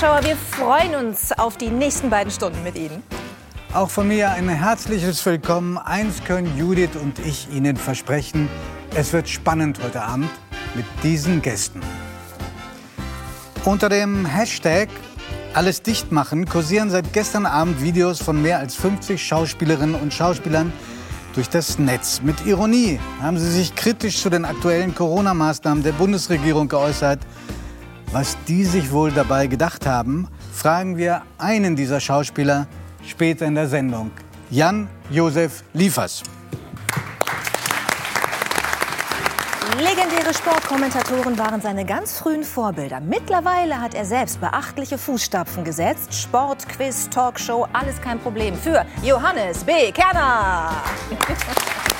Zuschauer, wir freuen uns auf die nächsten beiden Stunden mit Ihnen. Auch von mir ein herzliches Willkommen. Eins können Judith und ich Ihnen versprechen. Es wird spannend heute Abend mit diesen Gästen. Unter dem Hashtag alles dicht machen kursieren seit gestern Abend Videos von mehr als 50 Schauspielerinnen und Schauspielern durch das Netz. Mit Ironie haben sie sich kritisch zu den aktuellen Corona-Maßnahmen der Bundesregierung geäußert. Was die sich wohl dabei gedacht haben, fragen wir einen dieser Schauspieler später in der Sendung. Jan-Josef Liefers. Legendäre Sportkommentatoren waren seine ganz frühen Vorbilder. Mittlerweile hat er selbst beachtliche Fußstapfen gesetzt. Sport, Quiz, Talkshow, alles kein Problem für Johannes B. Kerner.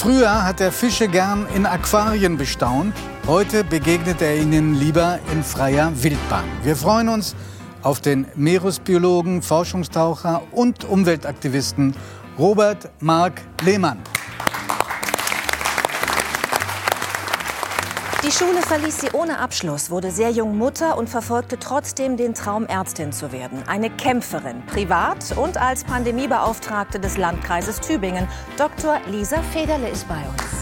Früher hat er Fische gern in Aquarien bestaunt. Heute begegnet er ihnen lieber in freier Wildbahn. Wir freuen uns auf den Meeresbiologen, Forschungstaucher und Umweltaktivisten Robert Mark Lehmann. Die Schule verließ sie ohne Abschluss, wurde sehr jung Mutter und verfolgte trotzdem den Traum, Ärztin zu werden. Eine Kämpferin, privat und als Pandemiebeauftragte des Landkreises Tübingen. Dr. Lisa Federle ist bei uns.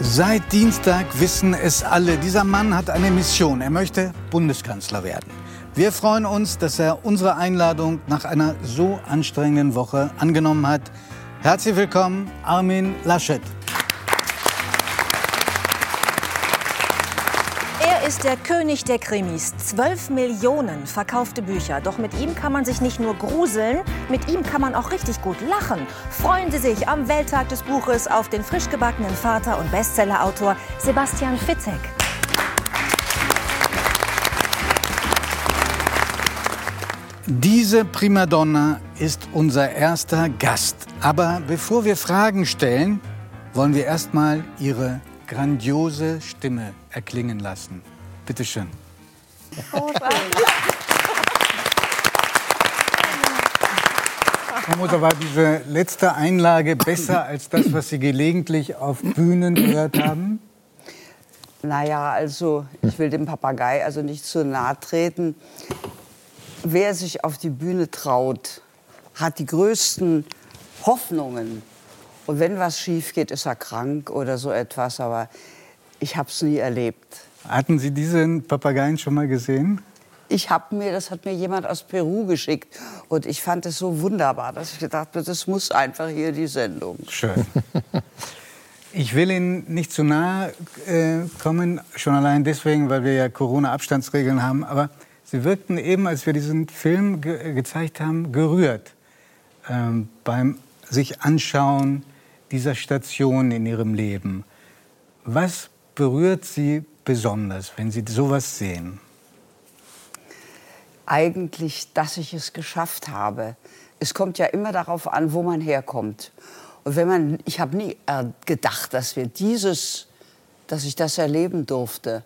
Seit Dienstag wissen es alle, dieser Mann hat eine Mission. Er möchte Bundeskanzler werden. Wir freuen uns, dass er unsere Einladung nach einer so anstrengenden Woche angenommen hat. Herzlich willkommen, Armin Laschet. Er ist der König der Krimis. Zwölf Millionen verkaufte Bücher. Doch mit ihm kann man sich nicht nur gruseln, mit ihm kann man auch richtig gut lachen. Freuen Sie sich am Welttag des Buches auf den frisch gebackenen Vater und Bestsellerautor Sebastian Fitzek. Diese Primadonna ist unser erster Gast. Aber bevor wir Fragen stellen, wollen wir erstmal ihre grandiose Stimme erklingen lassen. Bitte schön. Frau Moser, war diese letzte Einlage besser als das, was Sie gelegentlich auf Bühnen gehört haben? Naja, also ich will dem Papagei also nicht zu nahe treten. Wer sich auf die Bühne traut, hat die größten Hoffnungen. Und wenn was schief geht, ist er krank oder so etwas. Aber ich habe es nie erlebt. Hatten Sie diesen Papageien schon mal gesehen? Ich habe mir, das hat mir jemand aus Peru geschickt und ich fand es so wunderbar, dass ich gedacht habe, das muss einfach hier die Sendung. Schön. Ich will Ihnen nicht zu nahe äh, kommen, schon allein deswegen, weil wir ja Corona-Abstandsregeln haben. Aber Sie wirkten eben, als wir diesen Film ge gezeigt haben, gerührt ähm, beim sich anschauen dieser Station in Ihrem Leben. Was berührt Sie besonders, wenn Sie sowas sehen? Eigentlich, dass ich es geschafft habe. Es kommt ja immer darauf an, wo man herkommt. Und wenn man, ich habe nie äh, gedacht, dass wir dieses, dass ich das erleben durfte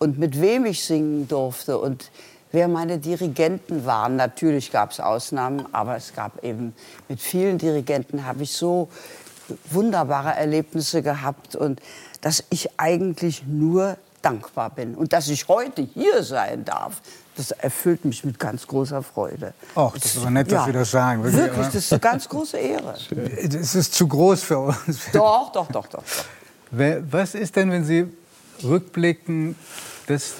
und mit wem ich singen durfte und wer meine Dirigenten waren. Natürlich gab es Ausnahmen, aber es gab eben mit vielen Dirigenten habe ich so wunderbare Erlebnisse gehabt und dass ich eigentlich nur dankbar bin und dass ich heute hier sein darf. Das erfüllt mich mit ganz großer Freude. Ach, das ist aber nett, dass Ja, Sie das sagen. Wirklich, das ist eine ganz große Ehre. Es ist zu groß für uns. Doch, doch, doch, doch. doch. Was ist denn, wenn Sie rückblicken, das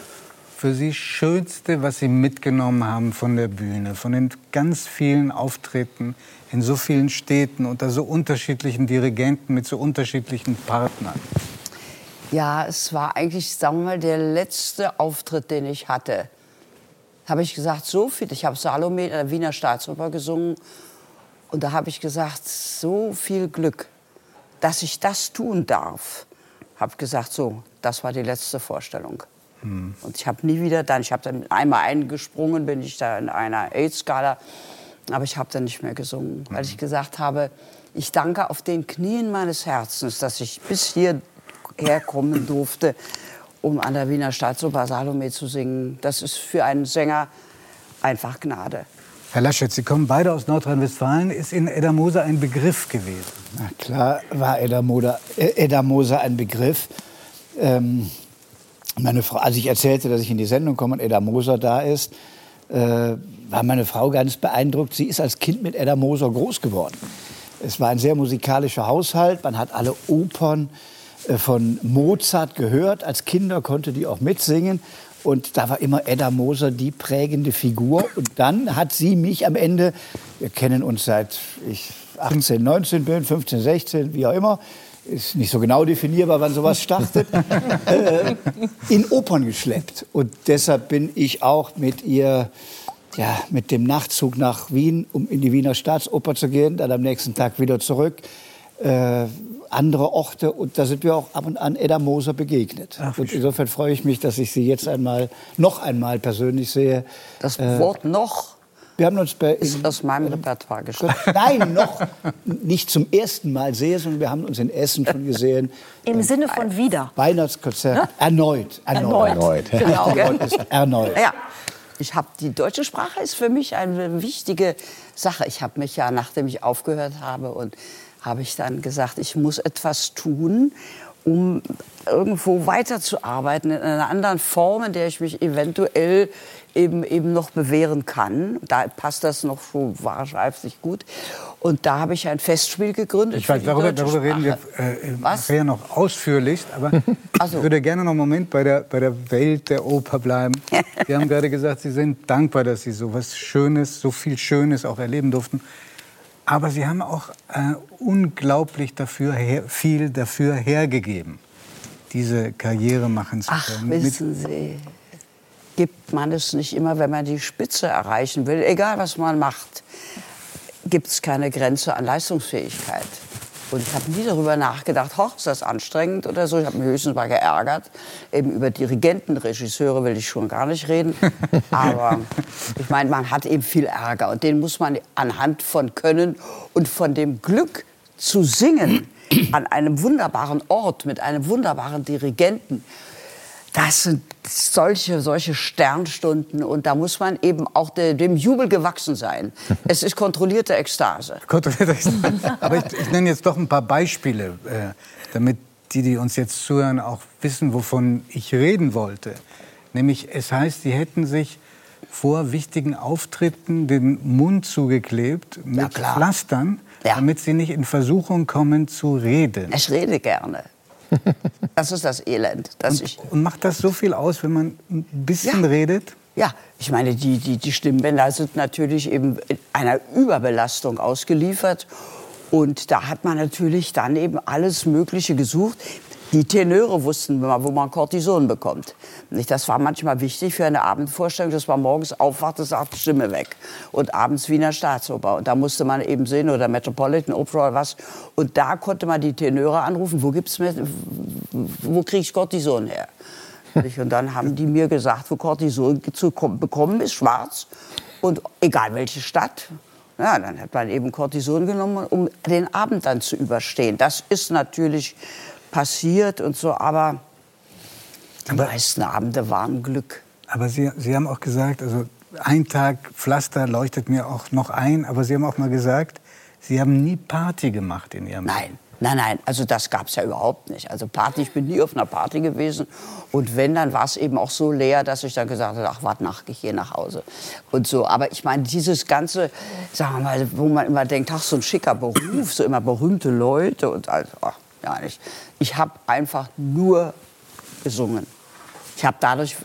für Sie Schönste, was Sie mitgenommen haben von der Bühne, von den ganz vielen Auftritten in so vielen Städten unter so unterschiedlichen Dirigenten mit so unterschiedlichen Partnern? Ja, es war eigentlich, sagen wir mal, der letzte Auftritt, den ich hatte. Habe ich gesagt, so viel. Ich habe Salome in der Wiener Staatsoper gesungen. Und da habe ich gesagt, so viel Glück, dass ich das tun darf. Habe gesagt, so, das war die letzte Vorstellung. Und ich habe nie wieder dann, ich habe dann einmal eingesprungen, bin ich da in einer AIDS-Skala, aber ich habe dann nicht mehr gesungen, weil ich gesagt habe, ich danke auf den Knien meines Herzens, dass ich bis hierher kommen durfte, um an der Wiener Staatsoper Salome zu singen. Das ist für einen Sänger einfach Gnade. Herr Laschet, Sie kommen beide aus Nordrhein-Westfalen. Ist Ihnen Edda Moser ein Begriff gewesen? Na klar war Edda, Moder, äh, Edda Moser ein Begriff. Ähm, meine Frau, als ich erzählte, dass ich in die Sendung komme und Edda Moser da ist, äh, war meine Frau ganz beeindruckt. Sie ist als Kind mit Edda Moser groß geworden. Es war ein sehr musikalischer Haushalt. Man hat alle Opern äh, von Mozart gehört. Als Kinder konnte die auch mitsingen. Und da war immer Edda Moser die prägende Figur. Und dann hat sie mich am Ende, wir kennen uns seit ich 18, 19 bin, 15, 16, wie auch immer, ist nicht so genau definierbar, wann sowas startet, äh, in Opern geschleppt. Und deshalb bin ich auch mit ihr, ja, mit dem Nachtzug nach Wien, um in die Wiener Staatsoper zu gehen, dann am nächsten Tag wieder zurück. Äh, andere Orte und da sind wir auch ab und an Edda Moser begegnet. Ach, und insofern freue ich mich, dass ich sie jetzt einmal, noch einmal persönlich sehe. Das äh, Wort noch wir haben uns bei, ist aus meinem Repertoire gesprochen. Nein, noch nicht zum ersten Mal sehe, sondern wir haben uns in Essen schon gesehen. Im Sinne von wieder. Weihnachtskonzert. Ja? Erneut. Erneut. Erneut. Genau, erneut. Ja. Ich habe die deutsche Sprache ist für mich eine wichtige Sache. Ich habe mich ja, nachdem ich aufgehört habe und habe ich dann gesagt, ich muss etwas tun, um irgendwo weiterzuarbeiten in einer anderen Form, in der ich mich eventuell eben, eben noch bewähren kann. Da passt das noch so wahrscheinlich gut. Und da habe ich ein Festspiel gegründet. Ich weiß, darüber, darüber reden wir äh, nachher noch ausführlichst. Aber so. ich würde gerne noch einen Moment bei der, bei der Welt der Oper bleiben. Sie haben gerade gesagt, Sie sind dankbar, dass Sie so was Schönes, so viel Schönes auch erleben durften. Aber Sie haben auch äh, unglaublich dafür her, viel dafür hergegeben, diese Karriere machen zu können. Ach, wissen Sie, gibt man es nicht immer, wenn man die Spitze erreichen will, egal was man macht, gibt es keine Grenze an Leistungsfähigkeit. Und ich habe nie darüber nachgedacht, hoch, ist das anstrengend oder so. Ich habe mich höchstens mal geärgert. Eben über Dirigenten, Regisseure will ich schon gar nicht reden. Aber ich meine, man hat eben viel Ärger. Und den muss man anhand von Können und von dem Glück zu singen an einem wunderbaren Ort mit einem wunderbaren Dirigenten das sind solche, solche Sternstunden und da muss man eben auch de, dem Jubel gewachsen sein. Es ist kontrollierte Ekstase. Kontrollierte Ekstase. Aber ich, ich nenne jetzt doch ein paar Beispiele, äh, damit die, die uns jetzt zuhören, auch wissen, wovon ich reden wollte. Nämlich, es heißt, sie hätten sich vor wichtigen Auftritten den Mund zugeklebt mit ja, Pflastern, ja. damit sie nicht in Versuchung kommen zu reden. Ich rede gerne. Das ist das Elend. Und, ich und, macht das so viel aus, wenn man ein bisschen ja. redet? Ja, ich meine, die, die, die Stimmbänder sind natürlich eben einer Überbelastung ausgeliefert. Und da hat man natürlich dann eben alles Mögliche gesucht. Die Tenöre wussten, wo man Cortison bekommt. Das war manchmal wichtig für eine Abendvorstellung, dass man morgens aufwachte, sagt Stimme weg. Und abends Wiener Staatsoper. Und da musste man eben sehen, oder Metropolitan Opera oder was. Und da konnte man die Tenöre anrufen, wo gibt's wo kriege ich Cortison her? Und dann haben die mir gesagt, wo Cortison zu bekommen ist, schwarz. Und egal welche Stadt, ja, dann hat man eben Cortison genommen, um den Abend dann zu überstehen. Das ist natürlich passiert und so, aber die aber, meisten Abende waren Glück. Aber Sie, Sie haben auch gesagt, also ein Tag Pflaster leuchtet mir auch noch ein, aber Sie haben auch mal gesagt, Sie haben nie Party gemacht in Ihrem Nein. Nein, nein, also das gab es ja überhaupt nicht. Also Party, ich bin nie auf einer Party gewesen. Und wenn, dann war es eben auch so leer, dass ich dann gesagt habe, ach, warte nach, ich gehe nach Hause. Und so. Aber ich meine, dieses ganze, sagen wir mal, wo man immer denkt, ach, so ein schicker Beruf, so immer berühmte Leute und also, ach, ja nicht. Ich habe einfach nur gesungen. Ich habe dadurch,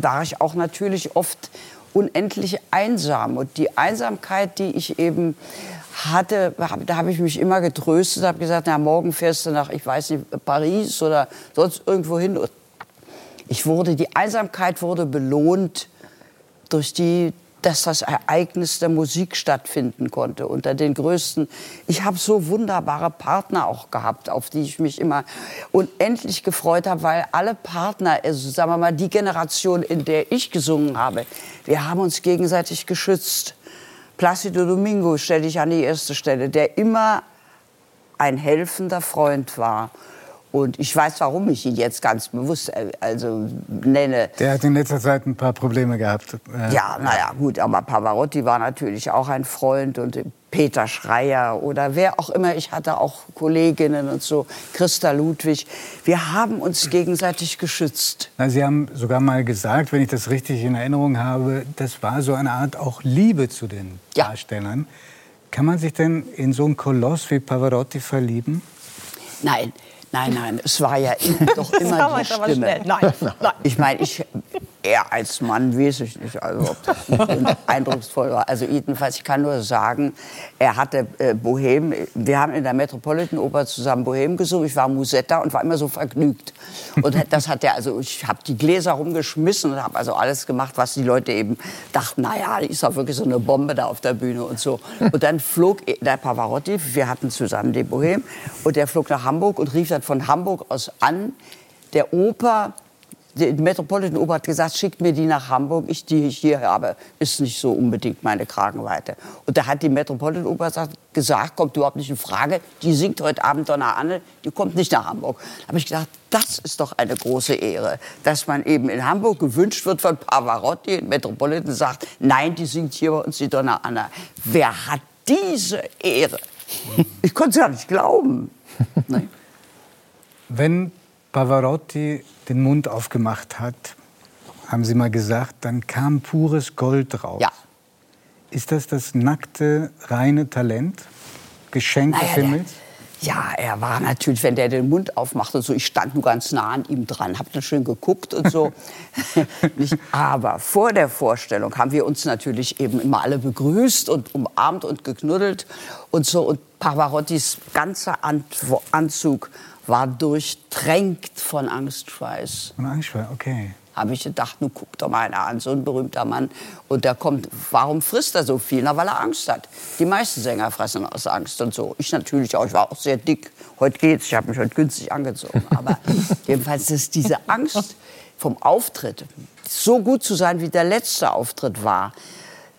dadurch auch natürlich oft unendlich einsam. Und die Einsamkeit, die ich eben hatte, da habe ich mich immer getröstet, habe gesagt, na, morgen fährst du nach, ich weiß nicht, Paris oder sonst irgendwo hin. Ich wurde, die Einsamkeit wurde belohnt durch die, dass das Ereignis der Musik stattfinden konnte unter den größten. Ich habe so wunderbare Partner auch gehabt, auf die ich mich immer unendlich gefreut habe, weil alle Partner, also sagen wir mal die Generation, in der ich gesungen habe, wir haben uns gegenseitig geschützt. Placido Domingo stelle ich an die erste Stelle, der immer ein helfender Freund war Und ich weiß, warum ich ihn jetzt ganz bewusst äh, also nenne. Der hat in letzter Zeit ein paar Probleme gehabt. Äh, ja, naja, gut, aber Pavarotti war natürlich auch ein Freund und Peter Schreier oder wer auch immer. Ich hatte auch Kolleginnen und so, Christa Ludwig. Wir haben uns gegenseitig geschützt. Na, Sie haben sogar mal gesagt, wenn ich das richtig in Erinnerung habe, das war so eine Art auch Liebe zu den ja. Darstellern. Kann man sich denn in so einen Koloss wie Pavarotti verlieben? Nein, Nein, nein, es war ja doch immer die Stimme. Nein, nein. Ich meine, ich, er als Mann weiß ich nicht, also ob das eindrucksvoll war. Also jedenfalls, ich kann nur sagen, er hatte äh, Bohem. Wir haben in der Metropolitan Oper zusammen Bohem gesungen. Ich war Musetta und war immer so vergnügt. Und das hat er, also ich habe die Gläser rumgeschmissen und habe also alles gemacht, was die Leute eben dachten, naja, ist doch wirklich so eine Bombe da auf der Bühne und so. Und dann flog der Pavarotti, wir hatten zusammen den Bohem, und der flog nach Hamburg und rief dann von Hamburg aus an, der Oper die Metropolitan Oper hat gesagt, schickt mir die nach Hamburg, ich die hier habe, ist nicht so unbedingt meine Kragenweite. Und da hat die Metropolitan Oper gesagt, kommt überhaupt nicht in Frage, die singt heute Abend Donna Anne, die kommt nicht nach Hamburg. Da habe ich gedacht, das ist doch eine große Ehre, dass man eben in Hamburg gewünscht wird von Pavarotti, Metropolitan sagt, nein, die singt hier bei uns die Donna Anna. Wer hat diese Ehre? Ich konnte es gar nicht glauben. Wenn Pavarotti den Mund aufgemacht hat, haben Sie mal gesagt, dann kam pures Gold raus. Ja. Ist das das nackte, reine Talent? Geschenk naja, des Himmels? Ja, er war natürlich, wenn der den Mund aufmachte, so, ich stand nur ganz nah an ihm dran, hab dann schön geguckt und so. Aber vor der Vorstellung haben wir uns natürlich eben immer alle begrüßt und umarmt und geknuddelt und so. Und Pavarottis ganzer Anzug war durchtränkt von Angstschweiß. Von Angstschweiß, okay. Habe ich gedacht, nun guck doch mal einer an, so ein berühmter Mann. Und der kommt, warum frisst er so viel? Na, weil er Angst hat. Die meisten Sänger fressen aus Angst und so. Ich natürlich auch, ich war auch sehr dick. Heute geht's, ich habe mich heute günstig angezogen. Aber jedenfalls ist diese Angst vom Auftritt, so gut zu sein, wie der letzte Auftritt war,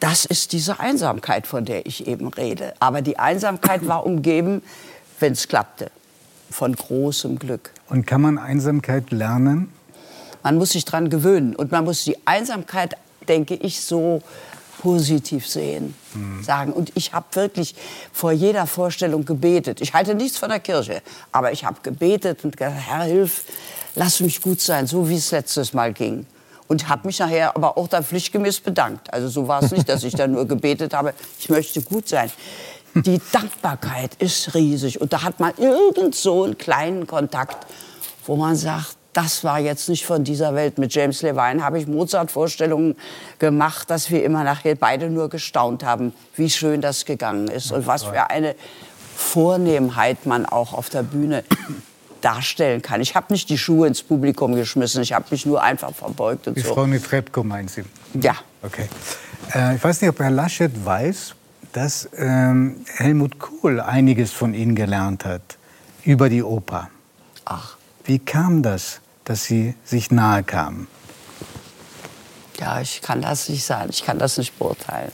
das ist diese Einsamkeit, von der ich eben rede. Aber die Einsamkeit war umgeben, wenn es klappte von großem Glück. Und kann man Einsamkeit lernen? Man muss sich daran gewöhnen. Und man muss die Einsamkeit, denke ich, so positiv sehen, mhm. sagen. Und ich habe wirklich vor jeder Vorstellung gebetet. Ich halte nichts von der Kirche, aber ich habe gebetet und gesagt, Herr, hilf, lass mich gut sein, so wie es letztes Mal ging. Und habe mich nachher aber auch da pflichtgemäß bedankt. Also so war es nicht, dass ich da nur gebetet habe, ich möchte gut sein die Dankbarkeit ist riesig. Und da hat man irgend so einen kleinen Kontakt, wo man sagt, das war jetzt nicht von dieser Welt. Mit James Levine habe ich Mozart-Vorstellungen gemacht, dass wir immer nachher beide nur gestaunt haben, wie schön das gegangen ist und was für eine Vornehmheit man auch auf der Bühne darstellen kann. Ich habe nicht die Schuhe ins Publikum geschmissen, ich habe mich nur einfach verbeugt und die so. Frau Nitrebko meint Sie? Ja. Okay. Äh, ich weiß nicht, ob Herr Laschet weiß, dass ähm, Helmut Kohl einiges von Ihnen gelernt hat über die Oper. Ach. Wie kam das, dass Sie sich nahe kamen? Ja, ich kann das nicht sagen. Ich kann das nicht beurteilen.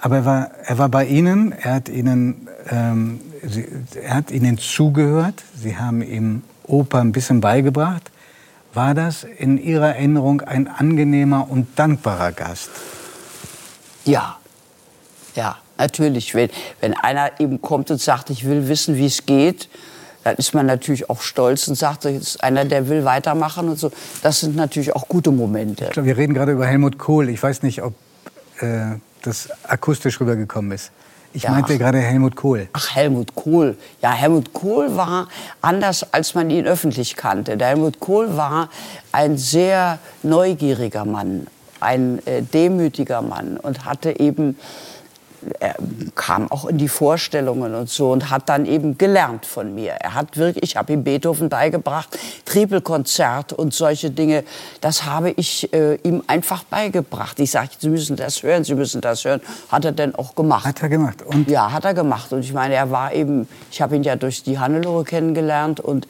Aber er war, er war bei Ihnen, er hat Ihnen, ähm, Sie, er hat Ihnen zugehört, Sie haben ihm Oper ein bisschen beigebracht. War das in Ihrer Erinnerung ein angenehmer und dankbarer Gast? Ja, ja, natürlich. Wenn, wenn einer eben kommt und sagt, ich will wissen, wie es geht, dann ist man natürlich auch stolz und sagt, jetzt ist einer, der will weitermachen und so. Das sind natürlich auch gute Momente. Glaub, wir reden gerade über Helmut Kohl. Ich weiß nicht, ob äh, das akustisch rübergekommen ist. Ich ja, meinte gerade Helmut Kohl. Ach, Helmut Kohl. Ja, Helmut Kohl war anders, als man ihn öffentlich kannte. Der Helmut Kohl war ein sehr neugieriger Mann, ein äh, demütiger Mann und hatte eben er kam auch in die Vorstellungen und so und hat dann eben gelernt von mir. Er hat wirklich, ich habe ihm Beethoven beigebracht, Trippelkonzert und solche Dinge. Das habe ich äh, ihm einfach beigebracht. Ich sage, Sie müssen das hören, Sie müssen das hören. Hat er denn auch gemacht? Hat er gemacht. Und? Ja, hat er gemacht. Und ich meine, er war eben, ich habe ihn ja durch die Hannelore kennengelernt und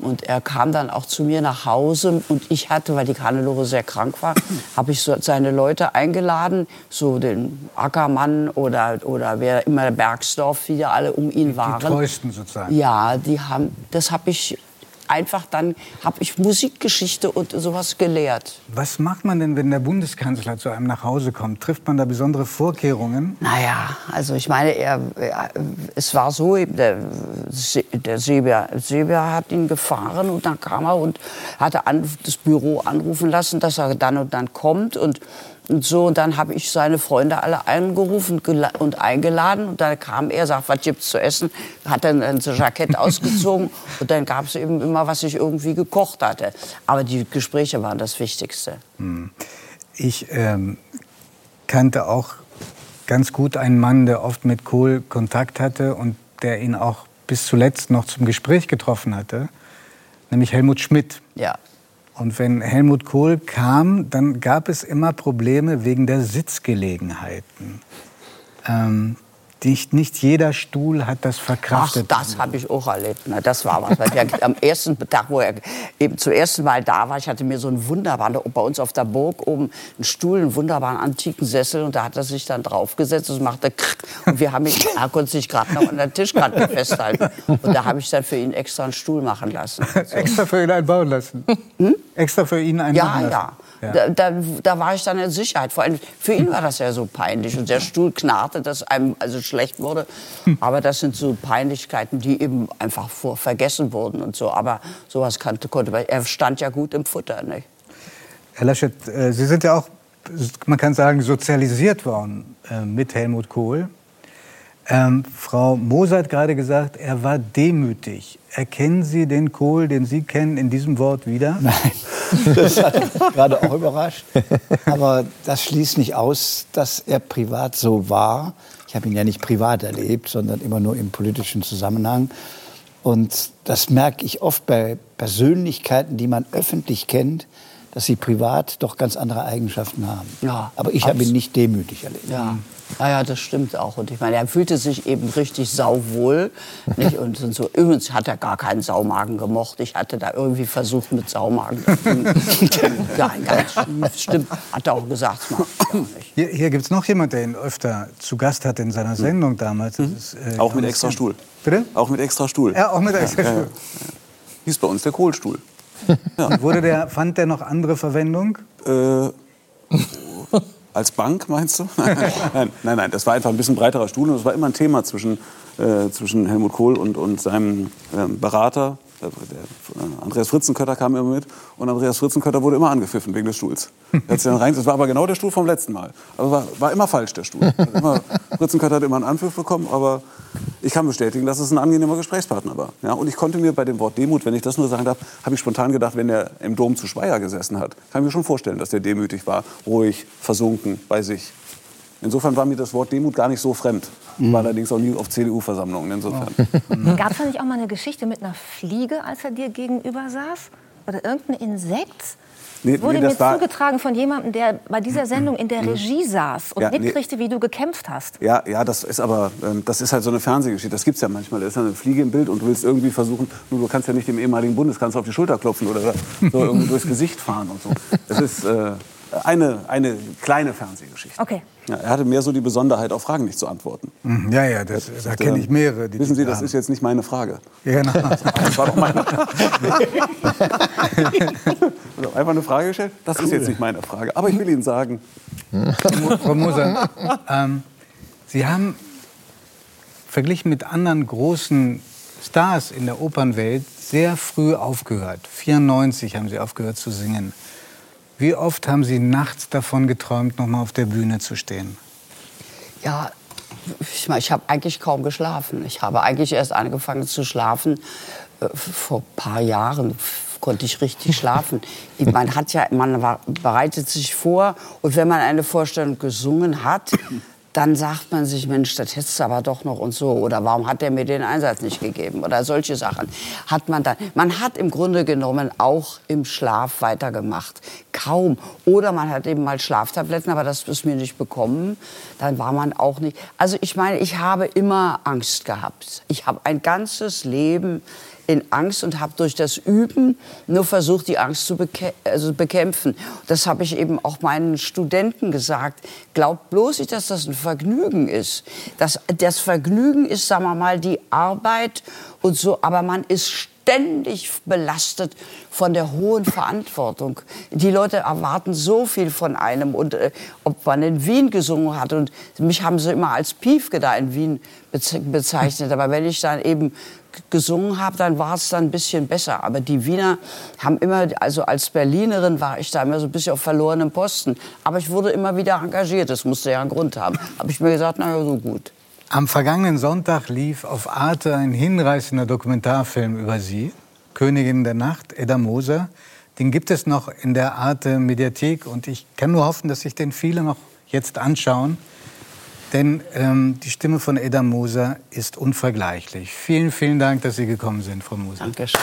Und er kam dann auch zu mir nach Hause und ich hatte, weil die Hannelore sehr krank war, habe ich so seine Leute eingeladen, so den Ackermann oder, oder wer immer Bergsdorf, wie die alle um ihn waren. Die treuesten sozusagen. Ja, die haben, das habe ich einfach dann habe ich Musikgeschichte und sowas gelehrt. Was macht man denn, wenn der Bundeskanzler zu einem nach Hause kommt? Trifft man da besondere Vorkehrungen? Naja, also ich meine, er, er es war so, der, der Seber, Seber hat ihn gefahren und dann kam er und hatte an, das Büro anrufen lassen, dass er dann und dann kommt und und so, und dann habe ich seine Freunde alle angerufen und eingeladen. Und dann kam er, sagt, was gibt's zu essen? Hat dann ein Jackett ausgezogen. und dann gab es eben immer, was ich irgendwie gekocht hatte. Aber die Gespräche waren das Wichtigste. Hm. Ich ähm, kannte auch ganz gut einen Mann, der oft mit Kohl Kontakt hatte und der ihn auch bis zuletzt noch zum Gespräch getroffen hatte, nämlich Helmut Schmidt. Ja. Und wenn Helmut Kohl kam, dann gab es immer Probleme wegen der Sitzgelegenheiten. Ähm, nicht, nicht jeder Stuhl hat das verkraftet. Ach, das habe ich auch erlebt. Na, das war was. Weil am ersten Tag, wo er eben zum ersten Mal da war, ich hatte mir so einen wunderbaren, bei uns auf der Burg oben einen Stuhl, einen wunderbaren antiken Sessel und da hat er sich dann draufgesetzt und machte krrr, und wir haben ihn, er konnte sich gerade noch an der Tischkante festhalten und da habe ich dann für ihn extra einen Stuhl machen lassen. So. extra für ihn einen bauen lassen? Hm? Extra für ihn einen ja, machen lassen? Ja, ja. Da, da, da, war ich dann in Sicherheit. Vor allem für ihn war das ja so peinlich. Und der Stuhl knarrte, dass einem also schlecht wurde. Aber das sind so Peinlichkeiten, die eben einfach vor vergessen wurden und so. Aber sowas kannte, konnte, weil er stand ja gut im Futter. Nicht? Herr Laschet, äh, Sie sind ja auch, man kann sagen, sozialisiert worden äh, mit Helmut Kohl. Ähm, Frau Moser hat gerade gesagt, er war demütig. Erkennen Sie den Kohl, den Sie kennen, in diesem Wort wieder? Nein, das hat mich gerade auch überrascht. Aber das schließt nicht aus, dass er privat so war. Ich habe ihn ja nicht privat erlebt, sondern immer nur im politischen Zusammenhang. Und das merke ich oft bei Persönlichkeiten, die man öffentlich kennt, dass sie privat doch ganz andere Eigenschaften haben. Ja, Aber ich habe ihn nicht demütig erlebt. Ja. Ja, ja, das stimmt auch. Und ich meine, er fühlte sich eben richtig sauwohl. Nicht? Und, und so, übrigens hat er gar keinen Saumagen gemocht. Ich hatte da irgendwie versucht mit Saumagen. ja, ganz. Stimmt, hat er auch gesagt. Hier, hier gibt es noch jemanden, der ihn öfter zu Gast hatte in seiner. Sendung damals. Mhm. Ist, äh, auch mit extra Stuhl. Bitte? Auch mit extra Stuhl. Ja, auch mit extra ja, Stuhl. Ja, ja. Hieß bei uns der Kohlstuhl. Ja. Wurde der, fand der noch andere Verwendung? Äh, als Bank, meinst du? nein, nein, nein, das war einfach ein bisschen breiterer Stuhl. Und es war immer ein Thema zwischen, äh, zwischen Helmut Kohl und, und seinem äh, Berater, der, der, Andreas Fritzenkötter kam immer mit und Andreas Fritzenkötter wurde immer angepfiffen wegen des Stuhls. Das war aber genau der Stuhl vom letzten Mal. Aber war, war immer falsch, der Stuhl. Also immer, Fritzenkötter hat immer einen Anpfiff bekommen, aber ich kann bestätigen, dass es ein angenehmer Gesprächspartner war. Ja, und ich konnte mir bei dem Wort Demut, wenn ich das nur sagen darf, habe ich spontan gedacht, wenn er im Dom zu Speyer gesessen hat, kann ich mir schon vorstellen, dass der demütig war, ruhig, versunken bei sich. Insofern war mir das Wort Demut gar nicht so fremd. Ich war allerdings auch nie auf CDU-Versammlungen. Insofern. Oh. Gab es da nicht auch mal eine Geschichte mit einer Fliege, als er dir gegenüber saß? Oder irgendein Insekt? Nee, wurde nee, mir zugetragen von jemandem, der bei dieser Sendung in der mhm. Regie saß und ja, mitkriegte, nee. wie du gekämpft hast. Ja, ja, das ist aber ähm, das ist halt so eine Fernsehgeschichte. Das gibt es ja manchmal. Da ist eine Fliege im Bild und du willst irgendwie versuchen, nur du kannst ja nicht dem ehemaligen Bundeskanzler auf die Schulter klopfen oder so irgendwie durchs Gesicht fahren und so. Das ist äh, eine, eine kleine Fernsehgeschichte. Okay. Ja, er hatte mehr so die Besonderheit, auf Fragen nicht zu antworten. Mhm, ja, ja, das, das da kenne ich mehrere. wissen Sie, das ist jetzt nicht meine Frage. Ja, genau. Das war doch meine also Einfach eine Frage gestellt? Das ist jetzt nicht meine Frage. Aber ich will Ihnen sagen. Frau Moser, ähm, Sie haben verglichen mit anderen großen Stars in der Opernwelt sehr früh aufgehört. 94 haben Sie aufgehört zu singen. Wie oft haben Sie nachts davon geträumt, noch mal auf der Bühne zu stehen? Ja, ich, ich habe eigentlich kaum geschlafen. Ich habe eigentlich erst angefangen zu schlafen äh, vor ein paar Jahren konnte ich richtig schlafen. Man hat ja, man war, bereitet sich vor und wenn man eine Vorstellung gesungen hat, dann sagt man sich, Mensch, das hättest du aber doch noch und so. Oder warum hat der mir den Einsatz nicht gegeben? Oder solche Sachen hat man dann. Man hat im Grunde genommen auch im Schlaf weitergemacht. Kaum. Oder man hat eben mal Schlaftabletten, aber das ist mir nicht bekommen. Dann war man auch nicht. Also ich meine, ich habe immer Angst gehabt. Ich habe ein ganzes Leben in Angst und habe durch das Üben nur versucht, die Angst zu bekä also bekämpfen. Das habe ich eben auch meinen Studenten gesagt. Glaubt bloß nicht, dass das ein Vergnügen ist. Das, das Vergnügen ist, sagen wir mal, die Arbeit und so, aber man ist ständig belastet von der hohen Verantwortung. Die Leute erwarten so viel von einem und äh, ob man in Wien gesungen hat und mich haben sie immer als Piefke da in Wien bezeichnet, aber wenn ich dann eben gesungen habe, dann war es dann ein bisschen besser. Aber die Wiener haben immer, also als Berlinerin war ich da immer so ein bisschen auf verlorenem Posten. Aber ich wurde immer wieder engagiert. Das musste ja einen Grund haben. Habe ich mir gesagt, na ja, so gut. Am vergangenen Sonntag lief auf Arte ein hinreißender Dokumentarfilm über Sie, Königin der Nacht, Edda Moser. Den gibt es noch in der Arte Mediathek und ich kann nur hoffen, dass sich den viele noch jetzt anschauen. Denn ähm, die Stimme von Edda Moser ist unvergleichlich. Vielen, vielen Dank, dass Sie gekommen sind, Frau Moser. Dankeschön.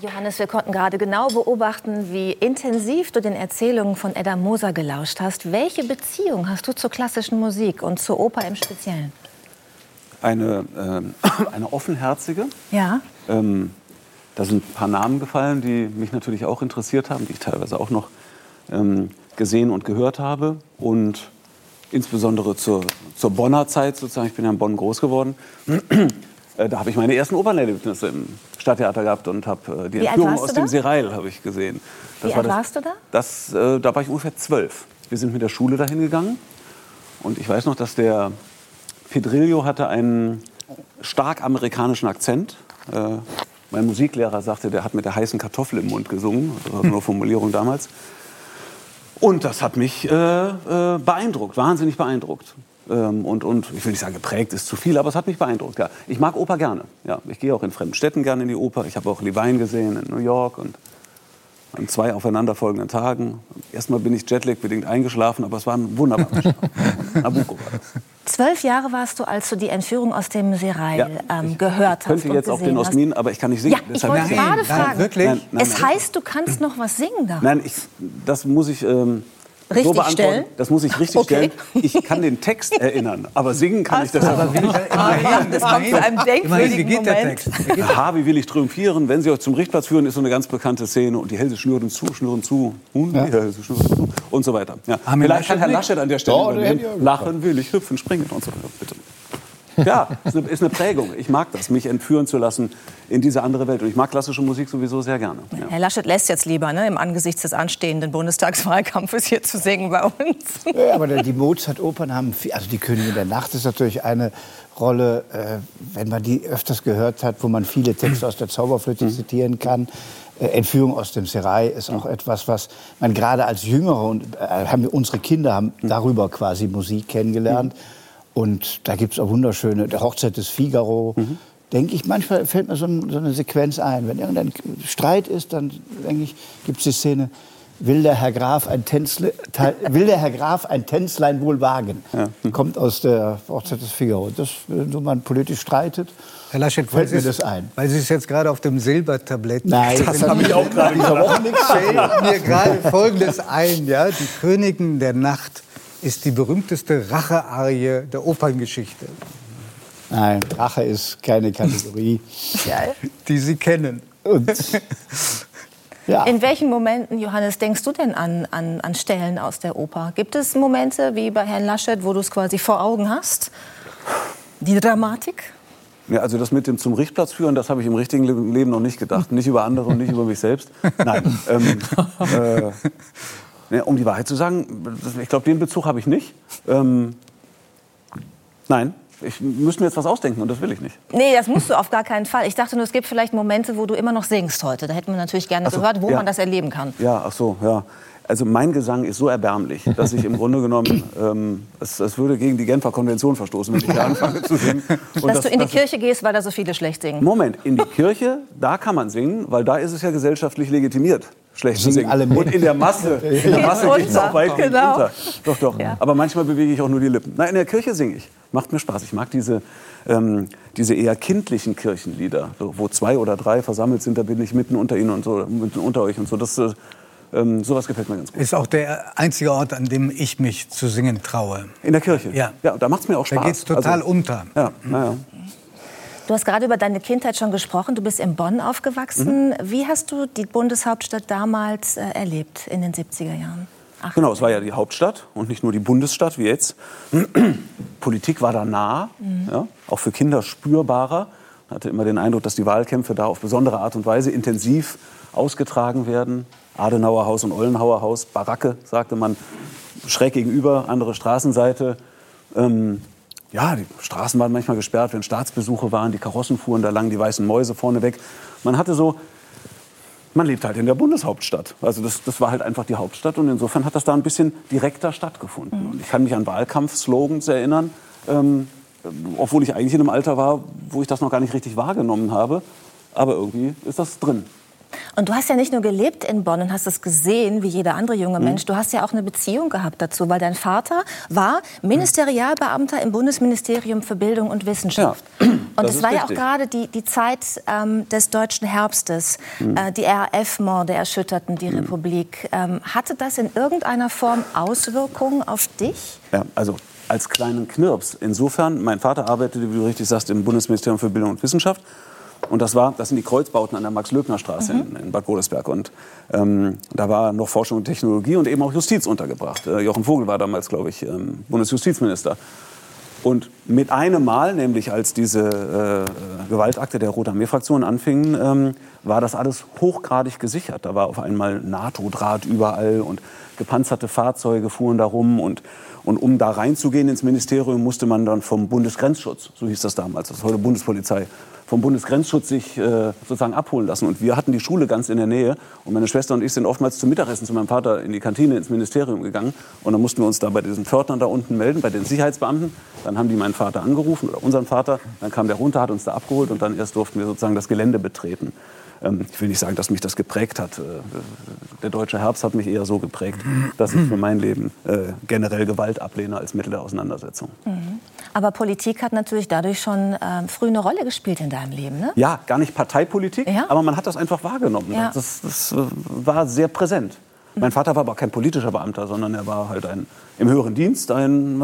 Johannes, wir konnten gerade genau beobachten, wie intensiv du den Erzählungen von Edda Moser gelauscht hast. Welche Beziehung hast du zur klassischen Musik und zur Oper im Speziellen? Eine, ähm, eine offenherzige. Ja. Ähm, da sind ein paar Namen gefallen, die mich natürlich auch interessiert haben, die ich teilweise auch noch ähm, gesehen und gehört habe. Und insbesondere zur, zur Bonner Zeit sozusagen, ich bin ja in Bonn groß geworden, äh, da habe ich meine ersten Opernerlebnisse im Stadttheater gehabt und habe äh, die Wie Entführung aus dem? Serail habe ich gesehen. Das Wie alt das, warst du da? Das, äh, da war ich ungefähr zwölf. Wir sind mit der Schule dahin gegangen und ich weiß noch, dass der Pedrillo hatte einen stark amerikanischen Akzent. Äh, mein Musiklehrer sagte, der hat mit der heißen Kartoffel im Mund gesungen. Das war so eine Formulierung damals. Und das hat mich äh, äh, beeindruckt, wahnsinnig beeindruckt. Ähm, und, und ich will nicht sagen, geprägt ist zu viel, aber es hat mich beeindruckt. Ja. Ich mag Oper gerne. Ja. Ich gehe auch in fremden Städten gerne in die Oper. Ich habe auch Levine gesehen in New York und an zwei aufeinanderfolgenden Tagen. Erstmal bin ich Jetlag-bedingt eingeschlafen, aber es war ein wunderbarer Schlaf. Nabucco war das. Zwölf Jahre warst du, als du die Entführung aus dem Serail Ja, ähm, gehört hast. könnte und jetzt auch den. Osmin, aber ich kann nicht singen. Ja, ich wollte gerade nein, fragen. wirklich? Nein, nein, es nein. heißt, du kannst noch was singen da. Nein, ich, das muss ich ähm, so Richtig beantworten. stellen? Das muss ich richtig Okay. stellen. Ich kann den Text erinnern, aber singen kann ich das Aber wie, immerhin, das kommt zu einem denkwürdigen wie geht der. Text? Aha, wie will ich triumphieren? Wenn Sie euch zum Richtplatz führen, ist so eine ganz bekannte Szene. Und die Hälse schnüren zu, schnüren zu, und die Hälse schnüren zu und so weiter. Ja. Vielleicht kann Herr Laschet an der Stelle ja Lachen will ich, hüpfen, springen und so weiter. Bitte. Ja, ist eine, ist eine Prägung. Ich mag das, mich entführen zu lassen in diese andere Welt. Und ich mag klassische Musik sowieso sehr gerne. Ja. Herr Laschet lässt jetzt lieber, ne, im Angesicht des anstehenden Bundestagswahlkampfes hier zu singen bei uns. Ja, aber die Mozart-Opern haben viel, also die Königin der Nacht ist natürlich eine Rolle, äh, wenn man die öfters gehört hat, wo man viele Texte aus der Zauberflöte zitieren kann. Äh, Entführung aus dem Serai ist auch etwas, was man gerade als Jüngere und äh, haben wir, unsere Kinder haben darüber quasi Musik kennengelernt. Und da gibt es auch wunderschöne, der Hochzeit des Figaro. Denke ich, manchmal fällt mir so, ein, so eine Sequenz ein. Wenn irgendein Streit ist, dann denke ich, gibt es die Szene, will der Herr Graf ein Tänzle, will der Herr Graf ein Tänzlein wohl wagen? Kommt aus der Hochzeit des Figaro. Das, wenn man politisch streitet, Herr Laschet, fällt mir das ein. Weil Sie es jetzt gerade auf dem Silbertablett Nein, das habe ich auch gerade dieser Woche nichts fällt mir gerade Folgendes ein. Ja? Die Königin der Nacht ist die berühmteste Rachearie der Operngeschichte, Nein, Rache ist keine Kategorie. die Sie kennen. Und, ja. In welchen Momenten, Johannes, denkst du denn an, an, an Stellen aus der Oper? Gibt es Momente wie bei Herrn Laschet, wo du es quasi vor Augen hast? Die Dramatik? Ja, also das mit dem zum Richtplatz führen, das habe ich im richtigen Le- Leben noch nicht gedacht. Nicht über andere und nicht über mich selbst. Nein. Ähm, äh, ne, um die Wahrheit zu sagen, ich glaube, den Bezug habe ich nicht. Ähm, nein, ich müsste mir jetzt was ausdenken und das will ich nicht. Nee, das musst du auf gar keinen Fall. Ich dachte nur, es gibt vielleicht Momente, wo du immer noch singst heute. Da hätten wir natürlich gerne so, gehört, wo ja. man das erleben kann. Ja, ach so, ja. Also mein Gesang ist so erbärmlich, dass ich im Grunde genommen, ähm, es, es würde gegen die Genfer Konvention verstoßen, wenn ich hier anfange zu singen. Und Dass das- du in die Kirche gehst, weil da so viele schlecht singen. Moment, in die Kirche, da kann man singen, weil da ist es ja gesellschaftlich legitimiert, schlecht zu Singen singen. alle mit. Und in der Masse, in der Masse geht es auch weit Genau. unter. Doch, doch. Ja. Aber manchmal bewege ich auch nur die Lippen. Nein, in der Kirche singe ich. Macht mir Spaß. Ich mag diese, ähm, diese eher kindlichen Kirchenlieder, so, wo zwei oder drei versammelt sind, da bin ich mitten unter ihnen und so, mitten unter euch und so. Das, äh, Ähm, sowas gefällt mir ganz gut. Ist auch der einzige Ort, an dem ich mich zu singen traue. In der Kirche? Ja. Ja, da macht es mir auch Spaß. Da geht es total Also, unter. Ja, naja. Du hast gerade über deine Kindheit schon gesprochen. Du bist in Bonn aufgewachsen. Mhm. Wie hast du die Bundeshauptstadt damals äh, erlebt in den 70er Jahren? Ach, Genau, es war ja die Hauptstadt und nicht nur die Bundesstadt wie jetzt. Politik war da nah, ja, auch für Kinder spürbarer. Man hatte immer den Eindruck, dass die Wahlkämpfe da auf besondere Art und Weise intensiv ausgetragen werden. Adenauer Haus und Ollenhauer Haus, Baracke, sagte man, schräg gegenüber, andere Straßenseite. Ähm, ja, die Straßen waren manchmal gesperrt, wenn Staatsbesuche waren, die Karossen fuhren da lang, die weißen Mäuse vorne weg. Man hatte so man lebt halt in der Bundeshauptstadt. Also das, das war halt einfach die Hauptstadt und insofern hat das da ein bisschen direkter stattgefunden. Und ich kann mich an Wahlkampfslogans erinnern, ähm, obwohl ich eigentlich in einem Alter war, wo ich das noch gar nicht richtig wahrgenommen habe. Aber irgendwie ist das drin. Und du hast ja nicht nur gelebt in Bonn und hast es gesehen, wie jeder andere junge Mhm. Mensch. Du hast ja auch eine Beziehung gehabt dazu, weil dein Vater war Ministerialbeamter im Bundesministerium für Bildung und Wissenschaft. Ja, und es war ja auch richtig. gerade die, die Zeit ähm, des deutschen Herbstes. Mhm. Äh, die RAF-Morde erschütterten die Republik. Ähm, hatte das in irgendeiner Form Auswirkungen auf dich? Ja, also als kleinen Knirps. Insofern, mein Vater arbeitete, wie du richtig sagst, im Bundesministerium für Bildung und Wissenschaft. Und das, war, das sind die Kreuzbauten an der Max-Löbner-Straße in, in Bad Godesberg. Und ähm, da war noch Forschung und Technologie und eben auch Justiz untergebracht. Äh, Jochen Vogel war damals, glaube ich, ähm, Bundesjustizminister. Und mit einem Mal, nämlich als diese äh, Gewaltakte der Rote Armee-Fraktion anfingen, ähm, war das alles hochgradig gesichert. Da war auf einmal NATO-Draht überall und gepanzerte Fahrzeuge fuhren da rum. Und, und um da reinzugehen ins Ministerium, musste man dann vom Bundesgrenzschutz, so hieß das damals, das ist heute Bundespolizei, vom Bundesgrenzschutz sich äh, sozusagen abholen lassen. Und wir hatten die Schule ganz in der Nähe. Und meine Schwester und ich sind oftmals zum Mittagessen zu meinem Vater in die Kantine ins Ministerium gegangen. Und dann mussten wir uns da bei diesen Pförtnern da unten melden, bei den Sicherheitsbeamten. Dann haben die meinen Vater angerufen oder unseren Vater. Dann kam der runter, hat uns da abgeholt und dann erst durften wir sozusagen das Gelände betreten. Ähm, ich will nicht sagen, dass mich das geprägt hat. Äh, Der deutsche Herbst hat mich eher so geprägt, dass ich für mein Leben äh, generell Gewalt ablehne als Mittel der Auseinandersetzung. Aber Politik hat natürlich dadurch schon ähm, früh eine Rolle gespielt in deinem Leben, ne? Ja, gar nicht Parteipolitik, Ja. aber man hat das einfach wahrgenommen. Ja. Das, das äh, war sehr präsent. Mein Vater war aber kein politischer Beamter, sondern er war halt ein, im höheren Dienst ein,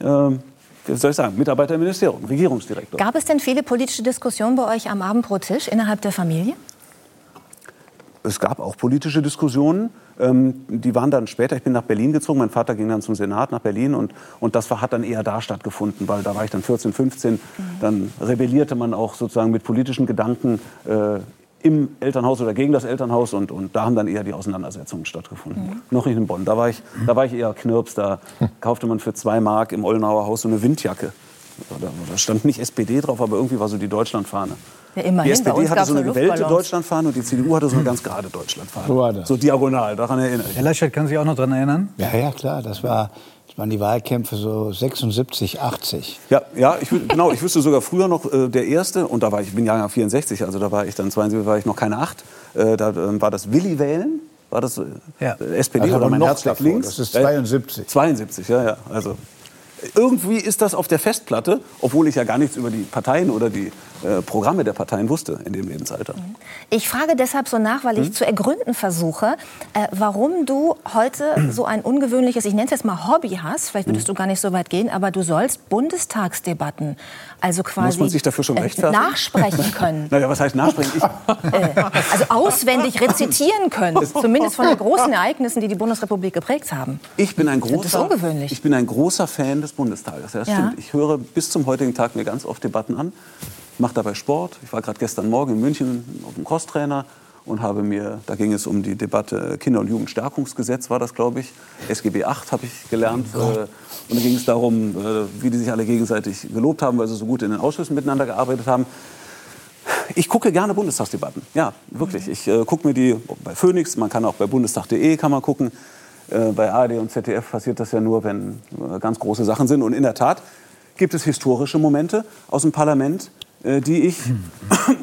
äh, äh, wie soll ich sagen, Mitarbeiter im Ministerium, Regierungsdirektor. Gab es denn viele politische Diskussionen bei euch am Abendbrottisch innerhalb der Familie? Es gab auch politische Diskussionen. Ähm, die waren dann später, ich bin nach Berlin gezogen, mein Vater ging dann zum Senat nach Berlin und, und das war, hat dann eher da stattgefunden, weil da war ich dann 14, 15. Dann rebellierte man auch sozusagen mit politischen Gedanken äh, im Elternhaus oder gegen das Elternhaus und, und da haben dann eher die Auseinandersetzungen stattgefunden. Noch nicht in Bonn, da war, ich, da war ich eher Knirps, da kaufte man für zwei Mark im Ollenauer Haus so eine Windjacke. Da, da stand nicht SPD drauf, aber irgendwie war so die Deutschlandfahne. Ja, immerhin, Die SPD hatte so eine gewellte Luftballons. Deutschlandfahne und die CDU hatte so eine ganz gerade Deutschlandfahne. So war das. So diagonal, daran erinnere ich Herr Laschet kann sich auch noch daran erinnern. Ja, ja, klar. Das, war, das waren die Wahlkämpfe so 76, 80. Ja, ja ich, genau, ich wüsste sogar früher noch äh, der erste, und da war ich, ich bin Jahrgang 64, also da war ich dann 72, war ich noch keine acht, äh, da ähm, war das Willi wählen, war das äh, Ja. äh, SPD Also oder aber mein noch Herz davor, links? das ist Äh, 72. 72, ja, ja, also irgendwie ist das auf der Festplatte, obwohl ich ja gar nichts über die Parteien oder die äh, Programme der Parteien wusste in dem Lebensalter. Ich frage deshalb so nach, weil ich Hm? zu ergründen versuche, äh, warum du heute so ein ungewöhnliches, ich nenne es jetzt mal Hobby hast. Vielleicht Hm. würdest du gar nicht so weit gehen, aber du sollst Bundestagsdebatten, also quasi Muss man sich dafür schon äh, rechtfertigen? nachsprechen können. Naja, was heißt nachsprechen? Ich, Also auswendig rezitieren können, zumindest von den großen Ereignissen, die die Bundesrepublik geprägt haben. Ich bin ein Das ist großer, ungewöhnlich. Ich bin ein großer Fan des Bundestages. Ja, das Ja. stimmt. Ich höre bis zum heutigen Tag mir ganz oft Debatten an, mache dabei Sport. Ich war gerade gestern Morgen in München auf dem Crosstrainer und habe mir, da ging es um die Debatte Kinder- und Jugendstärkungsgesetz, war das, glaube ich. SGB 8 habe ich gelernt. Äh, und da ging es darum, äh, wie die sich alle gegenseitig gelobt haben, weil sie so gut in den Ausschüssen miteinander gearbeitet haben. Ich gucke gerne Bundestagsdebatten. Ja, wirklich. Ich äh, gucke mir die bei Phoenix, man kann auch bei bundestag.de kann man gucken. Äh, bei ARD und ZDF passiert das ja nur, wenn äh, ganz große Sachen sind. Und in der Tat gibt es historische Momente aus dem Parlament, äh, die ich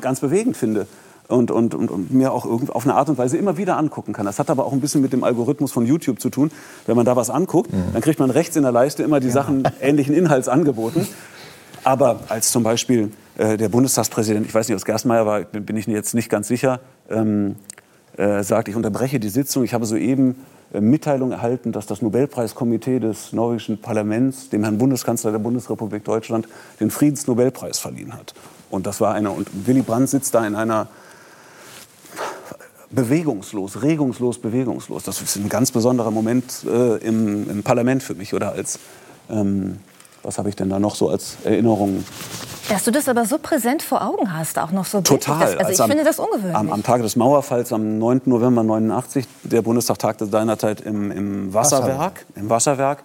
ganz bewegend finde. Und, und, und, und mir auch irgend- auf eine Art und Weise immer wieder angucken kann. Das hat aber auch ein bisschen mit dem Algorithmus von YouTube zu tun. Wenn man da was anguckt, dann kriegt man rechts in der Leiste immer die Sachen ähnlichen Inhalts angeboten. Aber als zum Beispiel äh, der Bundestagspräsident, ich weiß nicht, ob es Gerstmeier war, bin, bin ich jetzt nicht ganz sicher, ähm, äh, sagt, ich unterbreche die Sitzung. Ich habe soeben äh, Mitteilung erhalten, dass das Nobelpreiskomitee des norwegischen Parlaments dem Herrn Bundeskanzler der Bundesrepublik Deutschland den Friedensnobelpreis verliehen hat. Und das war einer. Und Willy Brandt sitzt da in einer bewegungslos, regungslos, bewegungslos. Das ist ein ganz besonderer Moment äh, im, im, Parlament für mich oder als ähm, was habe ich denn da noch so als Erinnerung? Dass du das aber so präsent vor Augen hast, auch noch so Total. Das, also ich am, finde das ungewöhnlich. Am, am, Tage des Mauerfalls, am 9. November 89, der Bundestag tagte seinerzeit im, im Wasserwerk, im Wasserwerk.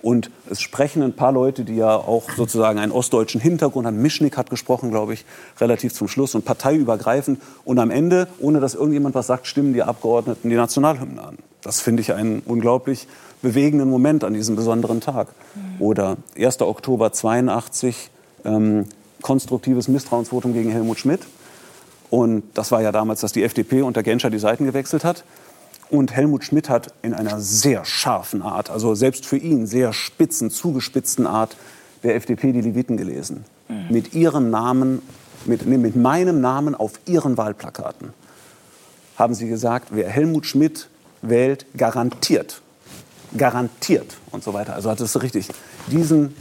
Und es sprechen ein paar Leute, die ja auch sozusagen einen ostdeutschen Hintergrund haben. Mischnik hat gesprochen, glaube ich, relativ zum Schluss und parteiübergreifend. Und am Ende, ohne dass irgendjemand was sagt, stimmen die Abgeordneten die Nationalhymne an. Das finde ich einen unglaublich bewegenden Moment an diesem besonderen Tag. Mhm. Oder 1. Oktober 82, ähm, konstruktives Misstrauensvotum gegen Helmut Schmidt. Und das war ja damals, dass die FDP unter Genscher die Seiten gewechselt hat. Und Helmut Schmidt hat in einer sehr scharfen Art, also selbst für ihn sehr spitzen, zugespitzten Art, der FDP die Leviten gelesen. Mhm. Mit ihrem Namen, mit, nee, mit meinem Namen auf ihren Wahlplakaten haben sie gesagt, wer Helmut Schmidt wählt, garantiert, garantiert und so weiter. Also hat es richtig. Diesen,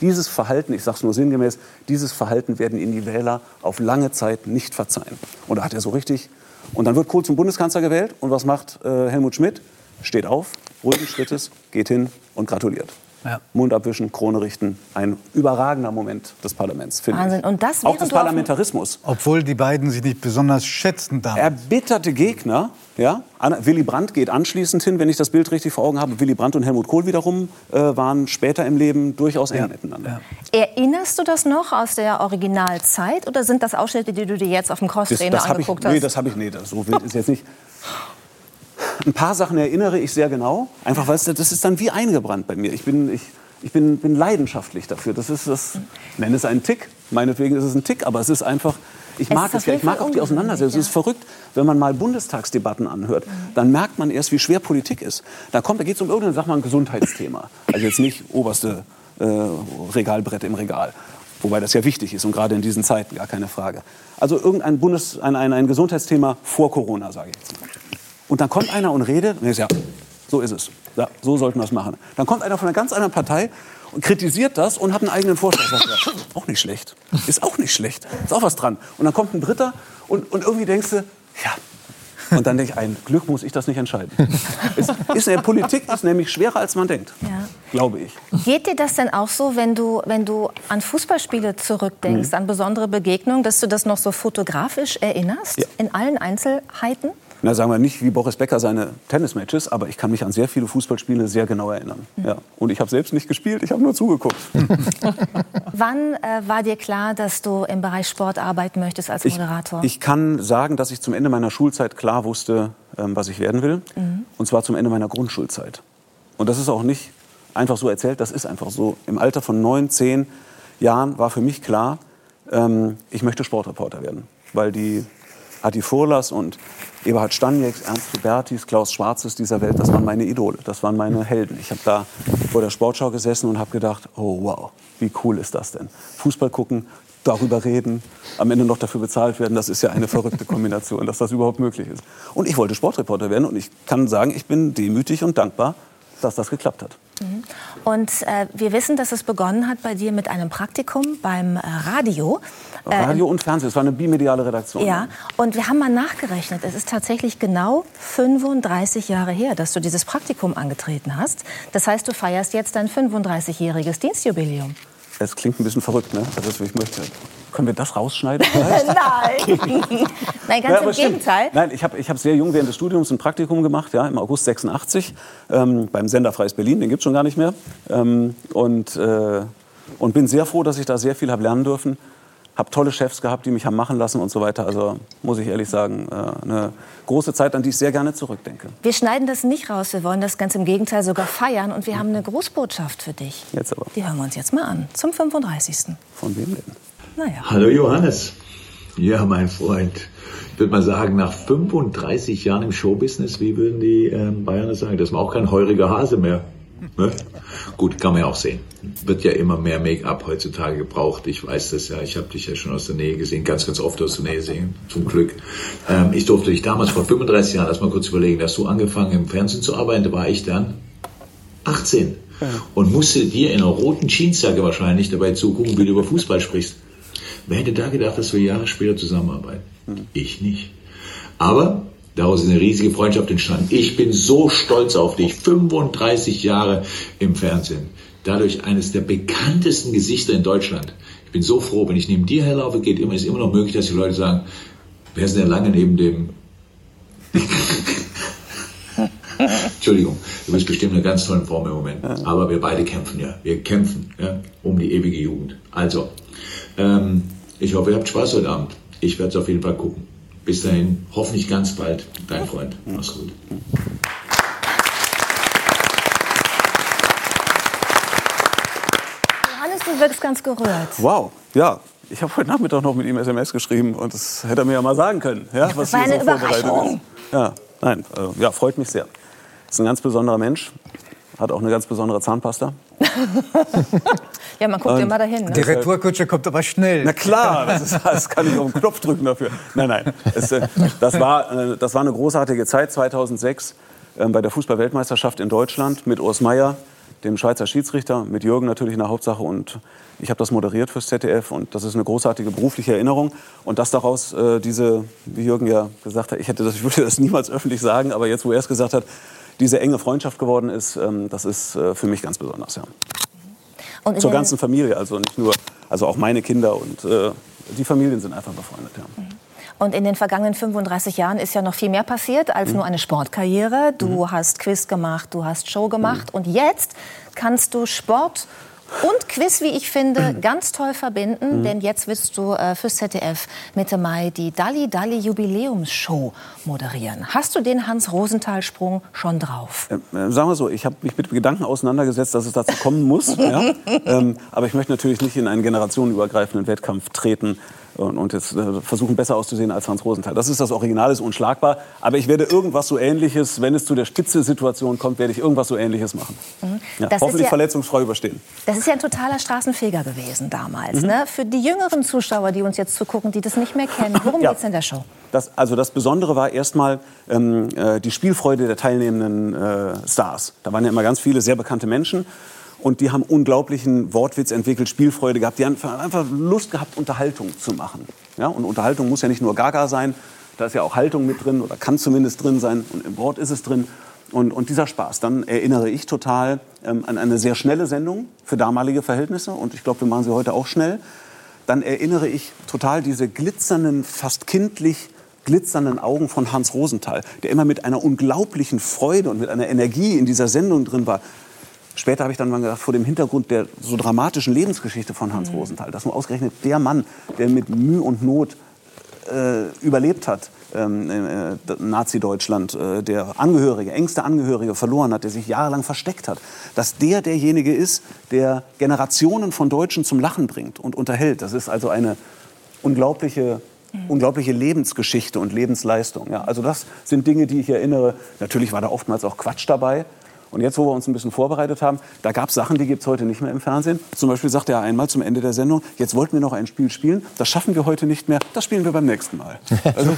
dieses Verhalten, ich sage es nur sinngemäß, dieses Verhalten werden Ihnen die Wähler auf lange Zeit nicht verzeihen. Und da hat er so richtig. Und dann wird Kohl zum Bundeskanzler gewählt. Und was macht äh, Helmut Schmidt? Steht auf, ruhigen Schrittes, geht hin und gratuliert. Ja. Mund abwischen, Krone richten. Ein überragender Moment des Parlaments, finde Wahnsinn. ich. Und das Auch des Parlamentarismus. Obwohl die beiden sich nicht besonders schätzen damals. Erbitterte Gegner. Ja? Willy Brandt geht anschließend hin, wenn ich das Bild richtig vor Augen habe. Willy Brandt und Helmut Kohl wiederum äh, waren später im Leben durchaus eng ja. miteinander. Ja. Erinnerst du das noch aus der Originalzeit oder sind das Ausschnitte, die du dir jetzt auf dem Crosstrainer angeguckt ich, hast? Nee, das habe ich nicht. So wild ist jetzt nicht. Ein paar Sachen erinnere ich sehr genau, einfach weil das ist dann wie eingebrannt bei mir. Ich bin, ich, ich bin, bin leidenschaftlich dafür. Das ist das, ich nenne es einen Tick, meinetwegen ist es ein Tick, aber es ist einfach, ich mag es ja, ich mag auch die Auseinandersetzung. Ja. Es ist verrückt, wenn man mal Bundestagsdebatten anhört, mhm. dann merkt man erst, wie schwer Politik ist. Da kommt, da geht es um irgendein, sag mal, ein Gesundheitsthema. Also jetzt nicht oberste äh, Regalbrett im Regal. Wobei das ja wichtig ist und gerade in diesen Zeiten, gar keine Frage. Also irgendein Bundes, ein, ein, ein Gesundheitsthema vor Corona, sage ich jetzt mal. Und dann kommt einer und redet, und sage, ja, so ist es. Ja, so sollten wir es machen. Dann kommt einer von einer ganz anderen Partei und kritisiert das und hat einen eigenen Vorschlag. Ja, auch nicht schlecht. Ist auch nicht schlecht. Ist auch was dran. Und dann kommt ein Dritter und, und irgendwie denkst du, ja. Und dann denke ich, ein Glück muss ich das nicht entscheiden. Es ist, in der Politik ist nämlich schwerer, als man denkt. Ja. Glaube ich. Geht dir das denn auch so, wenn du, wenn du an Fußballspiele zurückdenkst, mhm. an besondere Begegnungen, dass du das noch so fotografisch erinnerst? Ja. In allen Einzelheiten? Na, sagen wir nicht wie Boris Becker seine Tennismatches, aber ich kann mich an sehr viele Fußballspiele sehr genau erinnern. Mhm. Ja. Und ich habe selbst nicht gespielt, ich habe nur zugeguckt. Wann äh, war dir klar, dass du im Bereich Sport arbeiten möchtest als Moderator? Ich, ich kann sagen, dass ich zum Ende meiner Schulzeit klar wusste, ähm, was ich werden will. Mhm. Und zwar zum Ende meiner Grundschulzeit. Und das ist auch nicht einfach so erzählt, das ist einfach so. Im Alter von neun, zehn Jahren war für mich klar, ähm, ich möchte Sportreporter werden. Weil die Adi Furlas und Eberhard Stanjeks, Ernst Hubertis, Klaus Schwarzes dieser Welt, das waren meine Idole, das waren meine Helden. Ich habe da vor der Sportschau gesessen und habe gedacht, oh wow, wie cool ist das denn? Fußball gucken, darüber reden, am Ende noch dafür bezahlt werden, das ist ja eine verrückte Kombination, dass das überhaupt möglich ist. Und ich wollte Sportreporter werden und ich kann sagen, ich bin demütig und dankbar, dass das geklappt hat. Mhm. Und äh, wir wissen, dass es begonnen hat bei dir mit einem Praktikum beim äh, Radio. Äh, Radio und Fernsehen, es war eine bimediale Redaktion. Ja, und wir haben mal nachgerechnet. Es ist tatsächlich genau 35 Jahre her, dass du dieses Praktikum angetreten hast. Das heißt, du feierst jetzt dein 35-jähriges Dienstjubiläum. Es klingt ein bisschen verrückt, ne? Also ich möchte. Können wir das rausschneiden? Nein. Nein, ganz ja, im Gegenteil. Nein, ich habe ich hab sehr jung während des Studiums ein Praktikum gemacht, ja, im August 86, ähm, beim Sender Freies Berlin, den gibt es schon gar nicht mehr. Ähm, und, äh, und bin sehr froh, dass ich da sehr viel habe lernen dürfen habe tolle Chefs gehabt, die mich haben machen lassen und so weiter. Also muss ich ehrlich sagen, äh, eine große Zeit, an die ich sehr gerne zurückdenke. Wir schneiden das nicht raus. Wir wollen das ganz im Gegenteil sogar feiern. Und wir haben eine Grußbotschaft für dich. Jetzt aber. Die hören wir uns jetzt mal an. Zum 35. Von wem denn? Naja. Hallo Johannes. Ja, mein Freund. Ich würde mal sagen, nach 35 Jahren im Showbusiness, wie würden die ähm, Bayern sagen, das ist auch kein heuriger Hase mehr. Ne? Gut, kann man ja auch sehen. Wird ja immer mehr Make-up heutzutage gebraucht. Ich weiß das ja. Ich habe dich ja schon aus der Nähe gesehen, ganz, ganz oft aus der Nähe gesehen, zum Glück. Ähm, ich durfte dich damals vor 35 Jahren, lass mal kurz überlegen, dass du angefangen im Fernsehen zu arbeiten, da war ich dann 18 und musste dir in einer roten Jeansjacke wahrscheinlich dabei zugucken, wie du über Fußball sprichst. Wer hätte da gedacht, dass wir Jahre später zusammenarbeiten? Ich nicht. Aber daraus ist eine riesige Freundschaft entstanden. Ich bin so stolz auf dich. 35 Jahre im Fernsehen. Dadurch eines der bekanntesten Gesichter in Deutschland. Ich bin so froh, wenn ich neben dir herlaufe, geht immer, ist immer noch möglich, dass die Leute sagen, wer ist denn lange neben dem Entschuldigung, du bist bestimmt in einer ganz tollen Form im Moment. Aber wir beide kämpfen ja. Wir kämpfen ja, um die ewige Jugend. Also, ähm, ich hoffe, ihr habt Spaß heute Abend. Ich werde es auf jeden Fall gucken. Bis dahin, hoffentlich ganz bald, dein Freund. Mach's gut. Johannes, du wirkst ganz gerührt. Wow, ja. Ich habe heute Nachmittag noch mit ihm SMS geschrieben und das hätte er mir ja mal sagen können, ja, was war hier eine so vorbereitet Überraschung. ist. Ja, nein, äh, ja, freut mich sehr. Ist ein ganz besonderer Mensch, hat auch eine ganz besondere Zahnpasta. Ja, man guckt immer dahin. Ne? Die Retourkutsche kommt aber schnell. Na klar, das, ist, das kann ich auf den Knopf drücken dafür. Nein, nein, es, äh, das, war, äh, das war eine großartige Zeit 2006 äh, bei der Fußballweltmeisterschaft in Deutschland mit Urs Meier, dem Schweizer Schiedsrichter, mit Jürgen natürlich in der Hauptsache und ich habe das moderiert fürs ZDF und das ist eine großartige berufliche Erinnerung und dass daraus äh, diese, wie Jürgen ja gesagt hat, ich hätte das, ich würde das niemals öffentlich sagen, aber jetzt, wo er es gesagt hat, diese enge Freundschaft geworden ist, ähm, das ist äh, für mich ganz besonders, ja. Und Zur ganzen Familie, also nicht nur, also auch meine Kinder und äh, die Familien sind einfach befreundet, ja. Und in den vergangenen 35 Jahren ist ja noch viel mehr passiert Mhm. als nur eine Sportkarriere. Du hast Quiz gemacht, du hast Show gemacht Mhm. und jetzt kannst du Sport und Quiz, wie ich finde, Mhm. ganz toll verbinden, denn jetzt wirst du äh, fürs ZDF Mitte Mai die Dalli Dalli Jubiläumsshow moderieren. Hast du den Hans-Rosenthal-Sprung schon drauf? Äh, sagen wir so, ich habe mich mit Gedanken auseinandergesetzt, dass es dazu kommen muss. ja? ähm, aber ich möchte natürlich nicht in einen generationenübergreifenden Wettkampf treten und, und jetzt äh, versuchen, besser auszusehen als Hans Rosenthal. Das ist das Original, ist unschlagbar. Aber ich werde irgendwas so Ähnliches, wenn es zu der Spitze-Situation kommt, werde ich irgendwas so Ähnliches machen. Ja, Mhm. Ist hoffentlich ja- verletzungsfrei überstehen. Das ist ja ein totaler Straßenfeger gewesen Mhm. damals. Ne? Für die jüngeren Zuschauer, die uns jetzt zugucken, die das nicht mehr kennen, worum Ja. geht's in der Show? Das, also das Besondere war erstmal ähm, äh, die Spielfreude der teilnehmenden äh, Stars. Da waren ja immer ganz viele sehr bekannte Menschen. Und die haben unglaublichen Wortwitz entwickelt, Spielfreude gehabt. Die haben einfach Lust gehabt, Unterhaltung zu machen. Ja? Und Unterhaltung muss ja nicht nur Gaga sein. Da ist ja auch Haltung mit drin oder kann zumindest drin sein. Und im Wort ist es drin. Und, und dieser Spaß, dann erinnere ich total ähm, an eine sehr schnelle Sendung für damalige Verhältnisse. Und ich glaube, wir machen sie heute auch schnell dann erinnere ich total diese glitzernden, fast kindlich glitzernden Augen von Hans Rosenthal, der immer mit einer unglaublichen Freude und mit einer Energie in dieser Sendung drin war. Später habe ich dann mal gedacht, vor dem Hintergrund der so dramatischen Lebensgeschichte von Hans Rosenthal, dass nur ausgerechnet der Mann, der mit Mühe und Not äh, überlebt hat, ähm, äh, Nazi-Deutschland, äh, der Angehörige, engste Angehörige verloren hat, der sich jahrelang versteckt hat, dass der derjenige ist, der Generationen von Deutschen zum Lachen bringt und unterhält. Das ist also eine unglaubliche, unglaubliche Lebensgeschichte und Lebensleistung. Ja, also das sind Dinge, die ich erinnere. Natürlich war da oftmals auch Quatsch dabei. Und jetzt, wo wir uns ein bisschen vorbereitet haben, da gab es Sachen, die gibt es heute nicht mehr im Fernsehen. Zum Beispiel sagte er einmal zum Ende der Sendung, jetzt wollten wir noch ein Spiel spielen, das schaffen wir heute nicht mehr, das spielen wir beim nächsten Mal. Also,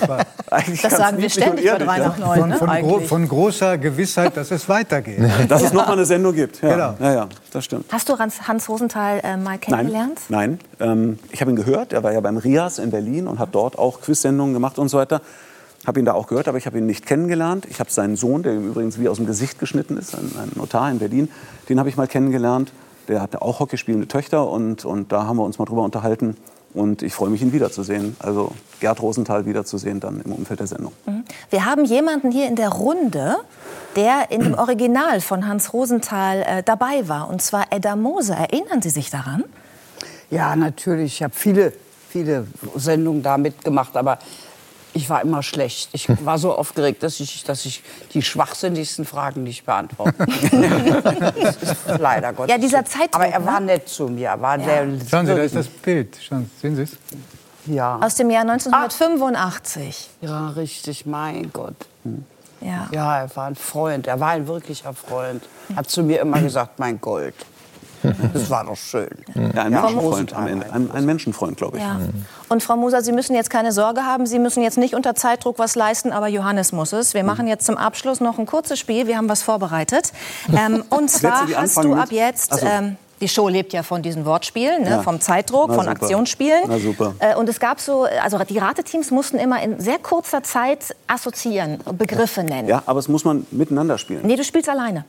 eigentlich Das sagen wir ständig bei ehrlich, drei ja. nach neun. Von, Ne? von, gro eigentlich. von großer Gewissheit, dass es weitergeht. Dass es noch mal eine Sendung gibt. Ja, Genau. ja, ja das stimmt. Hast du Hans, Rosenthal äh, mal Nein, kennengelernt? nein. Ähm, ich habe ihn gehört. Er war ja beim Rias in Berlin und hat dort auch Quiz-Sendungen gemacht und so weiter. Habe ihn da auch gehört, aber ich habe ihn nicht kennengelernt. Ich habe seinen Sohn, der ihm übrigens wie aus dem Gesicht geschnitten ist, ein, ein Notar in Berlin, den habe ich mal kennengelernt. Der hatte auch hockeyspielende Töchter und, und da haben wir uns mal drüber unterhalten. Und ich freue mich, ihn wiederzusehen. Also Gerd Rosenthal wiederzusehen dann im Umfeld der Sendung. Wir haben jemanden hier in der Runde, der in dem Original von Hans Rosenthal äh, dabei war, und zwar Edda Moser. Erinnern Sie sich daran? Ja, natürlich. Ich habe viele, viele Sendungen da mitgemacht, aber ich war immer schlecht. Ich war so aufgeregt, dass ich, dass ich die schwachsinnigsten Fragen nicht beantworte. das ist leider Gottes. Ja, dieser Zeitdruck, Aber er ne? war nett zu mir. Er war der Schauen Sie, da ist das Bild. Schauen, sehen Sie es? Ja. Aus dem Jahr 1985. ja, richtig. Mein Gott. Ja. Ja, er war ein Freund. Er war ein wirklicher Freund. Hat zu mir immer gesagt, mein Gold. Das war doch schön. Ja, ein Ja, Menschenfreund am Ende. Ein, ein Menschenfreund, glaube ich. Ja. Und Frau Moser, Sie müssen jetzt keine Sorge haben. Sie müssen jetzt nicht unter Zeitdruck was leisten, aber Johannes muss es. Wir machen jetzt zum Abschluss noch ein kurzes Spiel. Wir haben was vorbereitet. Ähm, und zwar hast du ab jetzt. Ähm, die Show lebt ja von diesen Wortspielen, ne? Ja. vom Zeitdruck, Na von super. Aktionsspielen. Na super. Äh, und es gab so, also die Rateteams mussten immer in sehr kurzer Zeit assoziieren, Begriffe nennen. Ja, aber es muss man miteinander spielen. Nee, du spielst alleine.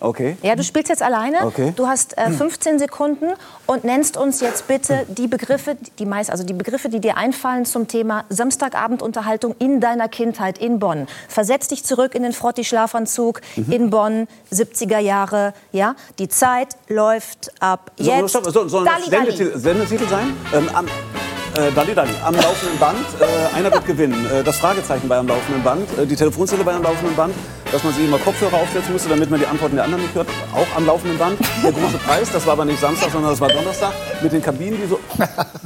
Okay. Ja, du spielst jetzt alleine. Okay. Du hast äh, 15 Sekunden und nennst uns jetzt bitte die Begriffe, die meist, also die Begriffe, die dir einfallen zum Thema Samstagabendunterhaltung in deiner Kindheit in Bonn. Versetz dich zurück in den Frotti-Schlafanzug Mhm. in Bonn, 70er Jahre. Ja, die Zeit läuft ab jetzt. stopp, so, soll das. Sendetitel, Sendetitel sein? Ähm, am, äh, Dalli, Dalli. Am laufenden Band. Äh, einer wird gewinnen. Äh, das Fragezeichen bei am laufenden Band. Äh, die Telefonzelle bei am laufenden Band. Dass man sich immer Kopfhörer aufsetzen musste, damit man die Antworten der anderen nicht hört. Auch am laufenden Band. Der große Preis. Das war aber nicht Samstag, sondern das war Donnerstag. Mit den Kabinen, die so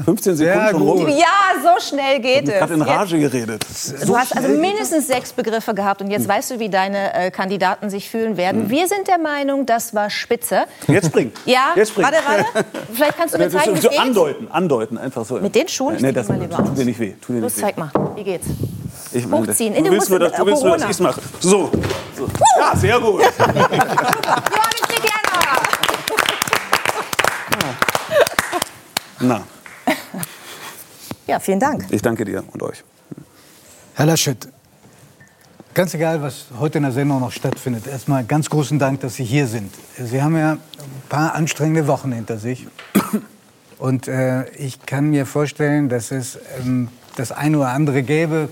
15 Sekunden schon rum. Ja, so schnell geht Ich es. habe in Jetzt- Rage geredet. Du hast also mindestens sechs Begriffe gehabt und jetzt weißt du, wie deine äh, Kandidaten sich fühlen werden. Wir sind der Meinung, das war spitze. Jetzt spring. Ja, Jetzt spring. warte, warte. Vielleicht kannst du mir zeigen, wie so es geht. andeuten, andeuten, einfach so. Mit den Schuhen? Ich Nee, das die mal lieber tut aus. dir nicht weh. Tut dir Los, nicht weh. zeig mal, wie geht's? Ich meine, Hochziehen. Du In den willst nur, dass, du willst nur, dass Corona. ich es mache. So. so. Ja, sehr gut. Na, Ja, vielen Dank. ich danke dir und euch. Herr Laschet, ganz egal, was heute in der Sendung noch stattfindet, erstmal ganz großen Dank, dass Sie hier sind. Sie haben ja ein paar anstrengende Wochen hinter sich. Und äh, ich kann mir vorstellen, dass es ähm, das eine oder andere gäbe,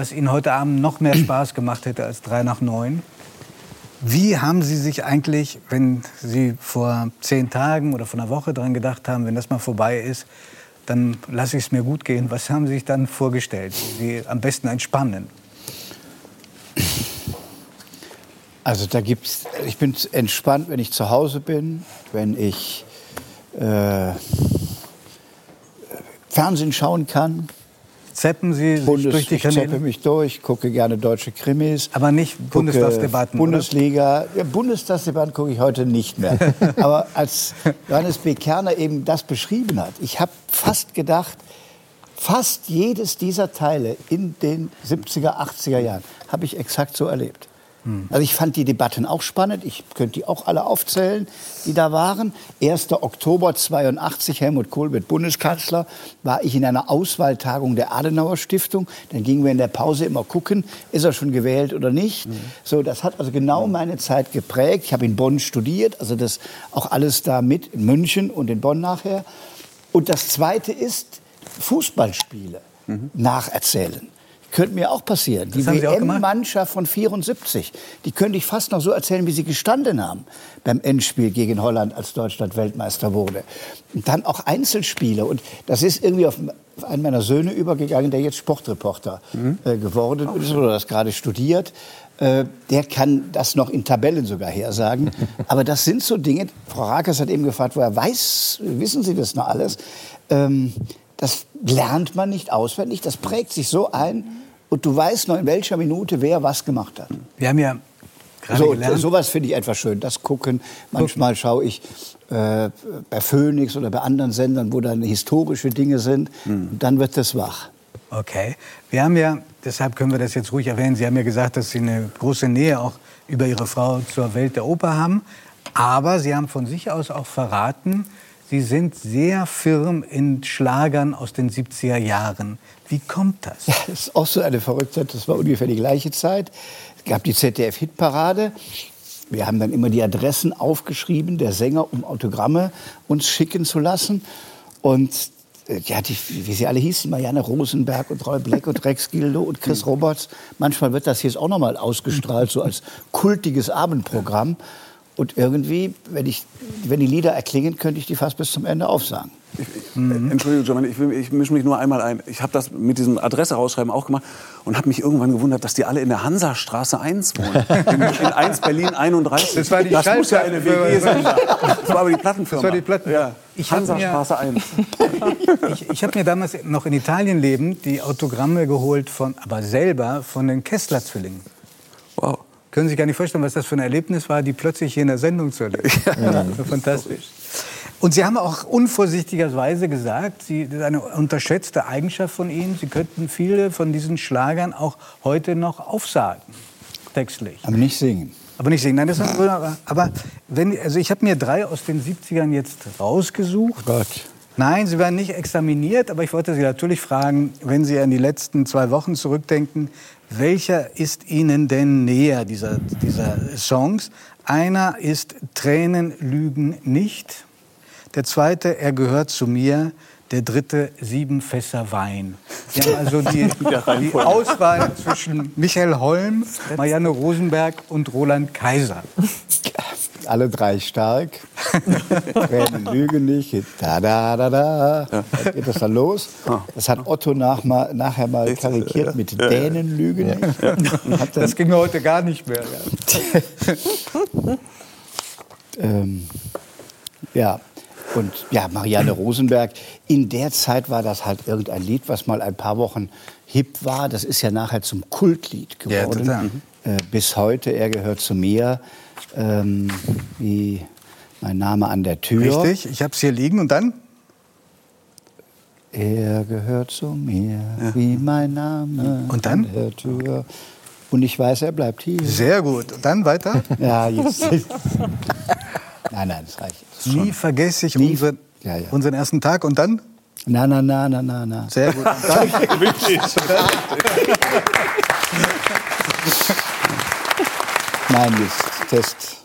was Ihnen heute Abend noch mehr Spaß gemacht hätte als drei nach neun. Wie haben Sie sich eigentlich, wenn Sie vor zehn Tagen oder vor einer Woche daran gedacht haben, wenn das mal vorbei ist, dann lasse ich es mir gut gehen. Was haben Sie sich dann vorgestellt? wie Sie am besten entspannen? Also da gibt's, ich bin entspannt, wenn ich zu Hause bin, wenn ich äh, Fernsehen schauen kann. Zeppen Sie sich Bundes, durch die ich zeppe Kanäle? mich durch, gucke gerne deutsche Krimis. Aber nicht Bundestagsdebatten? Bundesliga. Ja, Bundestagsdebatten gucke ich heute nicht mehr. Aber als Johannes B. Kerner eben das beschrieben hat, ich habe fast gedacht, fast jedes dieser Teile in den 70er, 80er Jahren habe ich exakt so erlebt. Also ich fand die Debatten auch spannend. Ich könnte die auch alle aufzählen, die da waren. 1. Oktober 82, Helmut Kohl wird Bundeskanzler, war ich in einer Auswahltagung der Adenauer Stiftung. Dann gingen wir in der Pause immer gucken, ist er schon gewählt oder nicht. So, das hat also genau meine Zeit geprägt. Ich habe in Bonn studiert, also das auch alles da mit in München und in Bonn nachher. Und das Zweite ist Fußballspiele nacherzählen. Könnte mir auch passieren. Die Das auch gemacht? WM-Mannschaft von 74, die könnte ich fast noch so erzählen, wie sie gestanden haben beim Endspiel gegen Holland, als Deutschland Weltmeister wurde. Und dann auch Einzelspiele. Und das ist irgendwie auf einen meiner Söhne übergegangen, der jetzt Sportreporter äh, geworden ist oder das gerade studiert. Äh, der kann das noch in Tabellen sogar hersagen. Aber das sind so Dinge, Frau Rakers hat eben gefragt, woher weiß, wissen Sie das noch alles? Ähm, das lernt man nicht auswendig, das prägt sich so ein und du weißt noch, in welcher Minute wer was gemacht hat. Wir haben ja gerade So, gelernt, sowas finde ich etwas schön, das Gucken. Manchmal schaue ich äh, bei Phoenix oder bei anderen Sendern, wo dann historische Dinge sind und dann wird das wach. Okay. Wir haben ja, deshalb können wir das jetzt ruhig erwähnen, Sie haben ja gesagt, dass Sie eine große Nähe auch über Ihre Frau zur Welt der Oper haben. Aber Sie haben von sich aus auch verraten, Sie sind sehr firm in Schlagern aus den 70er Jahren. Wie kommt das? Ja, das ist auch so eine Verrücktheit. Das war ungefähr die gleiche Zeit. Es gab die ZDF-Hitparade. Wir haben dann immer die Adressen aufgeschrieben der Sänger, um Autogramme uns schicken zu lassen. Und äh, ja, die, wie sie alle hießen, Marianne Rosenberg und Roy Black und Rex Gildo und Chris Roberts. Manchmal wird das jetzt auch noch mal ausgestrahlt, so als kultiges Abendprogramm. Und irgendwie, wenn, ich, wenn die Lieder erklingen, könnte ich die fast bis zum Ende aufsagen. Äh, Entschuldigung, Giovanni, ich, ich mische mich nur einmal ein. Ich habe das mit diesem Adresse rausschreiben auch gemacht und habe mich irgendwann gewundert, dass die alle in der Hansastraße 1 wohnen. In, in 1 Berlin 31. Das war die das muss ja eine WG sein. Das war aber die Plattenfirma. Das war die Platten- Ja. Ich Hansastraße 1. Ich, ich habe mir damals noch in Italien lebend die Autogramme geholt von, aber selber von den Kessler-Zwillingen. Können Sie sich gar nicht vorstellen, was das für ein Erlebnis war, die plötzlich hier in der Sendung zu erleben. Ja. Fantastisch. Und Sie haben auch unvorsichtigerweise gesagt, Sie, das ist eine unterschätzte Eigenschaft von Ihnen, Sie könnten viele von diesen Schlagern auch heute noch aufsagen, textlich. Aber nicht singen. Aber nicht singen, nein, das ist aber, aber wenn, also ich habe mir drei aus den 70ern jetzt rausgesucht. Oh Gott. Nein, Sie werden nicht examiniert, aber ich wollte Sie natürlich fragen, wenn Sie an die letzten zwei Wochen zurückdenken, welcher ist Ihnen denn näher dieser, dieser Songs? Einer ist Tränen lügen nicht. Der zweite, er gehört zu mir. Der dritte, sieben Fässer Wein. Wir haben also die, die Auswahl zwischen Michael Holm, Marianne Rosenberg und Roland Kaiser. Alle drei stark. Tränen lügen nicht. Da, da, da, da. Dann geht das dann los. Das hat Otto nach nachher mal karikiert mit Dänen lügen nicht. Das ging mir heute gar nicht mehr. Ja. ähm, ja. Und ja, Marianne Rosenberg, in der Zeit war das halt irgendein Lied, was mal ein paar Wochen hip war. Das ist ja nachher zum Kultlied geworden. Ja, äh, bis heute, er gehört zu mir, ähm, wie mein Name an der Tür. Richtig, ich habe es hier liegen und dann? Er gehört zu mir, ja. wie mein Name und dann? an der Tür. Und ich weiß, er bleibt hier. Sehr gut. Und dann weiter? ja, jetzt. nein, nein, das reicht. Nie vergesse ich Nie. Unseren, ja, ja. unseren ersten Tag und dann? Na, na, na, na, na, na. Sehr gut. Nein, jetzt Test.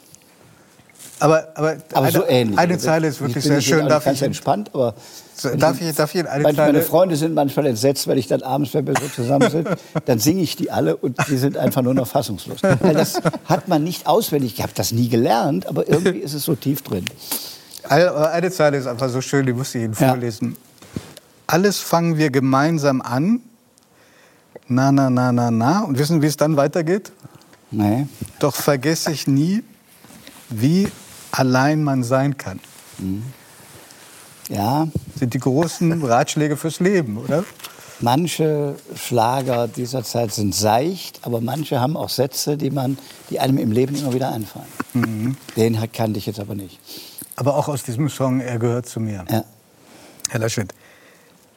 Aber, aber, aber so eine, ähnlich. Eine Zeile ist wirklich sehr schön. Darf ich entspannt, aber darf ich, darf ich eine meine, Zeile? Meine Freunde sind manchmal entsetzt, wenn ich dann abends, wenn wir so zusammen sind, dann singe ich die alle und die sind einfach nur noch fassungslos. Weil das hat man nicht auswendig. Ich habe das nie gelernt, aber irgendwie ist es so tief drin. Eine Zeile ist einfach so schön, die muss ich Ihnen vorlesen. Ja. Alles fangen wir gemeinsam an. Na, na, na, na, na. Und wissen, wie es dann weitergeht? Nee. Doch vergesse ich nie, wie allein man sein kann. Mhm. Ja. Sind die großen Ratschläge fürs Leben, oder? Manche Schlager dieser Zeit sind seicht, aber manche haben auch Sätze, die, man, die einem im Leben immer wieder einfallen. Mhm. Den kannte ich jetzt aber nicht. Aber auch aus diesem Song Er gehört zu mir. Ja. Herr Laschet,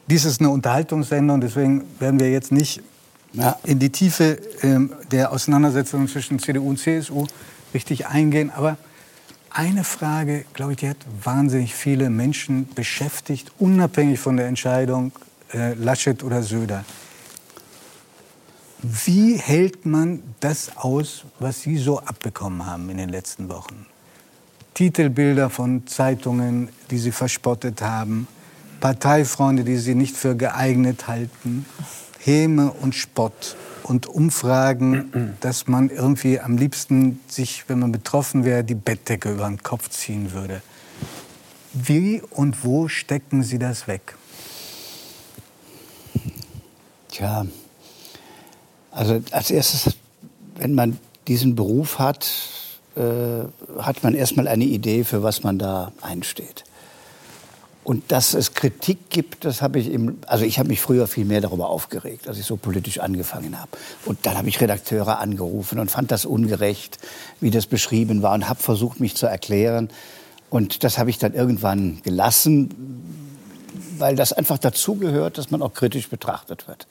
dies ist eine Unterhaltungssendung, deswegen werden wir jetzt nicht ja. in die Tiefe ähm, der Auseinandersetzung zwischen CDU und CSU richtig eingehen. Aber eine Frage, glaube ich, die hat wahnsinnig viele Menschen beschäftigt, unabhängig von der Entscheidung äh, Laschet oder Söder. Wie hält man das aus, was Sie so abbekommen haben in den letzten Wochen? Titelbilder von Zeitungen, die Sie verspottet haben, Parteifreunde, die Sie nicht für geeignet halten, Häme und Spott und Umfragen, dass man irgendwie am liebsten sich, wenn man betroffen wäre, die Bettdecke über den Kopf ziehen würde. Wie und wo stecken Sie das weg? Tja, also als erstes, wenn man diesen Beruf hat, äh, hat man erstmal eine Idee, für was man da einsteht. Und dass es Kritik gibt, das habe ich im, also ich habe mich früher viel mehr darüber aufgeregt, als ich so politisch angefangen habe. Und dann habe ich Redakteure angerufen und fand das ungerecht, wie das beschrieben war und habe versucht, mich zu erklären. Und das habe ich dann irgendwann gelassen, weil das einfach dazugehört, dass man auch kritisch betrachtet wird.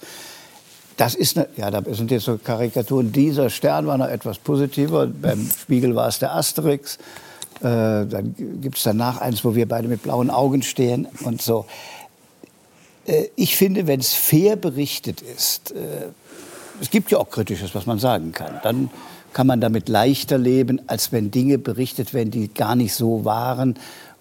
Das ist eine, ja, da sind jetzt so Karikaturen. Dieser Stern war noch etwas positiver. Beim Spiegel war es der Asterix. Äh, dann gibt es danach eins, wo wir beide mit blauen Augen stehen und so. Äh, ich finde, wenn es fair berichtet ist, äh, es gibt ja auch Kritisches, was man sagen kann, dann kann man damit leichter leben, als wenn Dinge berichtet werden, die gar nicht so waren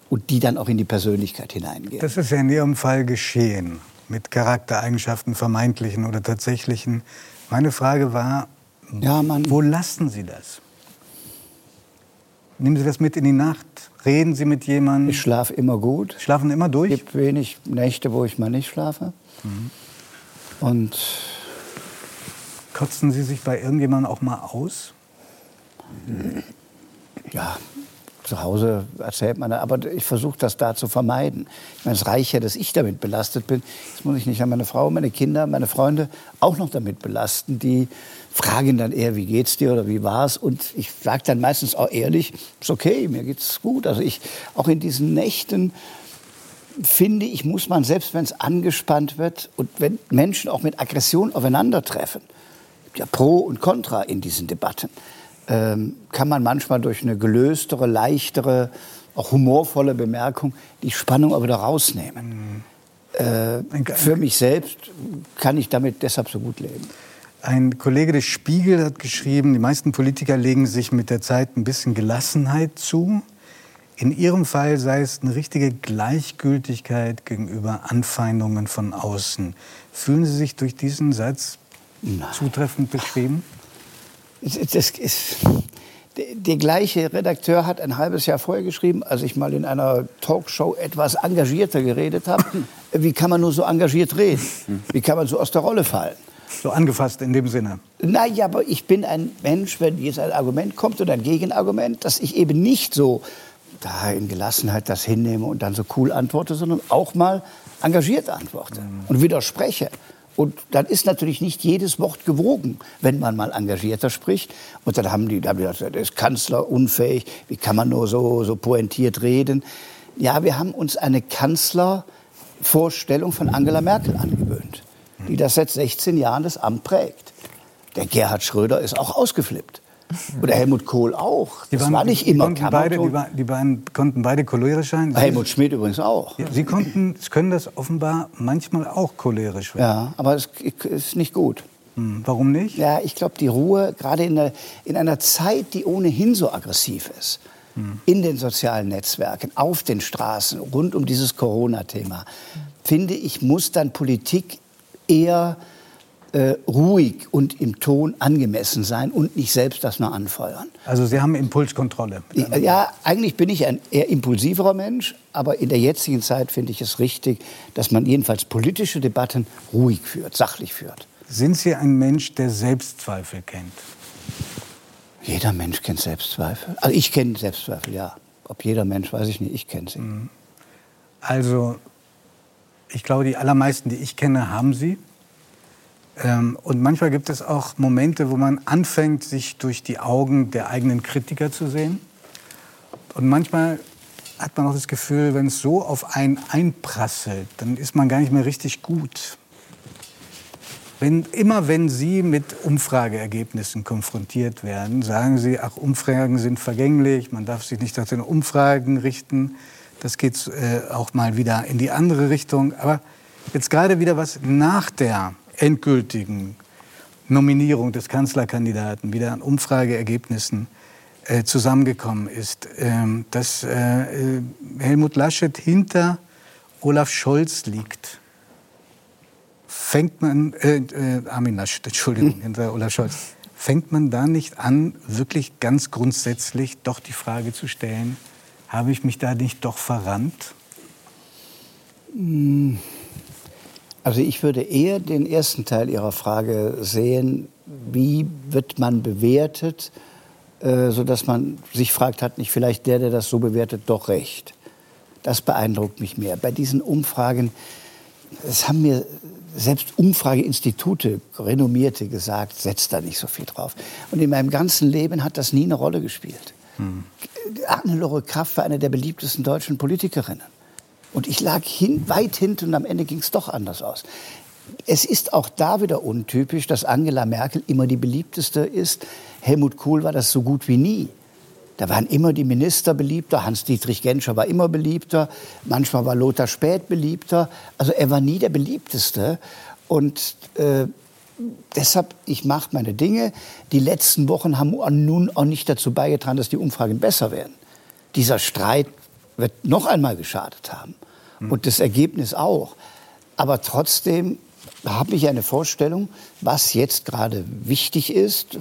und die dann auch in die Persönlichkeit hineingehen. Das ist ja in Ihrem Fall geschehen, mit Charaktereigenschaften, vermeintlichen oder tatsächlichen. Meine Frage war, ja, wo lassen Sie das? Nehmen Sie das mit in die Nacht? Reden Sie mit jemandem? Ich schlafe immer gut. Schlafen immer durch? Es gibt wenig Nächte, wo ich mal nicht schlafe. Mhm. Und kotzen Sie sich bei irgendjemandem auch mal aus? Zu Hause erzählt man, aber ich versuche das da zu vermeiden. Ich meine, es reicht ja, dass ich damit belastet bin. Jetzt muss ich nicht an meine Frau, meine Kinder, meine Freunde auch noch damit belasten. Die fragen dann eher, wie geht's dir oder wie war's? Und ich sage dann meistens auch ehrlich, ist okay, mir geht's gut. Also ich, auch in diesen Nächten, finde ich, muss man, selbst wenn es angespannt wird und wenn Menschen auch mit Aggression aufeinandertreffen, ja Pro und Contra in diesen Debatten, ähm, kann man manchmal durch eine gelöstere, leichtere, auch humorvolle Bemerkung die Spannung aber wieder rausnehmen. Mhm. Äh, für mich selbst kann ich damit deshalb so gut leben. Ein Kollege des Spiegel hat geschrieben, die meisten Politiker legen sich mit der Zeit ein bisschen Gelassenheit zu. In Ihrem Fall sei es eine richtige Gleichgültigkeit gegenüber Anfeindungen von außen. Fühlen Sie sich durch diesen Satz Nein. zutreffend beschrieben? Das ist, der gleiche Redakteur hat ein halbes Jahr vorher geschrieben, als ich mal in einer Talkshow etwas engagierter geredet habe. Wie kann man nur so engagiert reden? Wie kann man so aus der Rolle fallen? So angefasst in dem Sinne. Naja, aber ich bin ein Mensch, wenn jetzt ein Argument kommt oder ein Gegenargument, dass ich eben nicht so da in Gelassenheit das hinnehme und dann so cool antworte, sondern auch mal engagiert antworte mhm. und widerspreche. Und dann ist natürlich nicht jedes Wort gewogen, wenn man mal engagierter spricht. Und dann haben die, da haben die gesagt, der ist Kanzler unfähig, wie kann man nur so, so pointiert reden? Ja, wir haben uns eine Kanzlervorstellung von Angela Merkel angewöhnt, die das seit 16 Jahren das Amt prägt. Der Gerhard Schröder ist auch ausgeflippt. Oder Helmut Kohl auch. Das waren, war nicht immer die beide, die, die, beiden konnten beide cholerisch sein. Helmut Schmidt übrigens auch. Ja, Sie konnten, können das offenbar manchmal auch cholerisch werden. Ja, aber es ist nicht gut. Hm, warum nicht? Ja, ich glaube, die Ruhe, gerade in, der, in einer Zeit, die ohnehin so aggressiv ist, hm. in den sozialen Netzwerken, auf den Straßen, rund um dieses Corona-Thema, finde ich, muss dann Politik eher äh, ruhig und im Ton angemessen sein und nicht selbst das nur anfeuern. Also Sie haben Impulskontrolle? Ja, eigentlich bin ich ein eher impulsiverer Mensch, aber in der jetzigen Zeit finde ich es richtig, dass man jedenfalls politische Debatten ruhig führt, sachlich führt. Sind Sie ein Mensch, der Selbstzweifel kennt? Jeder Mensch kennt Selbstzweifel. Also ich kenne Selbstzweifel, ja. Ob jeder Mensch, weiß ich nicht, ich kenne sie. Mhm. Also, ich glaube, die allermeisten, die ich kenne, haben sie. Ähm, und manchmal gibt es auch Momente, wo man anfängt, sich durch die Augen der eigenen Kritiker zu sehen. Und manchmal hat man auch das Gefühl, wenn es so auf einen einprasselt, dann ist man gar nicht mehr richtig gut. Wenn, immer wenn Sie mit Umfrageergebnissen konfrontiert werden, sagen Sie, ach, Umfragen sind vergänglich, man darf sich nicht nach den Umfragen richten. Das geht äh, auch mal wieder in die andere Richtung. Aber jetzt gerade wieder was nach der endgültigen Nominierung des Kanzlerkandidaten wieder an Umfrageergebnissen äh, zusammengekommen ist, ähm, dass äh, Helmut Laschet hinter Olaf Scholz liegt. Fängt man, äh, äh Armin Laschet, Entschuldigung, hinter Olaf Scholz, fängt man da nicht an, wirklich ganz grundsätzlich doch die Frage zu stellen, habe ich mich da nicht doch verrannt? Hm. Also ich würde eher den ersten Teil Ihrer Frage sehen, wie wird man bewertet, äh, sodass man sich fragt, hat nicht vielleicht der, der das so bewertet, doch recht. Das beeindruckt mich mehr. Bei diesen Umfragen, das haben mir selbst Umfrageinstitute, renommierte, gesagt, setzt da nicht so viel drauf. Und in meinem ganzen Leben hat das nie eine Rolle gespielt. Hm. Annelore Kraft war eine der beliebtesten deutschen Politikerinnen. Und ich lag hin, weit hinten und am Ende ging es doch anders aus. Es ist auch da wieder untypisch, dass Angela Merkel immer die beliebteste ist. Helmut Kohl war das so gut wie nie. Da waren immer die Minister beliebter, Hans-Dietrich Genscher war immer beliebter, manchmal war Lothar Späth beliebter. Also er war nie der beliebteste. Und äh, deshalb, ich mache meine Dinge. Die letzten Wochen haben nun auch nicht dazu beigetragen, dass die Umfragen besser werden. Dieser Streit wird noch einmal geschadet haben. Hm. Und das Ergebnis auch. Aber trotzdem habe ich eine Vorstellung, was jetzt gerade wichtig ist,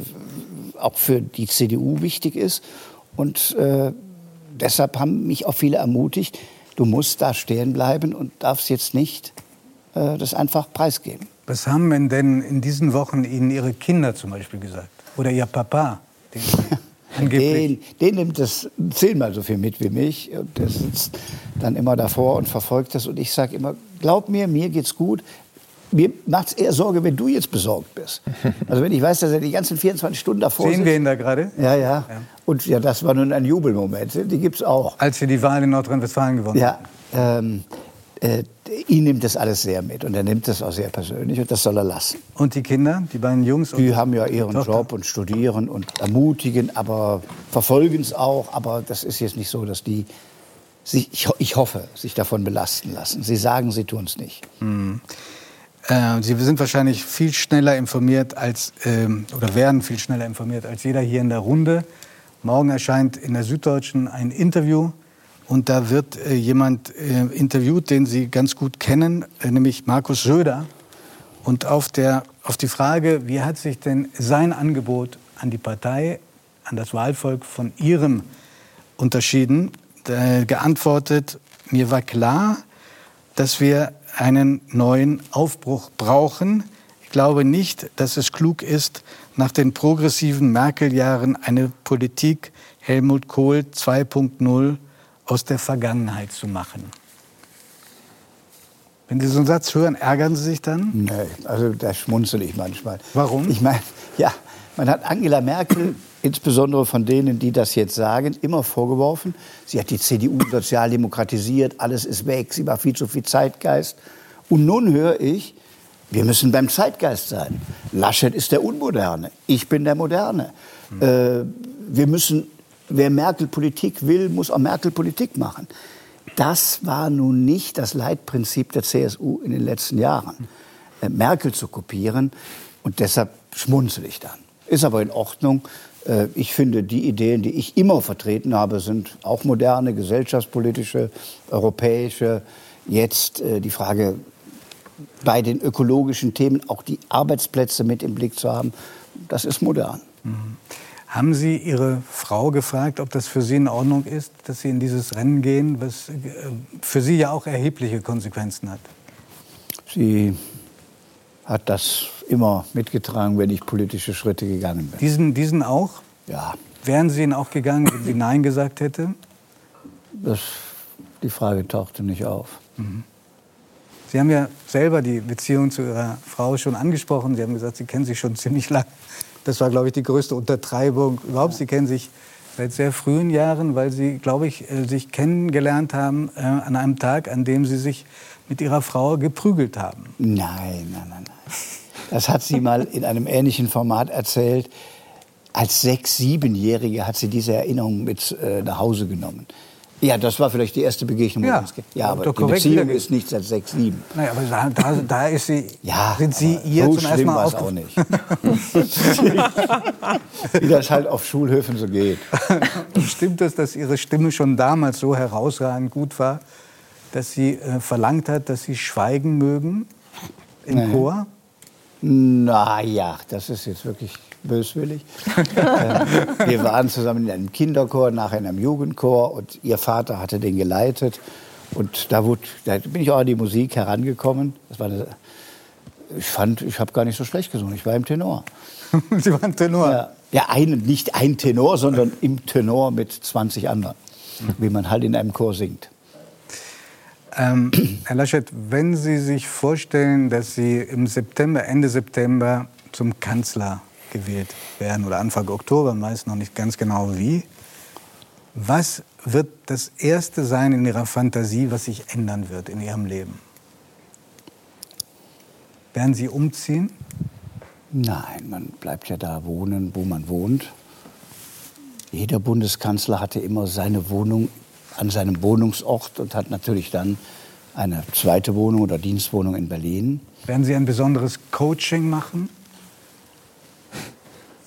auch für die CDU wichtig ist. Und äh, deshalb haben mich auch viele ermutigt, du musst da stehen bleiben und darfst jetzt nicht äh, das einfach preisgeben. Was haben denn in diesen Wochen Ihnen Ihre Kinder zum Beispiel gesagt? Oder Ihr Papa? Den, den nimmt das zehnmal so viel mit wie mich. Und der sitzt dann immer davor und verfolgt das. Und ich sage immer, glaub mir, mir geht's gut. Mir macht es eher Sorge, wenn du jetzt besorgt bist. Also wenn ich weiß, dass er die ganzen 24 Stunden davor Sehen wir ihn da gerade? Ja, ja, ja. Und ja, das war nun ein Jubelmoment. Die gibt es auch. Als wir die Wahl in Nordrhein-Westfalen gewonnen haben. Ja, ähm, äh, ihn nimmt das alles sehr mit und er nimmt das auch sehr persönlich und das soll er lassen. Und die Kinder, die beiden Jungs? Die haben ja ihren Tochter. Job und studieren und ermutigen, aber verfolgen es auch. Aber das ist jetzt nicht so, dass die sich, ich, ich hoffe, sich davon belasten lassen. Sie sagen, sie tun es nicht. Mhm. Äh, sie sind wahrscheinlich viel schneller informiert als, ähm, oder werden viel schneller informiert als jeder hier in der Runde. Morgen erscheint in der Süddeutschen ein Interview und da wird äh, jemand äh, interviewt, den Sie ganz gut kennen, äh, nämlich Markus Söder. Und auf, der, auf die Frage, wie hat sich denn sein Angebot an die Partei, an das Wahlvolk von Ihrem unterschieden, geantwortet, mir war klar, dass wir einen neuen Aufbruch brauchen. Ich glaube nicht, dass es klug ist, nach den progressiven Merkel-Jahren eine Politik Helmut Kohl 2.0 aus der Vergangenheit zu machen. Wenn Sie so einen Satz hören, ärgern Sie sich dann? Nee, also da schmunzel ich manchmal. Warum? Ich meine, ja, man hat Angela Merkel, insbesondere von denen, die das jetzt sagen, immer vorgeworfen, sie hat die CDU sozialdemokratisiert, alles ist weg, sie war viel zu viel Zeitgeist. Und nun höre ich, wir müssen beim Zeitgeist sein. Laschet ist der Unmoderne, ich bin der Moderne. Hm. Äh, wir müssen wer Merkel Politik will, muss auch Merkel Politik machen. Das war nun nicht das Leitprinzip der CSU in den letzten Jahren, äh, Merkel zu kopieren. Und deshalb schmunzel ich dann. Ist aber in Ordnung. Äh, ich finde, die Ideen, die ich immer vertreten habe, sind auch moderne, gesellschaftspolitische, europäische. Jetzt äh, die Frage, bei den ökologischen Themen auch die Arbeitsplätze mit im Blick zu haben, das ist modern. Mhm. Haben Sie Ihre Frau gefragt, ob das für Sie in Ordnung ist, dass Sie in dieses Rennen gehen, was äh, für Sie ja auch erhebliche Konsequenzen hat? Sie hat das immer mitgetragen, wenn ich politische Schritte gegangen bin. Diesen, diesen auch? Ja. Wären Sie ihn auch gegangen, wenn sie Nein gesagt hätte? Das, die Frage tauchte nicht auf. Mhm. Sie haben ja selber die Beziehung zu Ihrer Frau schon angesprochen. Sie haben gesagt, Sie kennen sie schon ziemlich lang. Das war, glaube ich, die größte Untertreibung überhaupt. Sie kennen sich seit sehr frühen Jahren, weil Sie, glaube ich, äh, sich kennengelernt haben äh, an einem Tag, an dem Sie sich mit Ihrer Frau geprügelt haben. Nein, nein, nein, nein. Das hat sie mal in einem ähnlichen Format erzählt. Als sechs-, siebenjährige hat sie diese Erinnerung mit äh, nach Hause genommen. Ja, das war vielleicht die erste Begegnung. Ja, ja aber die Beziehung ist nicht seit sechs, sieben. Naja, aber da, da, da ist sie, ja, sind Sie ihr so zum ersten Mal auch nicht. Wie das halt auf Schulhöfen so geht. Stimmt es, dass Ihre Stimme schon damals so herausragend gut war, dass sie äh, verlangt hat, dass Sie schweigen mögen im Nein. Chor? Na ja, das ist jetzt wirklich böswillig. äh, wir waren zusammen in einem Kinderchor, nachher in einem Jugendchor und ihr Vater hatte den geleitet. Und da, wurde, da bin ich auch an die Musik herangekommen. Das war eine, ich fand, ich habe gar nicht so schlecht gesungen. Ich war im Tenor. Sie waren Tenor? Ja, ja ein, nicht ein Tenor, sondern im Tenor mit 20 anderen, wie man halt in einem Chor singt. Ähm, Herr Laschet, wenn Sie sich vorstellen, dass Sie im September, Ende September zum Kanzler gewählt werden oder Anfang Oktober, meist noch nicht ganz genau wie. Was wird das Erste sein in Ihrer Fantasie, was sich ändern wird in Ihrem Leben? Werden Sie umziehen? Nein, man bleibt ja da wohnen, wo man wohnt. Jeder Bundeskanzler hatte immer seine Wohnung an seinem Wohnungsort und hat natürlich dann eine zweite Wohnung oder Dienstwohnung in Berlin. Werden Sie ein besonderes Coaching machen?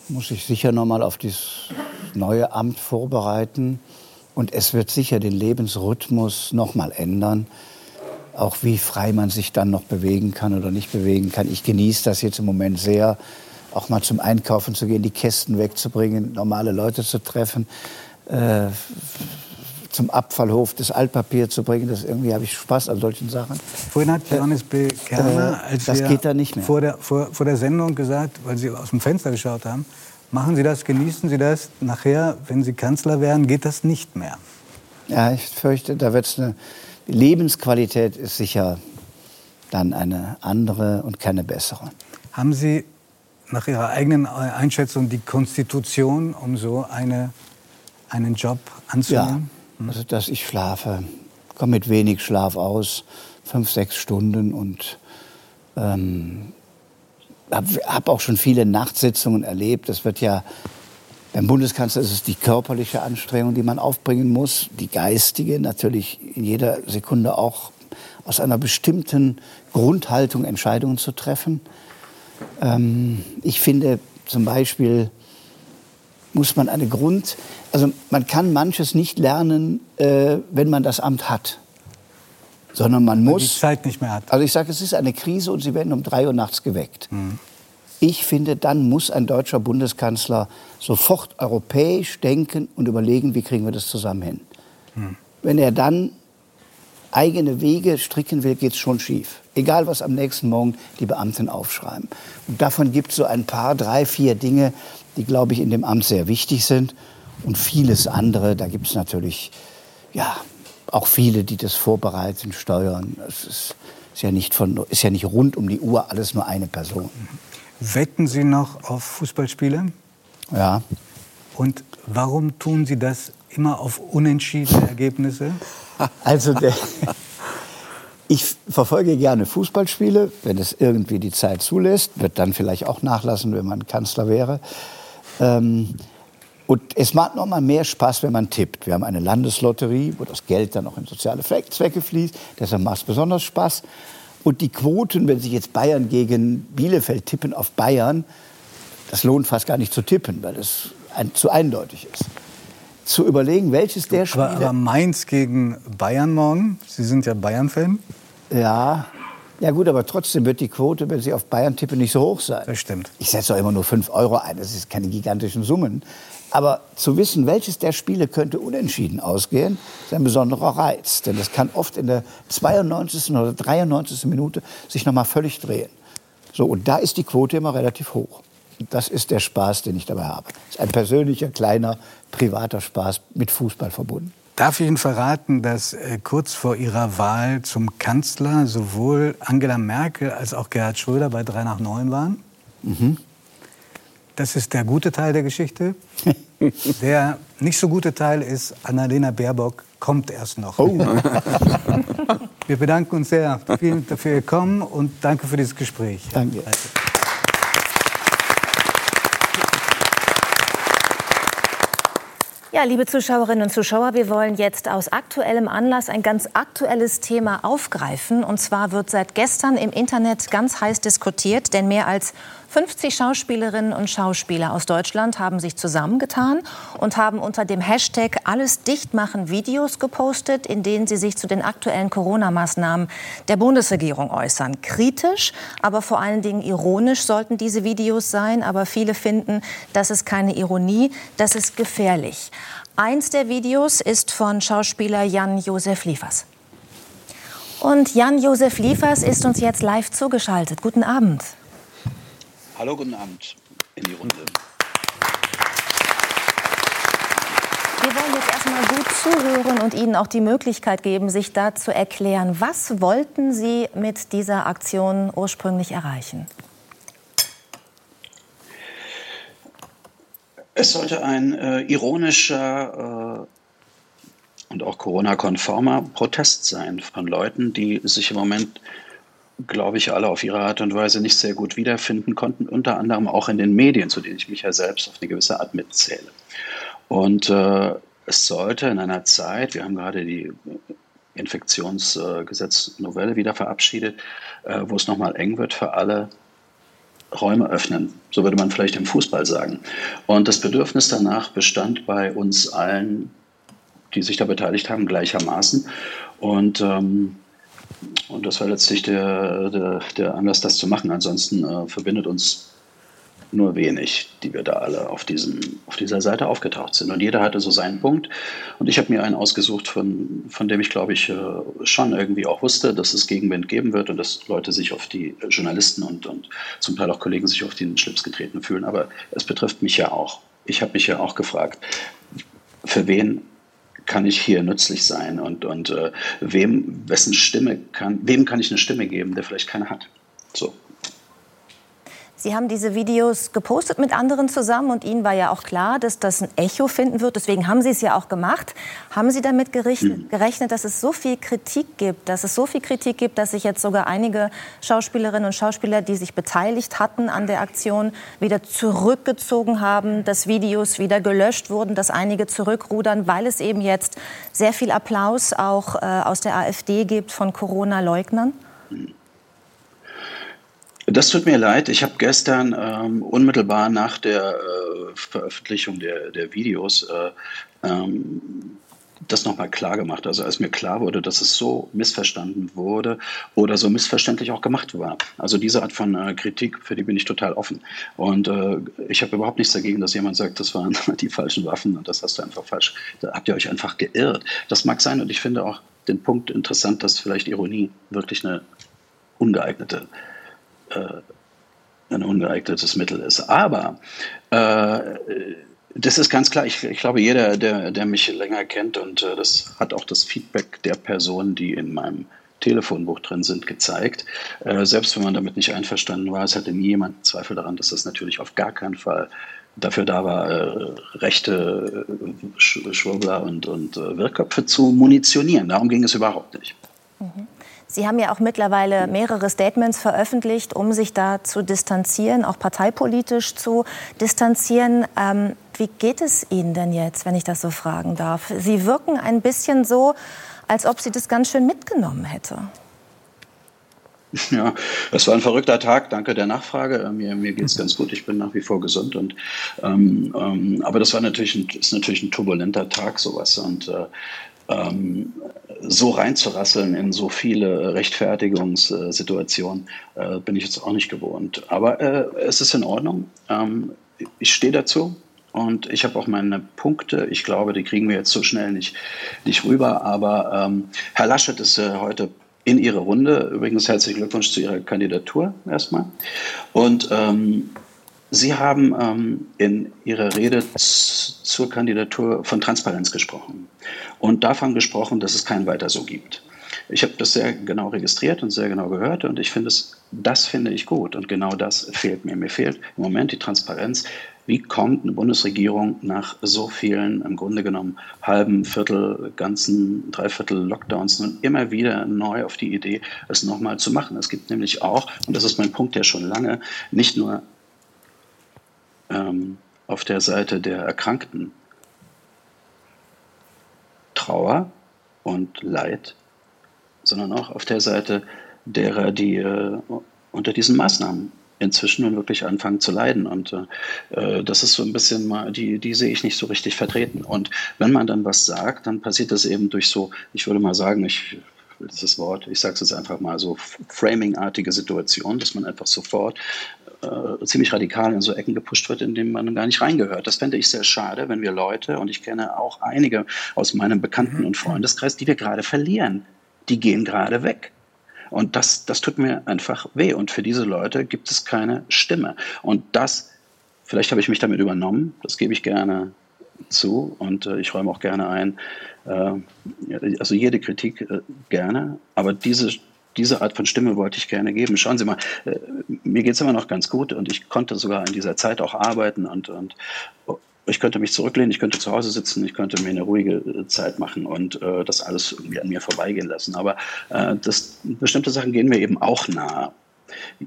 Muss ich sicher noch mal auf dieses neue Amt vorbereiten. Und es wird sicher den Lebensrhythmus noch mal ändern. Auch wie frei man sich dann noch bewegen kann oder nicht bewegen kann. Ich genieße das jetzt im Moment sehr, auch mal zum Einkaufen zu gehen, die Kästen wegzubringen, normale Leute zu treffen, äh, zum Abfallhof das Altpapier zu bringen. Das irgendwie habe ich Spaß an solchen Sachen. Vorhin hat Johannes B. Kerner, äh, als das geht da. Vor der, vor, vor der Sendung gesagt, weil Sie aus dem Fenster geschaut haben, Machen Sie das, genießen Sie das? Nachher, wenn Sie Kanzler werden, geht das nicht mehr. Ja, ich fürchte, da wird es eine Lebensqualität ist sicher dann eine andere und keine bessere. Haben Sie nach Ihrer eigenen Einschätzung die Konstitution, um so eine, einen Job anzunehmen? Ja, also dass ich schlafe, komme mit wenig Schlaf aus, fünf, sechs Stunden und ähm, habe hab auch schon viele Nachtsitzungen erlebt. Das wird ja beim Bundeskanzler ist es die körperliche Anstrengung, die man aufbringen muss, die geistige, natürlich in jeder Sekunde auch aus einer bestimmten Grundhaltung Entscheidungen zu treffen. Ähm, ich finde zum Beispiel, muss man eine Grund, also man kann manches nicht lernen, äh, wenn man das Amt hat, sondern man muss. Die Zeit nicht mehr hat. Also ich sage, es ist eine Krise und Sie werden um drei Uhr nachts geweckt. Mhm. Ich finde, dann muss ein deutscher Bundeskanzler sofort europäisch denken und überlegen, wie kriegen wir das zusammen hin. Hm. Wenn er dann eigene Wege stricken will, geht es schon schief. Egal, was am nächsten Morgen die Beamten aufschreiben. Und davon gibt es so ein paar, drei, vier Dinge, die, glaube ich, in dem Amt sehr wichtig sind. Und vieles andere, da gibt es natürlich ja, auch viele, die das vorbereiten, steuern. Es ist, ist, ja nicht von, ist ja nicht rund um die Uhr alles nur eine Person. Wetten Sie noch auf Fußballspiele? Ja. Und warum tun Sie das immer auf unentschiedene Ergebnisse? Also der, ich verfolge gerne Fußballspiele, wenn es irgendwie die Zeit zulässt, wird dann vielleicht auch nachlassen, wenn man Kanzler wäre. Ähm, und es macht noch mal mehr Spaß, wenn man tippt. Wir haben eine Landeslotterie, wo das Geld dann auch in soziale Zwecke fließt. Deshalb macht es besonders Spaß. Und die Quoten, wenn sich jetzt Bayern gegen Bielefeld tippen auf Bayern, das lohnt fast gar nicht zu tippen, weil es ein, zu eindeutig ist. Zu überlegen, welches der Spiele... Aber, aber Mainz gegen Bayern morgen, Sie sind ja Bayern-Fan. Ja, ja gut, aber trotzdem wird die Quote, wenn Sie auf Bayern tippen, nicht so hoch sein. Das stimmt. Ich setze doch immer nur 5 Euro ein, das sind keine gigantischen Summen. Aber zu wissen, welches der Spiele könnte unentschieden ausgehen, ist ein besonderer Reiz. Denn das kann oft in der 92. oder 93. Minute sich noch mal völlig drehen. So, und da ist die Quote immer relativ hoch. Und das ist der Spaß, den ich dabei habe. Das ist ein persönlicher, kleiner, privater Spaß mit Fußball verbunden. Darf ich Ihnen verraten, dass äh, kurz vor Ihrer Wahl zum Kanzler sowohl Angela Merkel als auch Gerhard Schröder bei 3 nach 9 waren? Mhm. Das ist der gute Teil der Geschichte. Der nicht so gute Teil ist, Annalena Baerbock kommt erst noch. Oh. Wir bedanken uns sehr vielen dafür gekommen und danke für dieses Gespräch. Danke. Ja, liebe Zuschauerinnen und Zuschauer, wir wollen jetzt aus aktuellem Anlass ein ganz aktuelles Thema aufgreifen. Und zwar wird seit gestern im Internet ganz heiß diskutiert, denn mehr als 50 Schauspielerinnen und Schauspieler aus Deutschland haben sich zusammengetan und haben unter dem Hashtag Alles dicht machen Videos gepostet, in denen sie sich zu den aktuellen Corona-Maßnahmen der Bundesregierung äußern. Kritisch, aber vor allen Dingen ironisch sollten diese Videos sein. Aber viele finden, das ist keine Ironie, das ist gefährlich. Eins der Videos ist von Schauspieler Jan-Josef Liefers. Und Jan-Josef Liefers ist uns jetzt live zugeschaltet. Guten Abend. Hallo, guten Abend in die Runde. Wir wollen jetzt erstmal gut zuhören und Ihnen auch die Möglichkeit geben, sich da zu erklären. Was wollten Sie mit dieser Aktion ursprünglich erreichen? Es sollte ein äh, ironischer äh, und auch Corona-konformer Protest sein von Leuten, die sich im Moment glaube ich, alle auf ihre Art und Weise nicht sehr gut wiederfinden konnten, unter anderem auch in den Medien, zu denen ich mich ja selbst auf eine gewisse Art mitzähle. Und äh, es sollte in einer Zeit, wir haben gerade die Infektionsgesetznovelle wieder verabschiedet, äh, wo es nochmal eng wird für alle, Räume öffnen. So würde man vielleicht im Fußball sagen. Und das Bedürfnis danach bestand bei uns allen, die sich da beteiligt haben, gleichermaßen. Und ähm, und das war letztlich der, der, der Anlass, das zu machen. Ansonsten äh, verbindet uns nur wenig, die wir da alle auf, diesem, auf dieser Seite aufgetaucht sind. Und jeder hatte so seinen Punkt. Und ich habe mir einen ausgesucht, von, von dem ich, glaube ich, äh, schon irgendwie auch wusste, dass es Gegenwind geben wird und dass Leute sich auf die Journalisten und, und zum Teil auch Kollegen sich auf den Schlips getreten fühlen. Aber es betrifft mich ja auch. Ich habe mich ja auch gefragt, für wen kann ich hier nützlich sein und, und äh, wem, wessen Stimme kann, wem kann ich eine Stimme geben, der vielleicht keine hat. So. Sie haben diese Videos gepostet mit anderen zusammen und Ihnen war ja auch klar, dass das ein Echo finden wird. Deswegen haben Sie es ja auch gemacht. Haben Sie damit gerechnet, dass es so viel Kritik gibt, dass es so viel Kritik gibt, dass sich jetzt sogar einige Schauspielerinnen und Schauspieler, die sich beteiligt hatten an der Aktion, wieder zurückgezogen haben, dass Videos wieder gelöscht wurden, dass einige zurückrudern, weil es eben jetzt sehr viel Applaus auch äh, aus der AfD gibt von Corona-Leugnern? Das tut mir leid. Ich habe gestern ähm, unmittelbar nach der äh, Veröffentlichung der, der Videos äh, ähm, das nochmal klar gemacht. Also als mir klar wurde, dass es so missverstanden wurde oder so missverständlich auch gemacht war. Also diese Art von äh, Kritik, für die bin ich total offen. Und äh, ich habe überhaupt nichts dagegen, dass jemand sagt, das waren die falschen Waffen und das hast du einfach falsch. Da habt ihr euch einfach geirrt. Das mag sein und ich finde auch den Punkt interessant, dass vielleicht Ironie wirklich eine ungeeignete äh, ein ungeeignetes Mittel ist. Aber äh, das ist ganz klar. Ich, ich, glaube, jeder, der, der mich länger kennt, und äh, das hat auch das Feedback der Personen, die in meinem Telefonbuch drin sind, gezeigt. Äh, selbst wenn man damit nicht einverstanden war, es hatte nie jemand Zweifel daran, dass das natürlich auf gar keinen Fall dafür da war, äh, rechte äh, Schwurbler und, und äh, Wirrköpfe zu munitionieren. Darum ging es überhaupt nicht. Mhm. Sie haben ja auch mittlerweile mehrere Statements veröffentlicht, um sich da zu distanzieren, auch parteipolitisch zu distanzieren. Ähm, wie geht es Ihnen denn jetzt, wenn ich das so fragen darf? Sie wirken ein bisschen so, als ob Sie das ganz schön mitgenommen hätte. Ja, es war ein verrückter Tag. Danke der Nachfrage. Äh, mir, mir geht es ganz gut. Ich bin nach wie vor gesund. Und, ähm, ähm, aber das war natürlich ein, ist natürlich ein turbulenter Tag, sowas. Und äh, ähm, so reinzurasseln in so viele Rechtfertigungssituationen äh, bin ich jetzt auch nicht gewohnt. Aber äh, es ist in Ordnung. Ähm, ich stehe dazu. Und ich habe auch meine Punkte. Ich glaube, die kriegen wir jetzt so schnell nicht, nicht rüber. Aber ähm, Herr Laschet ist äh, heute in Ihre Runde. Übrigens herzlichen Glückwunsch zu Ihrer Kandidatur erstmal. Und ähm, Sie haben ähm, in Ihrer Rede zur Kandidatur von Transparenz gesprochen und davon gesprochen, dass es kein Weiter so gibt. Ich habe das sehr genau registriert und sehr genau gehört und ich finde es, das finde ich gut und genau das fehlt mir. Mir fehlt im Moment die Transparenz. Wie kommt eine Bundesregierung nach so vielen, im Grunde genommen halben, Viertel, ganzen, Dreiviertel Lockdowns nun immer wieder neu auf die Idee, es nochmal zu machen? Es gibt nämlich auch, und das ist mein Punkt ja schon lange, nicht nur ähm, auf der Seite der Erkrankten Trauer und Leid, sondern auch auf der Seite derer, die äh, unter diesen Maßnahmen inzwischen nun wirklich anfangen zu leiden. Und äh, das ist so ein bisschen mal, die, die sehe ich nicht so richtig vertreten. Und wenn man dann was sagt, dann passiert das eben durch so, ich würde mal sagen, ich das Wort, ich sage es jetzt einfach mal so, framing-artige Situation, dass man einfach sofort äh, ziemlich radikal in so Ecken gepusht wird, in denen man gar nicht reingehört. Das fände ich sehr schade, wenn wir Leute, und ich kenne auch einige aus meinem Bekannten- und Freundeskreis, die wir gerade verlieren, die gehen gerade weg. Und das, das tut mir einfach weh. Und für diese Leute gibt es keine Stimme. Und das, vielleicht habe ich mich damit übernommen, das gebe ich gerne zu und äh, ich räume auch gerne ein, äh, also jede Kritik äh, gerne, aber diese diese Art von Stimme wollte ich gerne geben. Schauen Sie mal, äh, mir geht es immer noch ganz gut und ich konnte sogar in dieser Zeit auch arbeiten und, und ich könnte mich zurücklehnen, ich könnte zu Hause sitzen, ich könnte mir eine ruhige äh, Zeit machen und äh, das alles irgendwie an mir vorbeigehen lassen. Aber äh, das, bestimmte Sachen gehen mir eben auch nahe.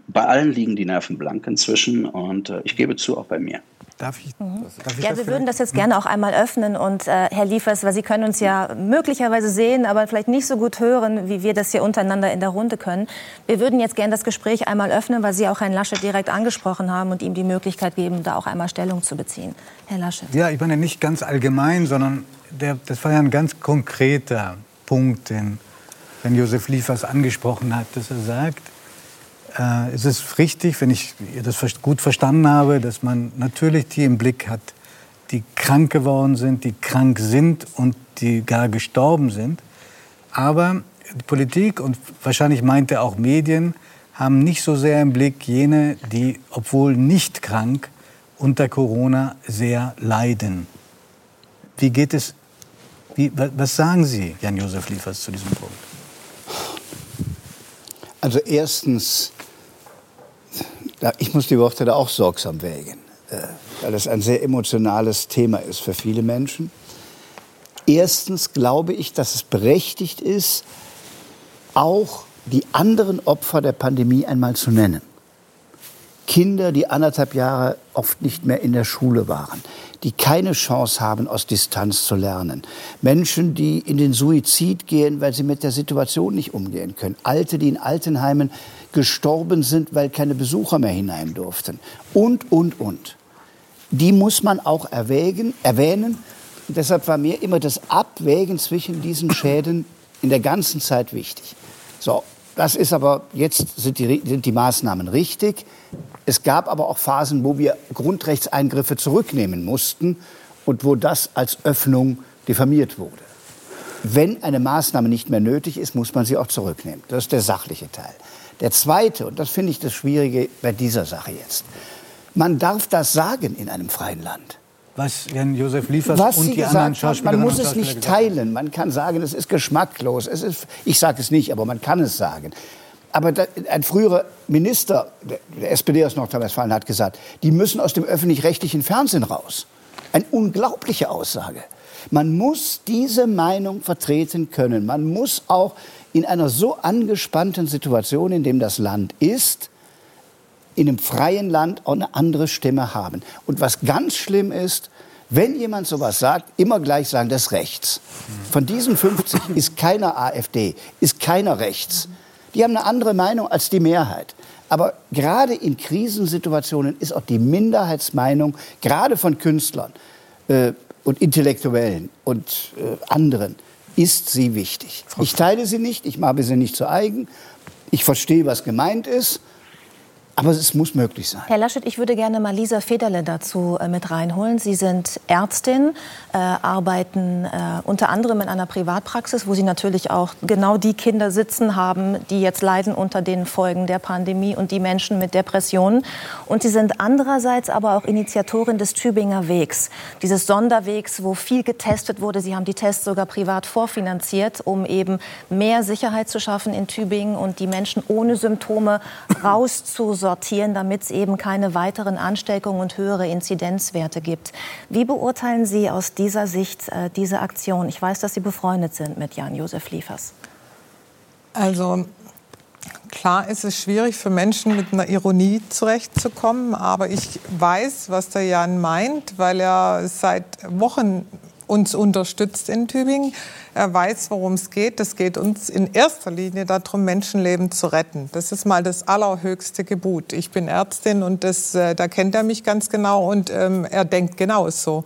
Bei allen liegen die Nerven blank inzwischen und äh, ich gebe zu, auch bei mir. Darf ich, mhm. darf ich ja, wir würden das jetzt gerne auch einmal öffnen. Und äh, Herr Liefers, weil Sie können uns ja möglicherweise sehen, aber vielleicht nicht so gut hören, wie wir das hier untereinander in der Runde können. Wir würden jetzt gerne das Gespräch einmal öffnen, weil Sie auch Herrn Laschet direkt angesprochen haben und ihm die Möglichkeit geben, da auch einmal Stellung zu beziehen. Herr Laschet. Ja, ich meine nicht ganz allgemein, sondern der, das war ja ein ganz konkreter Punkt, den, den Josef Liefers angesprochen hat, dass er sagt, Äh, es ist richtig, wenn ich das gut verstanden habe, dass man natürlich die im Blick hat, die krank geworden sind, die krank sind und die gar gestorben sind. Aber die Politik und wahrscheinlich meint er auch Medien haben nicht so sehr im Blick jene, die, obwohl nicht krank, unter Corona sehr leiden. Wie geht es, wie, was sagen Sie, Jan-Josef Liefers, zu diesem Punkt? Also erstens, ich muss die Worte da auch sorgsam wägen, äh, weil das ein sehr emotionales Thema ist für viele Menschen. Erstens glaube ich, dass es berechtigt ist, auch die anderen Opfer der Pandemie einmal zu nennen. Kinder, die anderthalb Jahre oft nicht mehr in der Schule waren, die keine Chance haben, aus Distanz zu lernen. Menschen, die in den Suizid gehen, weil sie mit der Situation nicht umgehen können. Alte, die in Altenheimen gestorben sind, weil keine Besucher mehr hinein durften. Und, und, und. Die muss man auch erwägen, erwähnen. Und deshalb war mir immer das Abwägen zwischen diesen Schäden in der ganzen Zeit wichtig. So, das ist aber, jetzt sind die, sind die Maßnahmen richtig. Es gab aber auch Phasen, wo wir Grundrechtseingriffe zurücknehmen mussten und wo das als Öffnung diffamiert wurde. Wenn eine Maßnahme nicht mehr nötig ist, muss man sie auch zurücknehmen. Das ist der sachliche Teil. Der zweite, und das finde ich das Schwierige bei dieser Sache jetzt, man darf das sagen in einem freien Land. Was Jan Josef Liefers Was und Sie die anderen Schauspieler Man muss es nicht teilen. Man kann sagen, es ist geschmacklos. Es ist, ich sage es nicht, aber man kann es sagen. Aber ein früherer Minister der SPD aus Nordrhein-Westfalen hat gesagt, die müssen aus dem öffentlich-rechtlichen Fernsehen raus. Eine unglaubliche Aussage. Man muss diese Meinung vertreten können. Man muss auch in einer so angespannten Situation, in dem das Land ist, in einem freien Land auch eine andere Stimme haben. Und was ganz schlimm ist, wenn jemand sowas sagt, immer gleich sagen, das ist rechts. Von diesen 50 ist keiner AfD, ist keiner rechts. Die haben eine andere Meinung als die Mehrheit. Aber gerade in Krisensituationen ist auch die Minderheitsmeinung, gerade von Künstlern äh, und Intellektuellen und äh, anderen, ist sie wichtig. Ich teile sie nicht, ich mache sie nicht zu eigen. Ich verstehe, was gemeint ist. Aber es muss möglich sein. Herr Laschet, ich würde gerne mal Lisa Federle dazu äh, mit reinholen. Sie sind Ärztin, äh, arbeiten äh, unter anderem in einer Privatpraxis, wo Sie natürlich auch genau die Kinder sitzen haben, die jetzt leiden unter den Folgen der Pandemie und die Menschen mit Depressionen. Und Sie sind andererseits aber auch Initiatorin des Tübinger Wegs, dieses Sonderwegs, wo viel getestet wurde. Sie haben die Tests sogar privat vorfinanziert, um eben mehr Sicherheit zu schaffen in Tübingen und die Menschen ohne Symptome rauszusorgen sortieren, damit es eben keine weiteren Ansteckungen und höhere Inzidenzwerte gibt. Wie beurteilen Sie aus dieser Sicht äh, diese Aktion? Ich weiß, dass Sie befreundet sind mit Jan-Josef Liefers. Also Klar ist es schwierig für Menschen mit einer Ironie zurechtzukommen, aber ich weiß, was der Jan meint, weil er seit Wochen uns unterstützt in Tübingen. Er weiß, worum es geht. Es geht uns in erster Linie darum, Menschenleben zu retten. Das ist mal das allerhöchste Gebot. Ich bin Ärztin und das, äh, da kennt er mich ganz genau und ähm, er denkt genauso.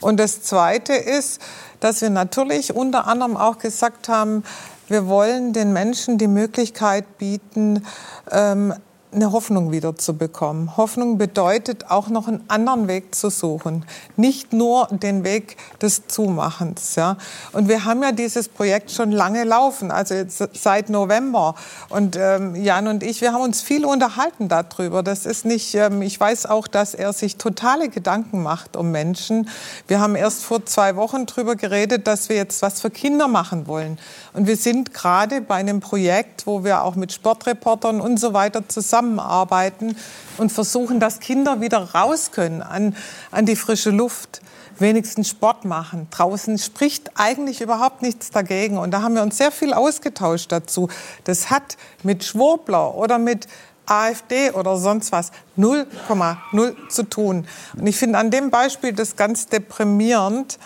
Und das Zweite ist, dass wir natürlich unter anderem auch gesagt haben, wir wollen den Menschen die Möglichkeit bieten, ähm, eine Hoffnung wieder zu bekommen. Hoffnung bedeutet auch noch einen anderen Weg zu suchen, nicht nur den Weg des Zumachens. Ja. Und wir haben ja dieses Projekt schon lange laufen, also seit November. Und ähm, Jan und ich, wir haben uns viel unterhalten darüber. Das ist nicht, ähm, ich weiß auch, dass er sich totale Gedanken macht um Menschen. Wir haben erst vor zwei Wochen darüber geredet, dass wir jetzt was für Kinder machen wollen. Und wir sind gerade bei einem Projekt, wo wir auch mit Sportreportern und so weiter zusammen zusammenarbeiten und versuchen, dass Kinder wieder raus können an, an die frische Luft wenigstens Sport machen. Draußen spricht eigentlich überhaupt nichts dagegen. Und da haben wir uns sehr viel ausgetauscht dazu. Das hat mit Schwurbler oder mit AfD oder sonst was 0,0 zu tun. Und ich finde an dem Beispiel das ganz deprimierend,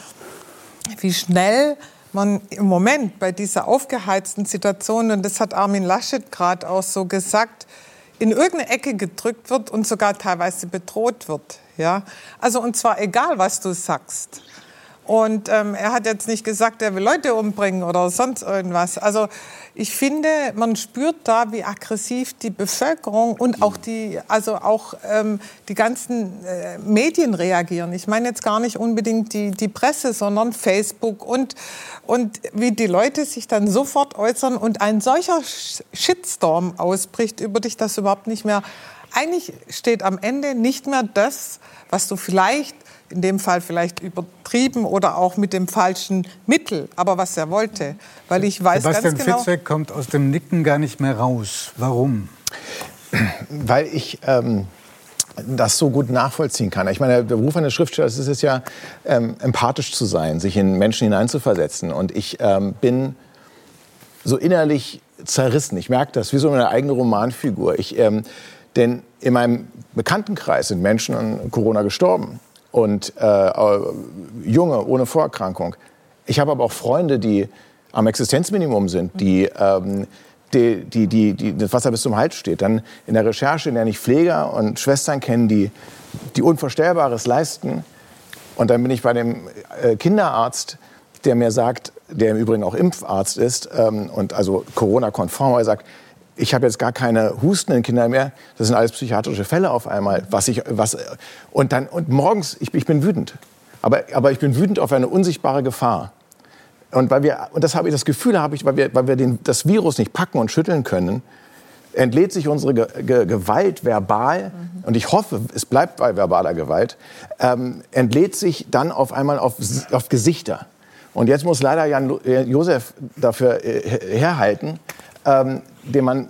wie schnell man im Moment bei dieser aufgeheizten Situation, und das hat Armin Laschet gerade auch so gesagt, in irgendeine Ecke gedrückt wird und sogar teilweise bedroht wird. Ja? Also und zwar egal, was du sagst. Und ähm, er hat jetzt nicht gesagt, er will Leute umbringen oder sonst irgendwas. Also ich finde, man spürt da, wie aggressiv die Bevölkerung und auch die, also auch ähm, die ganzen äh, Medien reagieren. Ich meine jetzt gar nicht unbedingt die, die Presse, sondern Facebook und, und wie die Leute sich dann sofort äußern und ein solcher Shitstorm ausbricht über dich, dass überhaupt nicht mehr, eigentlich steht am Ende nicht mehr das, was du vielleicht in dem Fall vielleicht übertrieben oder auch mit dem falschen Mittel, aber was er wollte. Weil ich weiß Sebastian ganz genau, Fitzek kommt aus dem Nicken gar nicht mehr raus. Warum? Weil ich ähm, das so gut nachvollziehen kann. Ich meine, der Beruf eines Schriftstellers ist es ja, ähm, empathisch zu sein, sich in Menschen hineinzuversetzen. Und ich ähm, bin so innerlich zerrissen. Ich merke das, wie so eine eigene Romanfigur. Ich, ähm, denn in meinem Bekanntenkreis sind Menschen an Corona gestorben und äh, Junge ohne Vorerkrankung. Ich habe aber auch Freunde, die am Existenzminimum sind, die, ähm, die, die, die, die das Wasser bis zum Hals steht. Dann in der Recherche lerne ich Pfleger und Schwestern kennen, die, die Unvorstellbares leisten. Und dann bin ich bei dem äh, Kinderarzt, der mir sagt, der im Übrigen auch Impfarzt ist ähm, und also Corona-konform, er sagt, ich habe jetzt gar keine hustenden Kinder mehr. Das sind alles psychiatrische Fälle auf einmal. Was ich, was, und dann, und morgens, ich, ich bin wütend. Aber, aber ich bin wütend auf eine unsichtbare Gefahr. Und weil wir, und das habe ich das Gefühl, habe ich, weil wir, weil wir den, das Virus nicht packen und schütteln können, entlädt sich unsere Ge Ge Gewalt verbal, mhm. und ich hoffe, es bleibt bei verbaler Gewalt, ähm, entlädt sich dann auf einmal auf, auf Gesichter. Und jetzt muss leider Jan Josef dafür äh, herhalten, ähm, den man,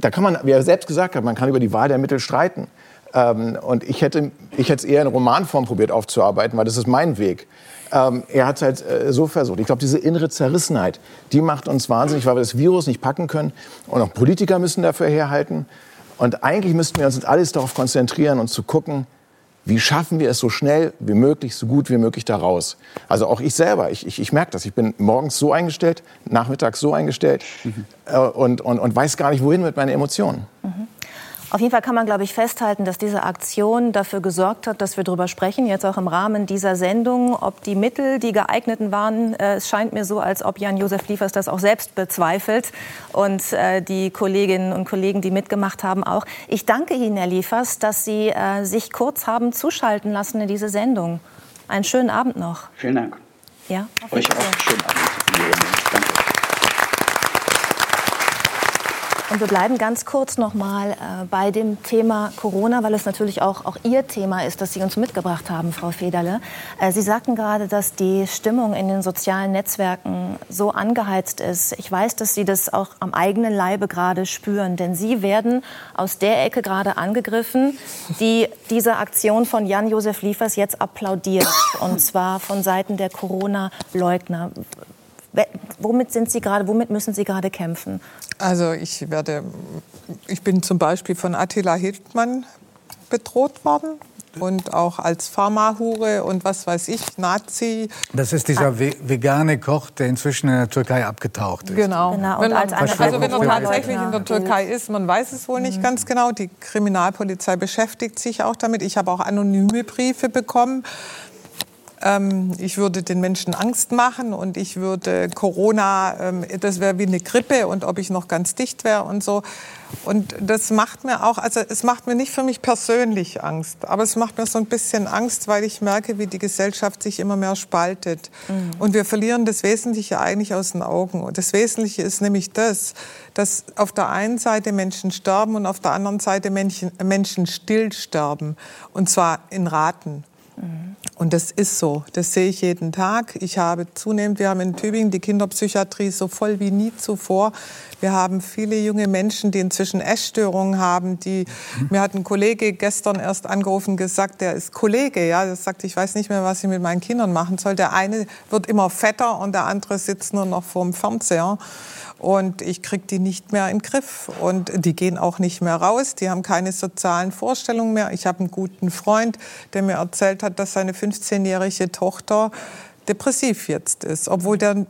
da kann man, wie er selbst gesagt hat, man kann über die Wahl der Mittel streiten. Ähm, und ich hätte, ich hätte es eher in Romanform probiert aufzuarbeiten, weil das ist mein Weg. Ähm, er hat es halt äh, so versucht. Ich glaube, diese innere Zerrissenheit, die macht uns wahnsinnig, weil wir das Virus nicht packen können. Und auch Politiker müssen dafür herhalten. Und eigentlich müssten wir uns alles darauf konzentrieren und zu gucken, wie schaffen wir es so schnell wie möglich, so gut wie möglich da raus? Also auch ich selber, ich, ich, ich merke das. Ich bin morgens so eingestellt, nachmittags so eingestellt mhm. äh, und, und, und weiß gar nicht, wohin mit meinen Emotionen. Mhm. Auf jeden Fall kann man, glaube ich, festhalten, dass diese Aktion dafür gesorgt hat, dass wir darüber sprechen, jetzt auch im Rahmen dieser Sendung, ob die Mittel die geeigneten waren. Äh, es scheint mir so, als ob Jan-Josef Liefers das auch selbst bezweifelt und äh, die Kolleginnen und Kollegen, die mitgemacht haben, auch. Ich danke Ihnen, Herr Liefers, dass Sie äh, sich kurz haben zuschalten lassen in diese Sendung. Einen schönen Abend noch. Vielen Dank. Ja, Euch auch schönen Abend. Und wir bleiben ganz kurz noch mal äh, bei dem Thema Corona, weil es natürlich auch, auch Ihr Thema ist, das Sie uns mitgebracht haben, Frau Federle. Äh, Sie sagten gerade, dass die Stimmung in den sozialen Netzwerken so angeheizt ist. Ich weiß, dass Sie das auch am eigenen Leibe gerade spüren, denn Sie werden aus der Ecke gerade angegriffen, die diese Aktion von Jan-Josef Liefers jetzt applaudiert, und zwar von Seiten der Corona-Leugner. Womit sind Sie gerade, womit müssen Sie gerade kämpfen? Also ich werde, ich bin zum Beispiel von Attila Hildmann bedroht worden und auch als Pharmahure und was weiß ich, Nazi. Das ist dieser vegane Koch, der inzwischen in der Türkei abgetaucht ist. Genau. genau. Wenn man, also wenn er tatsächlich in der Türkei ist, man weiß es wohl nicht mhm. ganz genau. Die Kriminalpolizei beschäftigt sich auch damit. Ich habe auch anonyme Briefe bekommen ähm, ich würde den Menschen Angst machen und ich würde Corona, ähm, das wäre wie eine Grippe und ob ich noch ganz dicht wäre und so. Und das macht mir auch, also es macht mir nicht für mich persönlich Angst, aber es macht mir so ein bisschen Angst, weil ich merke, wie die Gesellschaft sich immer mehr spaltet. Mhm. Und wir verlieren das Wesentliche eigentlich aus den Augen. Und das Wesentliche ist nämlich das, dass auf der einen Seite Menschen sterben und auf der anderen Seite Menschen, Menschen still sterben. Und zwar in Raten. Und das ist so. Das sehe ich jeden Tag. Ich habe zunehmend, wir haben in Tübingen die Kinderpsychiatrie so voll wie nie zuvor. Wir haben viele junge Menschen, die inzwischen Essstörungen haben. Die, mir hat ein Kollege gestern erst angerufen gesagt, der ist Kollege, ja, der sagt, ich weiß nicht mehr, was ich mit meinen Kindern machen soll. Der eine wird immer fetter und der andere sitzt nur noch vorm Fernseher und ich kriege die nicht mehr in den Griff. Und die gehen auch nicht mehr raus, die haben keine sozialen Vorstellungen mehr. Ich habe einen guten Freund, der mir erzählt hat, dass seine 15-jährige Tochter depressiv jetzt ist, obwohl der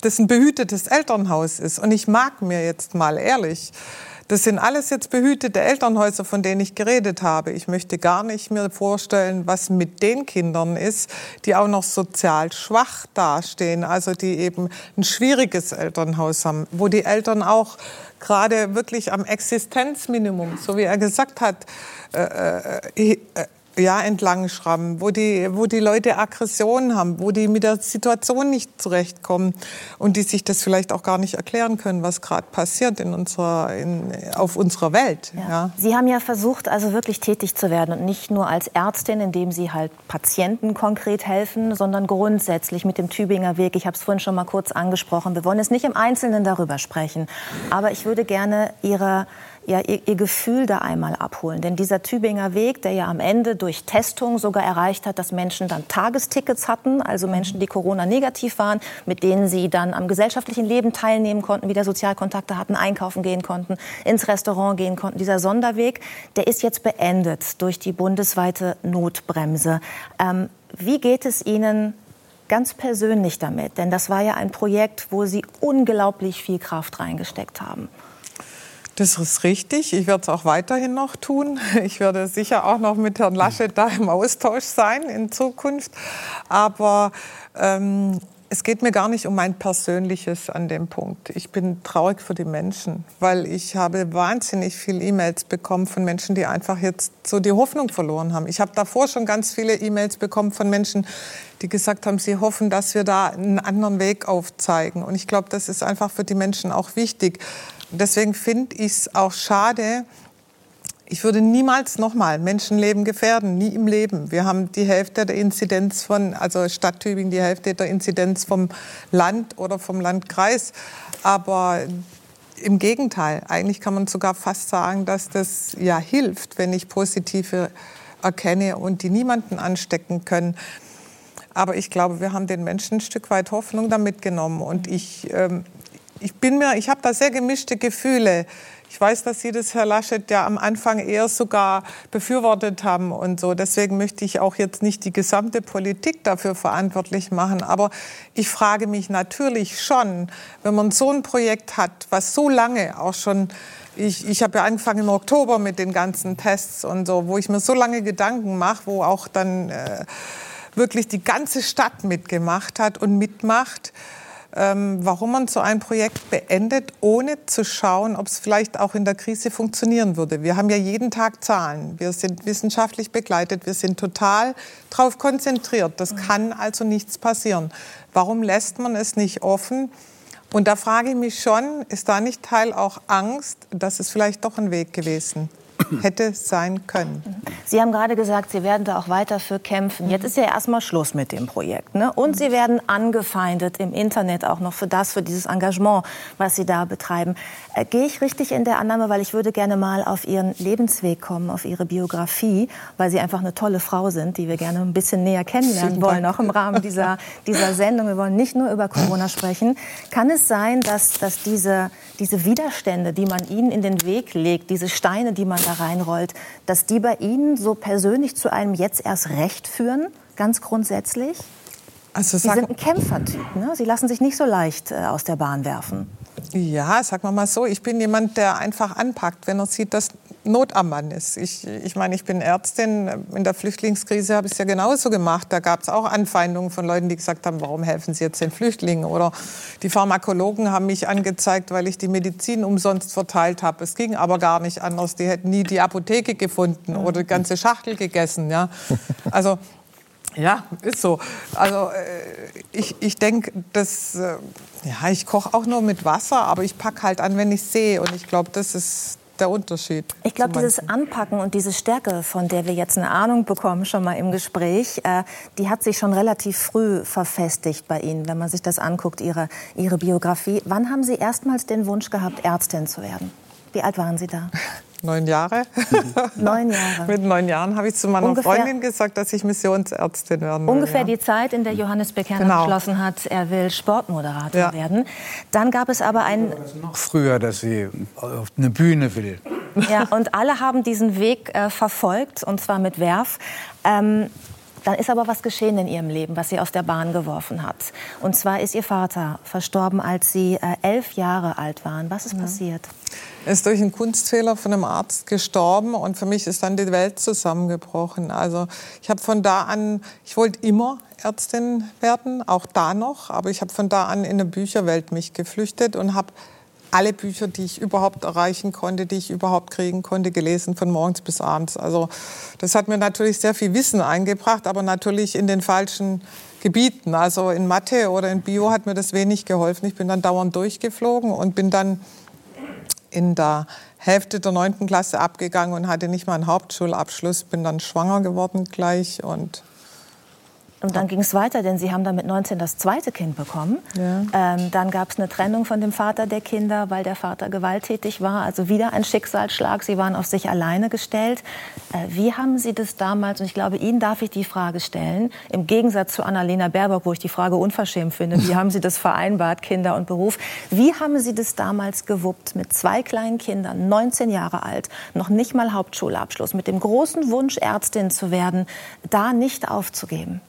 das ein behütetes Elternhaus ist. Und ich mag mir jetzt mal ehrlich, das sind alles jetzt behütete Elternhäuser, von denen ich geredet habe. Ich möchte gar nicht mir vorstellen, was mit den Kindern ist, die auch noch sozial schwach dastehen, also die eben ein schwieriges Elternhaus haben, wo die Eltern auch gerade wirklich am Existenzminimum, so wie er gesagt hat, äh, äh, äh ja, entlang schrammen, wo die, wo die Leute Aggressionen haben, wo die mit der Situation nicht zurechtkommen und die sich das vielleicht auch gar nicht erklären können, was gerade passiert in unserer, in, auf unserer Welt. Ja. ja. Sie haben ja versucht, also wirklich tätig zu werden und nicht nur als Ärztin, indem Sie halt Patienten konkret helfen, sondern grundsätzlich mit dem Tübinger Weg. Ich habe es vorhin schon mal kurz angesprochen. Wir wollen jetzt nicht im Einzelnen darüber sprechen, aber ich würde gerne Ihre ja, ihr, ihr, Gefühl da einmal abholen. Denn dieser Tübinger Weg, der ja am Ende durch Testung sogar erreicht hat, dass Menschen dann Tagestickets hatten, also Menschen, die Corona-negativ waren, mit denen sie dann am gesellschaftlichen Leben teilnehmen konnten, wieder Sozialkontakte hatten, einkaufen gehen konnten, ins Restaurant gehen konnten. Dieser Sonderweg, der ist jetzt beendet durch die bundesweite Notbremse. Ähm, wie geht es Ihnen ganz persönlich damit? Denn das war ja ein Projekt, wo Sie unglaublich viel Kraft reingesteckt haben. Das ist richtig. Ich werde es auch weiterhin noch tun. Ich werde sicher auch noch mit Herrn Laschet da im Austausch sein in Zukunft. Aber ähm, es geht mir gar nicht um mein Persönliches an dem Punkt. Ich bin traurig für die Menschen, weil ich habe wahnsinnig viele E-Mails bekommen von Menschen, die einfach jetzt so die Hoffnung verloren haben. Ich habe davor schon ganz viele E-Mails bekommen von Menschen, die gesagt haben, sie hoffen, dass wir da einen anderen Weg aufzeigen. Und ich glaube, das ist einfach für die Menschen auch wichtig. Deswegen finde ich es auch schade, ich würde niemals nochmal Menschenleben gefährden, nie im Leben. Wir haben die Hälfte der Inzidenz von, also Stadt Tübingen, die Hälfte der Inzidenz vom Land oder vom Landkreis. Aber im Gegenteil, eigentlich kann man sogar fast sagen, dass das ja hilft, wenn ich positive erkenne und die niemanden anstecken können. Aber ich glaube, wir haben den Menschen ein Stück weit Hoffnung damit genommen. Und ich ähm, ich bin mir, ich habe da sehr gemischte Gefühle. Ich weiß, dass Sie das, Herr Laschet, ja am Anfang eher sogar befürwortet haben und so. Deswegen möchte ich auch jetzt nicht die gesamte Politik dafür verantwortlich machen. Aber ich frage mich natürlich schon, wenn man so ein Projekt hat, was so lange auch schon ich, ich habe ja angefangen im Oktober mit den ganzen Tests und so, wo ich mir so lange Gedanken mache, wo auch dann äh, wirklich die ganze Stadt mitgemacht hat und mitmacht ähm, warum man so ein Projekt beendet, ohne zu schauen, ob es vielleicht auch in der Krise funktionieren würde. Wir haben ja jeden Tag Zahlen. Wir sind wissenschaftlich begleitet. Wir sind total darauf konzentriert. Das kann also nichts passieren. Warum lässt man es nicht offen? Und da frage ich mich schon, ist da nicht Teil auch Angst, dass es vielleicht doch ein Weg gewesen hätte sein können. Sie haben gerade gesagt, Sie werden da auch weiter für kämpfen. Jetzt ist ja erstmal Schluss mit dem Projekt. Ne? Und Sie werden angefeindet im Internet auch noch für das, für dieses Engagement, was Sie da betreiben. Äh, Gehe ich richtig in der Annahme, weil ich würde gerne mal auf Ihren Lebensweg kommen, auf Ihre Biografie, weil Sie einfach eine tolle Frau sind, die wir gerne ein bisschen näher kennenlernen wollen, auch im Rahmen dieser, dieser Sendung. Wir wollen nicht nur über Corona sprechen. Kann es sein, dass, dass diese, diese Widerstände, die man Ihnen in den Weg legt, diese Steine, die man da reinrollt, dass die bei Ihnen so persönlich zu einem jetzt erst recht führen, ganz grundsätzlich? Also, Sie sind ein Kämpfertyp. Ne? Sie lassen sich nicht so leicht äh, aus der Bahn werfen. Ja, sagen wir mal so, ich bin jemand, der einfach anpackt, wenn er sieht, dass Not am Mann ist. Ich, ich meine, ich bin Ärztin. In der Flüchtlingskrise habe ich es ja genauso gemacht. Da gab es auch Anfeindungen von Leuten, die gesagt haben, warum helfen Sie jetzt den Flüchtlingen? Oder die Pharmakologen haben mich angezeigt, weil ich die Medizin umsonst verteilt habe. Es ging aber gar nicht anders. Die hätten nie die Apotheke gefunden oder die ganze Schachtel gegessen. Ja? Also ja, ist so. Also äh, ich, ich denke, dass äh, ja, ich koche auch nur mit Wasser, aber ich packe halt an, wenn ich sehe. Und ich glaube, das ist der Unterschied. Ich glaube, dieses Anpacken und diese Stärke, von der wir jetzt eine Ahnung bekommen, schon mal im Gespräch, äh, die hat sich schon relativ früh verfestigt bei Ihnen, wenn man sich das anguckt, Ihre, Ihre Biografie. Wann haben Sie erstmals den Wunsch gehabt, Ärztin zu werden? Wie alt waren Sie da? Neun Jahre. Neun Jahre. Mit neun Jahren habe ich zu meiner ungefähr, Freundin gesagt, dass ich Missionsärztin werden will. Ungefähr ja. die Zeit, in der Johannes Bekerner genau. beschlossen hat, er will Sportmoderator ja. werden. Dann gab es aber einen... Noch früher, dass sie auf eine Bühne will. Ja, und alle haben diesen Weg äh, verfolgt, und zwar mit Werf. Ähm, Dann ist aber was geschehen in Ihrem Leben, was Sie aus der Bahn geworfen hat. Und zwar ist Ihr Vater verstorben, als Sie äh, elf Jahre alt waren. Was ist ja. passiert? Er ist durch einen Kunstfehler von einem Arzt gestorben und für mich ist dann die Welt zusammengebrochen. Also ich habe von da an, ich wollte immer Ärztin werden, auch da noch, aber ich habe von da an in eine Bücherwelt mich geflüchtet und habe alle Bücher, die ich überhaupt erreichen konnte, die ich überhaupt kriegen konnte, gelesen von morgens bis abends. Also das hat mir natürlich sehr viel Wissen eingebracht, aber natürlich in den falschen Gebieten. Also in Mathe oder in Bio hat mir das wenig geholfen. Ich bin dann dauernd durchgeflogen und bin dann in der Hälfte der neunten Klasse abgegangen und hatte nicht mal einen Hauptschulabschluss. Bin dann schwanger geworden gleich und und dann ging es weiter, denn Sie haben dann mit 19 das zweite Kind bekommen. Ja. Ähm, dann gab es eine Trennung von dem Vater der Kinder, weil der Vater gewalttätig war. Also wieder ein Schicksalsschlag. Sie waren auf sich alleine gestellt. Äh, wie haben Sie das damals, und ich glaube, Ihnen darf ich die Frage stellen, im Gegensatz zu Annalena Baerbock, wo ich die Frage unverschämt finde, wie haben Sie das vereinbart, Kinder und Beruf? Wie haben Sie das damals gewuppt mit zwei kleinen Kindern, 19 Jahre alt, noch nicht mal Hauptschulabschluss, mit dem großen Wunsch, Ärztin zu werden, da nicht aufzugeben?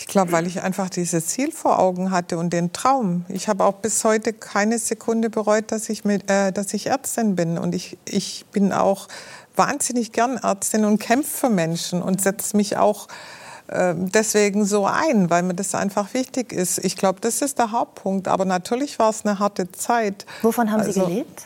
Ich glaube, weil ich einfach dieses Ziel vor Augen hatte und den Traum. Ich habe auch bis heute keine Sekunde bereut, dass ich, mit, äh, dass ich Ärztin bin. Und ich, ich bin auch wahnsinnig gern Ärztin und kämpfe für Menschen und setze mich auch äh, deswegen so ein, weil mir das einfach wichtig ist. Ich glaube, das ist der Hauptpunkt. Aber natürlich war es eine harte Zeit. Wovon haben also, Sie gelebt?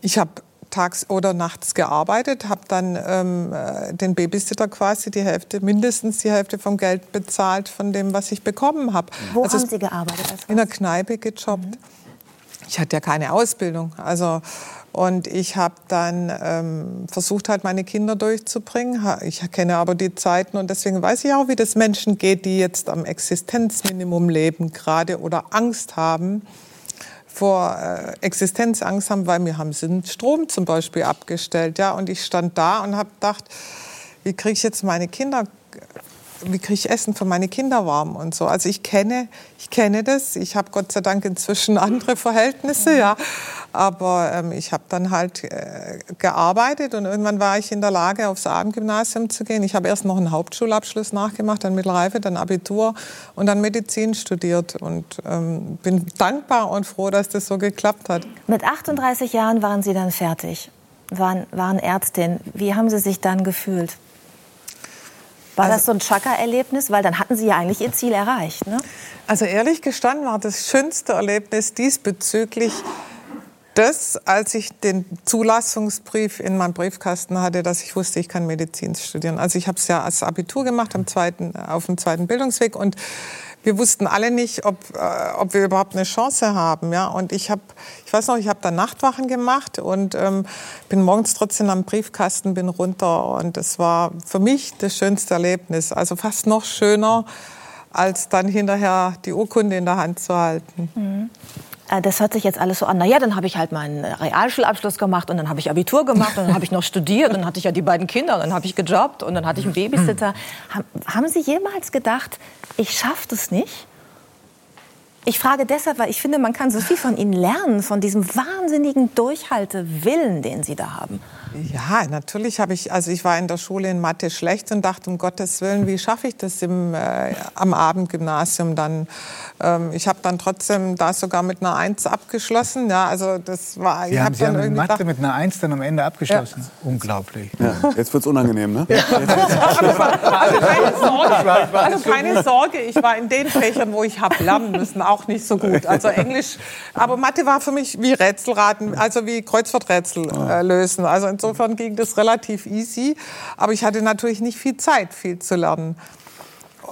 Ich habe tags oder nachts gearbeitet, habe dann ähm, äh, den Babysitter quasi die Hälfte, mindestens die Hälfte vom Geld bezahlt von dem, was ich bekommen habe. Wo also haben Sie gearbeitet? In der Kneipe gejobbt. Mhm. Ich hatte ja keine Ausbildung, also und ich habe dann ähm, versucht, halt meine Kinder durchzubringen. Ich kenne aber die Zeiten und deswegen weiß ich auch, wie das Menschen geht, die jetzt am Existenzminimum leben gerade oder Angst haben vor äh, Existenzangst haben, weil wir haben den Strom zum Beispiel abgestellt. Ja? Und ich stand da und habe gedacht, wie kriege ich jetzt meine Kinder, wie kriege ich Essen für meine Kinder warm und so. Also ich kenne, ich kenne das. Ich habe Gott sei Dank inzwischen andere Verhältnisse, ja. Aber ähm, ich habe dann halt äh, gearbeitet und irgendwann war ich in der Lage, aufs Abendgymnasium zu gehen. Ich habe erst noch einen Hauptschulabschluss nachgemacht, dann Mittelreife, dann Abitur und dann Medizin studiert und ähm, bin dankbar und froh, dass das so geklappt hat. Mit 38 Jahren waren Sie dann fertig, waren, waren Ärztin. Wie haben Sie sich dann gefühlt? War also, das so ein Chaka-Erlebnis? Weil dann hatten Sie ja eigentlich Ihr Ziel erreicht. Ne? Also ehrlich gestanden war das schönste Erlebnis diesbezüglich das, als ich den Zulassungsbrief in meinem Briefkasten hatte, dass ich wusste, ich kann Medizin studieren. Also ich habe es ja als Abitur gemacht am zweiten, auf dem zweiten Bildungsweg und wir wussten alle nicht, ob, äh, ob wir überhaupt eine Chance haben. Ja? Und ich habe, ich weiß noch, ich habe da Nachtwachen gemacht und ähm, bin morgens trotzdem am Briefkasten, bin runter und es war für mich das schönste Erlebnis. Also fast noch schöner, als dann hinterher die Urkunde in der Hand zu halten. Mhm. Äh, das hört sich jetzt alles so an. Na ja, dann habe ich halt meinen Realschulabschluss gemacht und dann habe ich Abitur gemacht und dann habe ich noch studiert dann hatte ich ja die beiden Kinder und dann habe ich gejobbt und dann hatte ich einen Babysitter. Haben Sie jemals gedacht, ich schaffe das nicht? Ich frage deshalb, weil ich finde, man kann so viel von Ihnen lernen, von diesem wahnsinnigen Durchhaltewillen, den Sie da haben. Ja, natürlich habe ich, also ich war in der Schule in Mathe schlecht und dachte, um Gottes Willen, wie schaffe ich das im, äh, am Abendgymnasium dann? Ähm, ich habe dann trotzdem da sogar mit einer Eins abgeschlossen. Ja, also das war, Sie ich haben, Sie dann haben Mathe gedacht, mit einer Eins dann am Ende abgeschlossen. Ja. Unglaublich. Ja, jetzt wird es unangenehm, ne? Ja. also, keine Sorge, also keine Sorge, ich war in den Fächern, wo ich habe lernen müssen, auch nicht so gut. Also Englisch, aber Mathe war für mich wie Rätselraten, also wie Kreuzworträtsel äh, lösen. Also insofern ging das relativ easy. Aber ich hatte natürlich nicht viel Zeit, viel zu lernen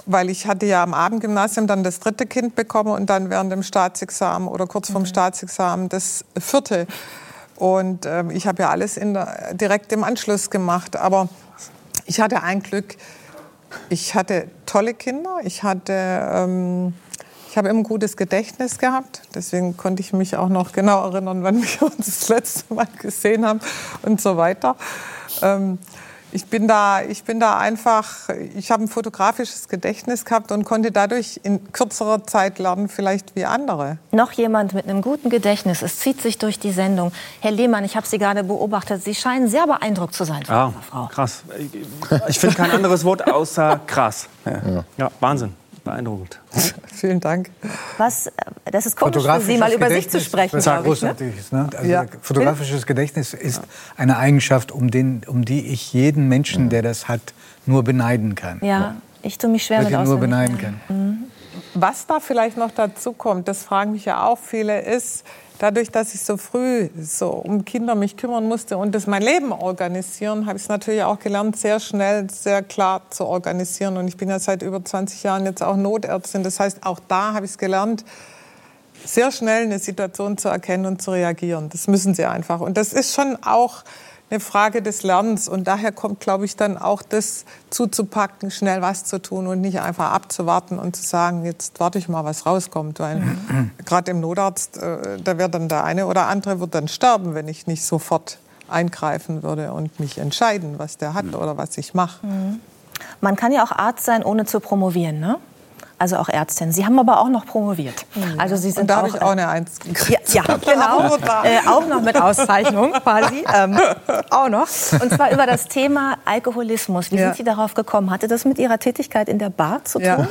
weil ich hatte ja am Abendgymnasium dann das dritte Kind bekommen und dann während dem Staatsexamen oder kurz vorm mhm. Staatsexamen das vierte. Und ähm, ich habe ja alles der, direkt im Anschluss gemacht. Aber ich hatte ein Glück. Ich hatte tolle Kinder. Ich hatte ähm, ich habe immer ein gutes Gedächtnis gehabt, deswegen konnte ich mich auch noch genau erinnern, wann wir uns das letzte Mal gesehen haben und so weiter. Ähm, ich bin da, ich bin da einfach, ich habe ein fotografisches Gedächtnis gehabt und konnte dadurch in kürzerer Zeit lernen, vielleicht wie andere. Noch jemand mit einem guten Gedächtnis. Es zieht sich durch die Sendung. Herr Lehmann, ich habe Sie gerade beobachtet. Sie scheinen sehr beeindruckt zu sein von Ja, dieser Frau. krass. Ich finde kein anderes Wort außer krass. Ja, ja Wahnsinn. Beeindruckend. Vielen Dank. Was, das ist komisch für Sie, mal über sich zu sprechen, glaube ich. Ne? ist. Ne? Also Ja. Fotografisches Gedächtnis ist eine Eigenschaft, um, den, um die ich jeden Menschen, der das hat, nur beneiden kann. Ja, ich tue mich schwer mit nur beneiden kann. Was da vielleicht noch dazu kommt, das fragen mich ja auch viele, ist, dadurch, dass ich so früh so um Kinder mich kümmern musste und das mein Leben organisieren, habe ich es natürlich auch gelernt, sehr schnell, sehr klar zu organisieren. Und ich bin ja seit über 20 Jahren jetzt auch Notärztin. Das heißt, auch da habe ich es gelernt, sehr schnell eine Situation zu erkennen und zu reagieren. Das müssen sie einfach. Und das ist schon auch eine Frage des Lernens. Und daher kommt, glaube ich, dann auch das zuzupacken, schnell was zu tun und nicht einfach abzuwarten und zu sagen, jetzt warte ich mal, was rauskommt. Weil gerade im Notarzt, äh, da wird dann der eine oder andere wird dann sterben, wenn ich nicht sofort eingreifen würde und mich entscheiden, was der hat oder was ich mache. Man kann ja auch Arzt sein, ohne zu promovieren, ne? Also auch Ärztin. Sie haben aber auch noch promoviert. Also Sie sind Und da habe auch, ich auch eine Eins gekriegt. Ja, ja genau. äh, auch noch mit Auszeichnung quasi. Ähm, auch noch. Und zwar über das Thema Alkoholismus. Wie Ja. sind Sie darauf gekommen? Hatte das mit Ihrer Tätigkeit in der Bar zu tun? Ja.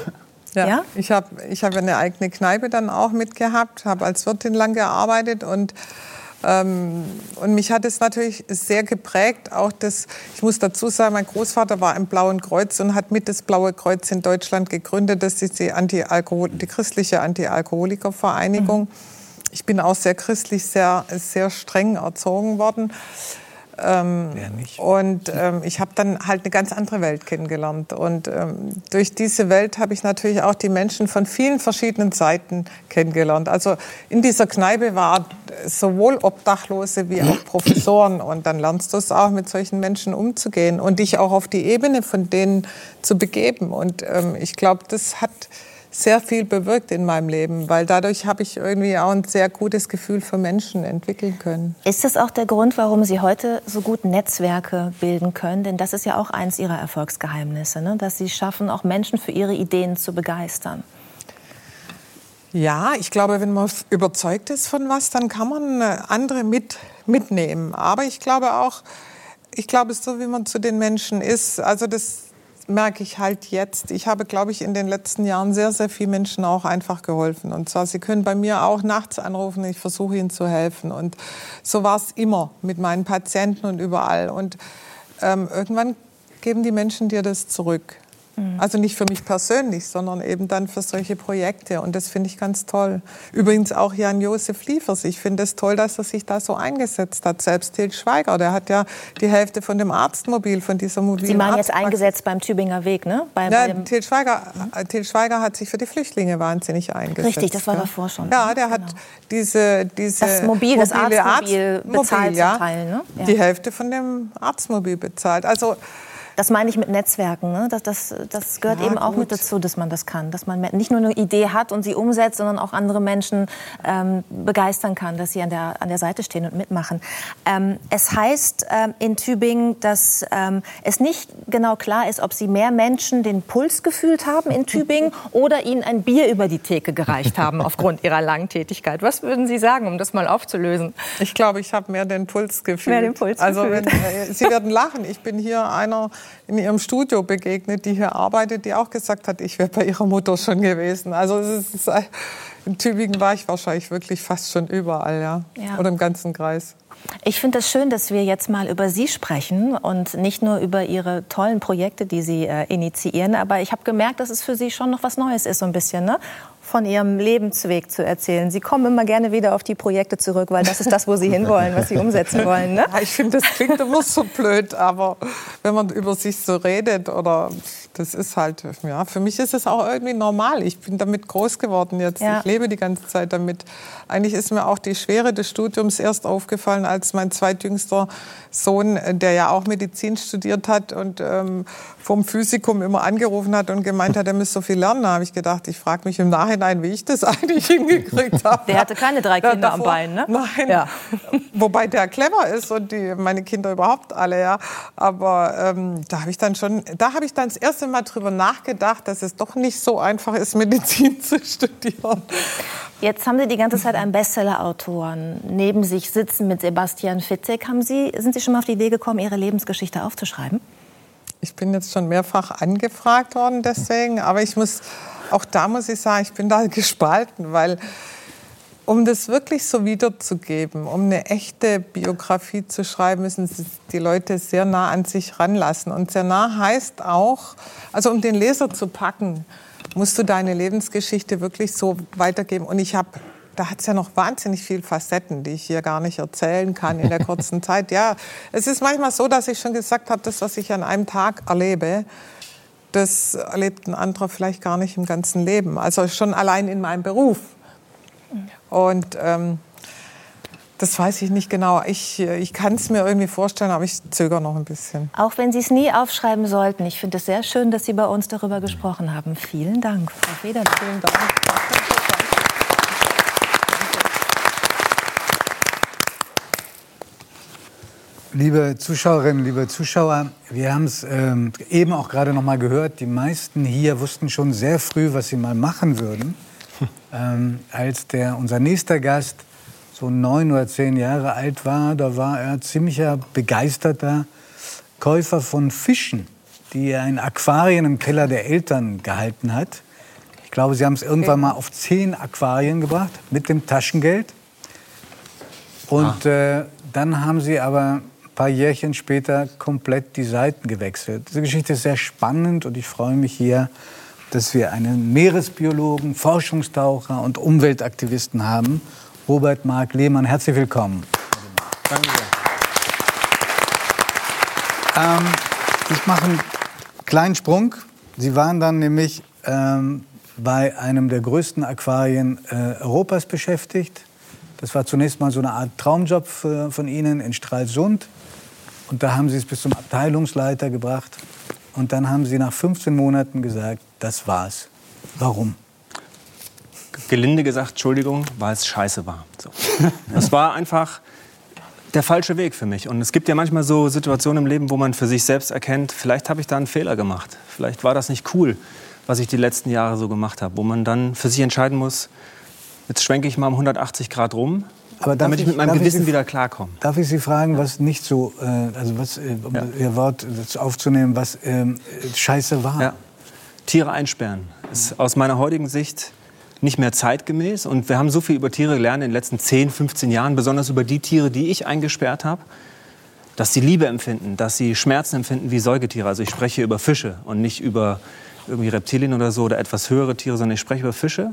Ja. Ja? Ich habe ich hab eine eigene Kneipe dann auch mitgehabt, habe als Wirtin lang gearbeitet und und mich hat es natürlich sehr geprägt. Auch das, ich muss dazu sagen, mein Großvater war im Blauen Kreuz und hat mit das Blaue Kreuz in Deutschland gegründet. Das ist die, Anti-Alkohol, die christliche Anti-Alkoholiker-Vereinigung. Ich bin auch sehr christlich, sehr, sehr streng erzogen worden. Ähm, nicht? und ähm, ich habe dann halt eine ganz andere Welt kennengelernt. Und ähm, durch diese Welt habe ich natürlich auch die Menschen von vielen verschiedenen Seiten kennengelernt. Also in dieser Kneipe war sowohl Obdachlose wie auch Professoren. Und dann lernst du es auch, mit solchen Menschen umzugehen und dich auch auf die Ebene von denen zu begeben. Und ähm, ich glaube, das hat sehr viel bewirkt in meinem Leben, weil dadurch habe ich irgendwie auch ein sehr gutes Gefühl für Menschen entwickeln können. Ist das auch der Grund, warum Sie heute so gut Netzwerke bilden können? Denn das ist ja auch eins Ihrer Erfolgsgeheimnisse, ne? dass Sie schaffen, auch Menschen für ihre Ideen zu begeistern. Ja, ich glaube, wenn man überzeugt ist von was, dann kann man äh, andere mit, mitnehmen. Aber ich glaube auch, ich glaube, so wie man zu den Menschen ist, also das merke ich halt jetzt. Ich habe, glaube ich, in den letzten Jahren sehr, sehr vielen Menschen auch einfach geholfen. Und zwar, sie können bei mir auch nachts anrufen, ich versuche ihnen zu helfen. Und so war es immer mit meinen Patienten und überall. Und ähm, irgendwann geben die Menschen dir das zurück. Also nicht für mich persönlich, sondern eben dann für solche Projekte. Und das finde ich ganz toll. Übrigens auch Jan-Josef Liefers. Ich finde es toll, dass er sich da so eingesetzt hat. Selbst Til Schweiger, der hat ja die Hälfte von dem Arztmobil, von dieser mobilen Sie meinen jetzt eingesetzt beim Tübinger Weg, ne? Bei, bei ja, dem Til Schweiger, äh, Til Schweiger hat sich für die Flüchtlinge wahnsinnig eingesetzt. Richtig, das war ja. davor schon. Ja, der hat diese, diese Das Mobil, das mobile Arztmobil bezahlt zum ja, Teil, ne? Ja. Die Hälfte von dem Arztmobil bezahlt. Also Das meine ich mit Netzwerken. Ne? Das, das, das gehört Ja, eben auch gut. mit dazu, dass man das kann. Dass man nicht nur eine Idee hat und sie umsetzt, sondern auch andere Menschen ähm, begeistern kann, dass sie an der, an der Seite stehen und mitmachen. Ähm, es heißt ähm, in Tübingen, dass ähm, es nicht genau klar ist, ob sie mehr Menschen den Puls gefühlt haben in Tübingen oder ihnen ein Bier über die Theke gereicht haben aufgrund ihrer langen Tätigkeit. Was würden Sie sagen, um das mal aufzulösen? Ich glaube, ich habe mehr den Puls gefühlt. Mehr den Puls also gefühlt. Wenn, äh, Sie werden lachen. Ich bin hier einer in Ihrem Studio begegnet, die hier arbeitet, die auch gesagt hat, ich wäre bei ihrer Mutter schon gewesen. Also es ist, in Tübingen war ich wahrscheinlich wirklich fast schon überall, ja. Ja. Oder im ganzen Kreis. Ich finde es schön, dass wir jetzt mal über Sie sprechen und nicht nur über Ihre tollen Projekte, die Sie äh, initiieren. Aber ich habe gemerkt, dass es für Sie schon noch was Neues ist, so ein bisschen, ne? Von Ihrem Lebensweg zu erzählen. Sie kommen immer gerne wieder auf die Projekte zurück, weil das ist das, wo Sie hinwollen, was Sie umsetzen wollen. Ne? Ja, ich finde, das klingt immer so blöd, aber wenn man über sich so redet oder das ist halt, ja, für mich ist es auch irgendwie normal. Ich bin damit groß geworden jetzt. Ja. Ich lebe die ganze Zeit damit. Eigentlich ist mir auch die Schwere des Studiums erst aufgefallen, als mein zweitjüngster Sohn, äh, der ja auch Medizin studiert hat und ähm, vom Physikum immer angerufen hat und gemeint hat, er müsse so viel lernen. Da habe ich gedacht, ich frage mich im Nachhinein, Nachhinein, wie ich das eigentlich hingekriegt habe. Der hatte keine drei Kinder am davor- Bein, ne? Nein. Ja. Wobei der clever ist und die, meine Kinder überhaupt alle, ja. Aber ähm, da habe ich dann schon, da habe ich dann das erste Mal drüber nachgedacht, dass es doch nicht so einfach ist, Medizin zu studieren. Jetzt haben Sie die ganze Zeit einen Bestseller-Autoren neben sich sitzen mit Sebastian Fitzek. Haben Sie, sind Sie schon mal auf die Idee gekommen, Ihre Lebensgeschichte aufzuschreiben? Ich bin jetzt schon mehrfach angefragt worden deswegen, aber ich muss, auch da muss ich sagen, ich bin da gespalten, weil um das wirklich so wiederzugeben, um eine echte Biografie zu schreiben, müssen Sie die Leute sehr nah an sich ranlassen. Und sehr nah heißt auch, also um den Leser zu packen, musst du deine Lebensgeschichte wirklich so weitergeben. Und ich habe da hat es ja noch wahnsinnig viele Facetten, die ich hier gar nicht erzählen kann in der kurzen Zeit. Ja, es ist manchmal so, dass ich schon gesagt habe, das, was ich an einem Tag erlebe, das erlebt ein anderer vielleicht gar nicht im ganzen Leben. Also schon allein in meinem Beruf. Und ähm, das weiß ich nicht genau. Ich, ich kann es mir irgendwie vorstellen, aber ich zögere noch ein bisschen. Auch wenn Sie es nie aufschreiben sollten. Ich finde es sehr schön, dass Sie bei uns darüber gesprochen haben. Vielen Dank, Frau Feder. Vielen Dank. Liebe Zuschauerinnen, liebe Zuschauer, wir haben es ähm, eben auch gerade noch mal gehört. Die meisten hier wussten schon sehr früh, was sie mal machen würden. Ähm, als der, unser nächster Gast so neun oder zehn Jahre alt war, da war er ziemlicher begeisterter Käufer von Fischen, die er in Aquarien im Keller der Eltern gehalten hat. Ich glaube, sie haben es irgendwann mal auf zehn Aquarien gebracht mit dem Taschengeld. Und äh, dann haben sie aber paar Jährchen später komplett die Seiten gewechselt. Diese Geschichte ist sehr spannend und ich freue mich hier, dass wir einen Meeresbiologen, Forschungstaucher und Umweltaktivisten haben. Robert Mark Lehmann, herzlich willkommen. Danke sehr. Ähm, ich mache einen kleinen Sprung. Sie waren dann nämlich ähm, bei einem der größten Aquarien äh, Europas beschäftigt. Das war zunächst mal so eine Art Traumjob für, von Ihnen in Stralsund. Und da haben Sie es bis zum Abteilungsleiter gebracht. Und dann haben Sie nach 15 Monaten gesagt, das war's. Warum? gelinde gesagt, Entschuldigung, weil es scheiße war. So. Das war einfach der falsche Weg für mich. Und es gibt ja manchmal so Situationen im Leben, wo man für sich selbst erkennt, vielleicht habe ich da einen Fehler gemacht. Vielleicht war das nicht cool, was ich die letzten Jahre so gemacht habe. Wo man dann für sich entscheiden muss, jetzt schwenke ich mal um 180 Grad rum, Aber damit ich ich- mit meinem Gewissen Sie- wieder klarkomme. Darf ich Sie fragen, was nicht so, äh, also was, äh, um Ja. Ihr Wort aufzunehmen, was ähm, scheiße war? Ja. Tiere einsperren ist aus meiner heutigen Sicht nicht mehr zeitgemäß. Und wir haben so viel über Tiere gelernt in den letzten 10, 15 Jahren, besonders über die Tiere, die ich eingesperrt habe, dass sie Liebe empfinden, dass sie Schmerzen empfinden wie Säugetiere. Also ich spreche über Fische und nicht über irgendwie Reptilien oder so oder etwas höhere Tiere, sondern ich spreche über Fische,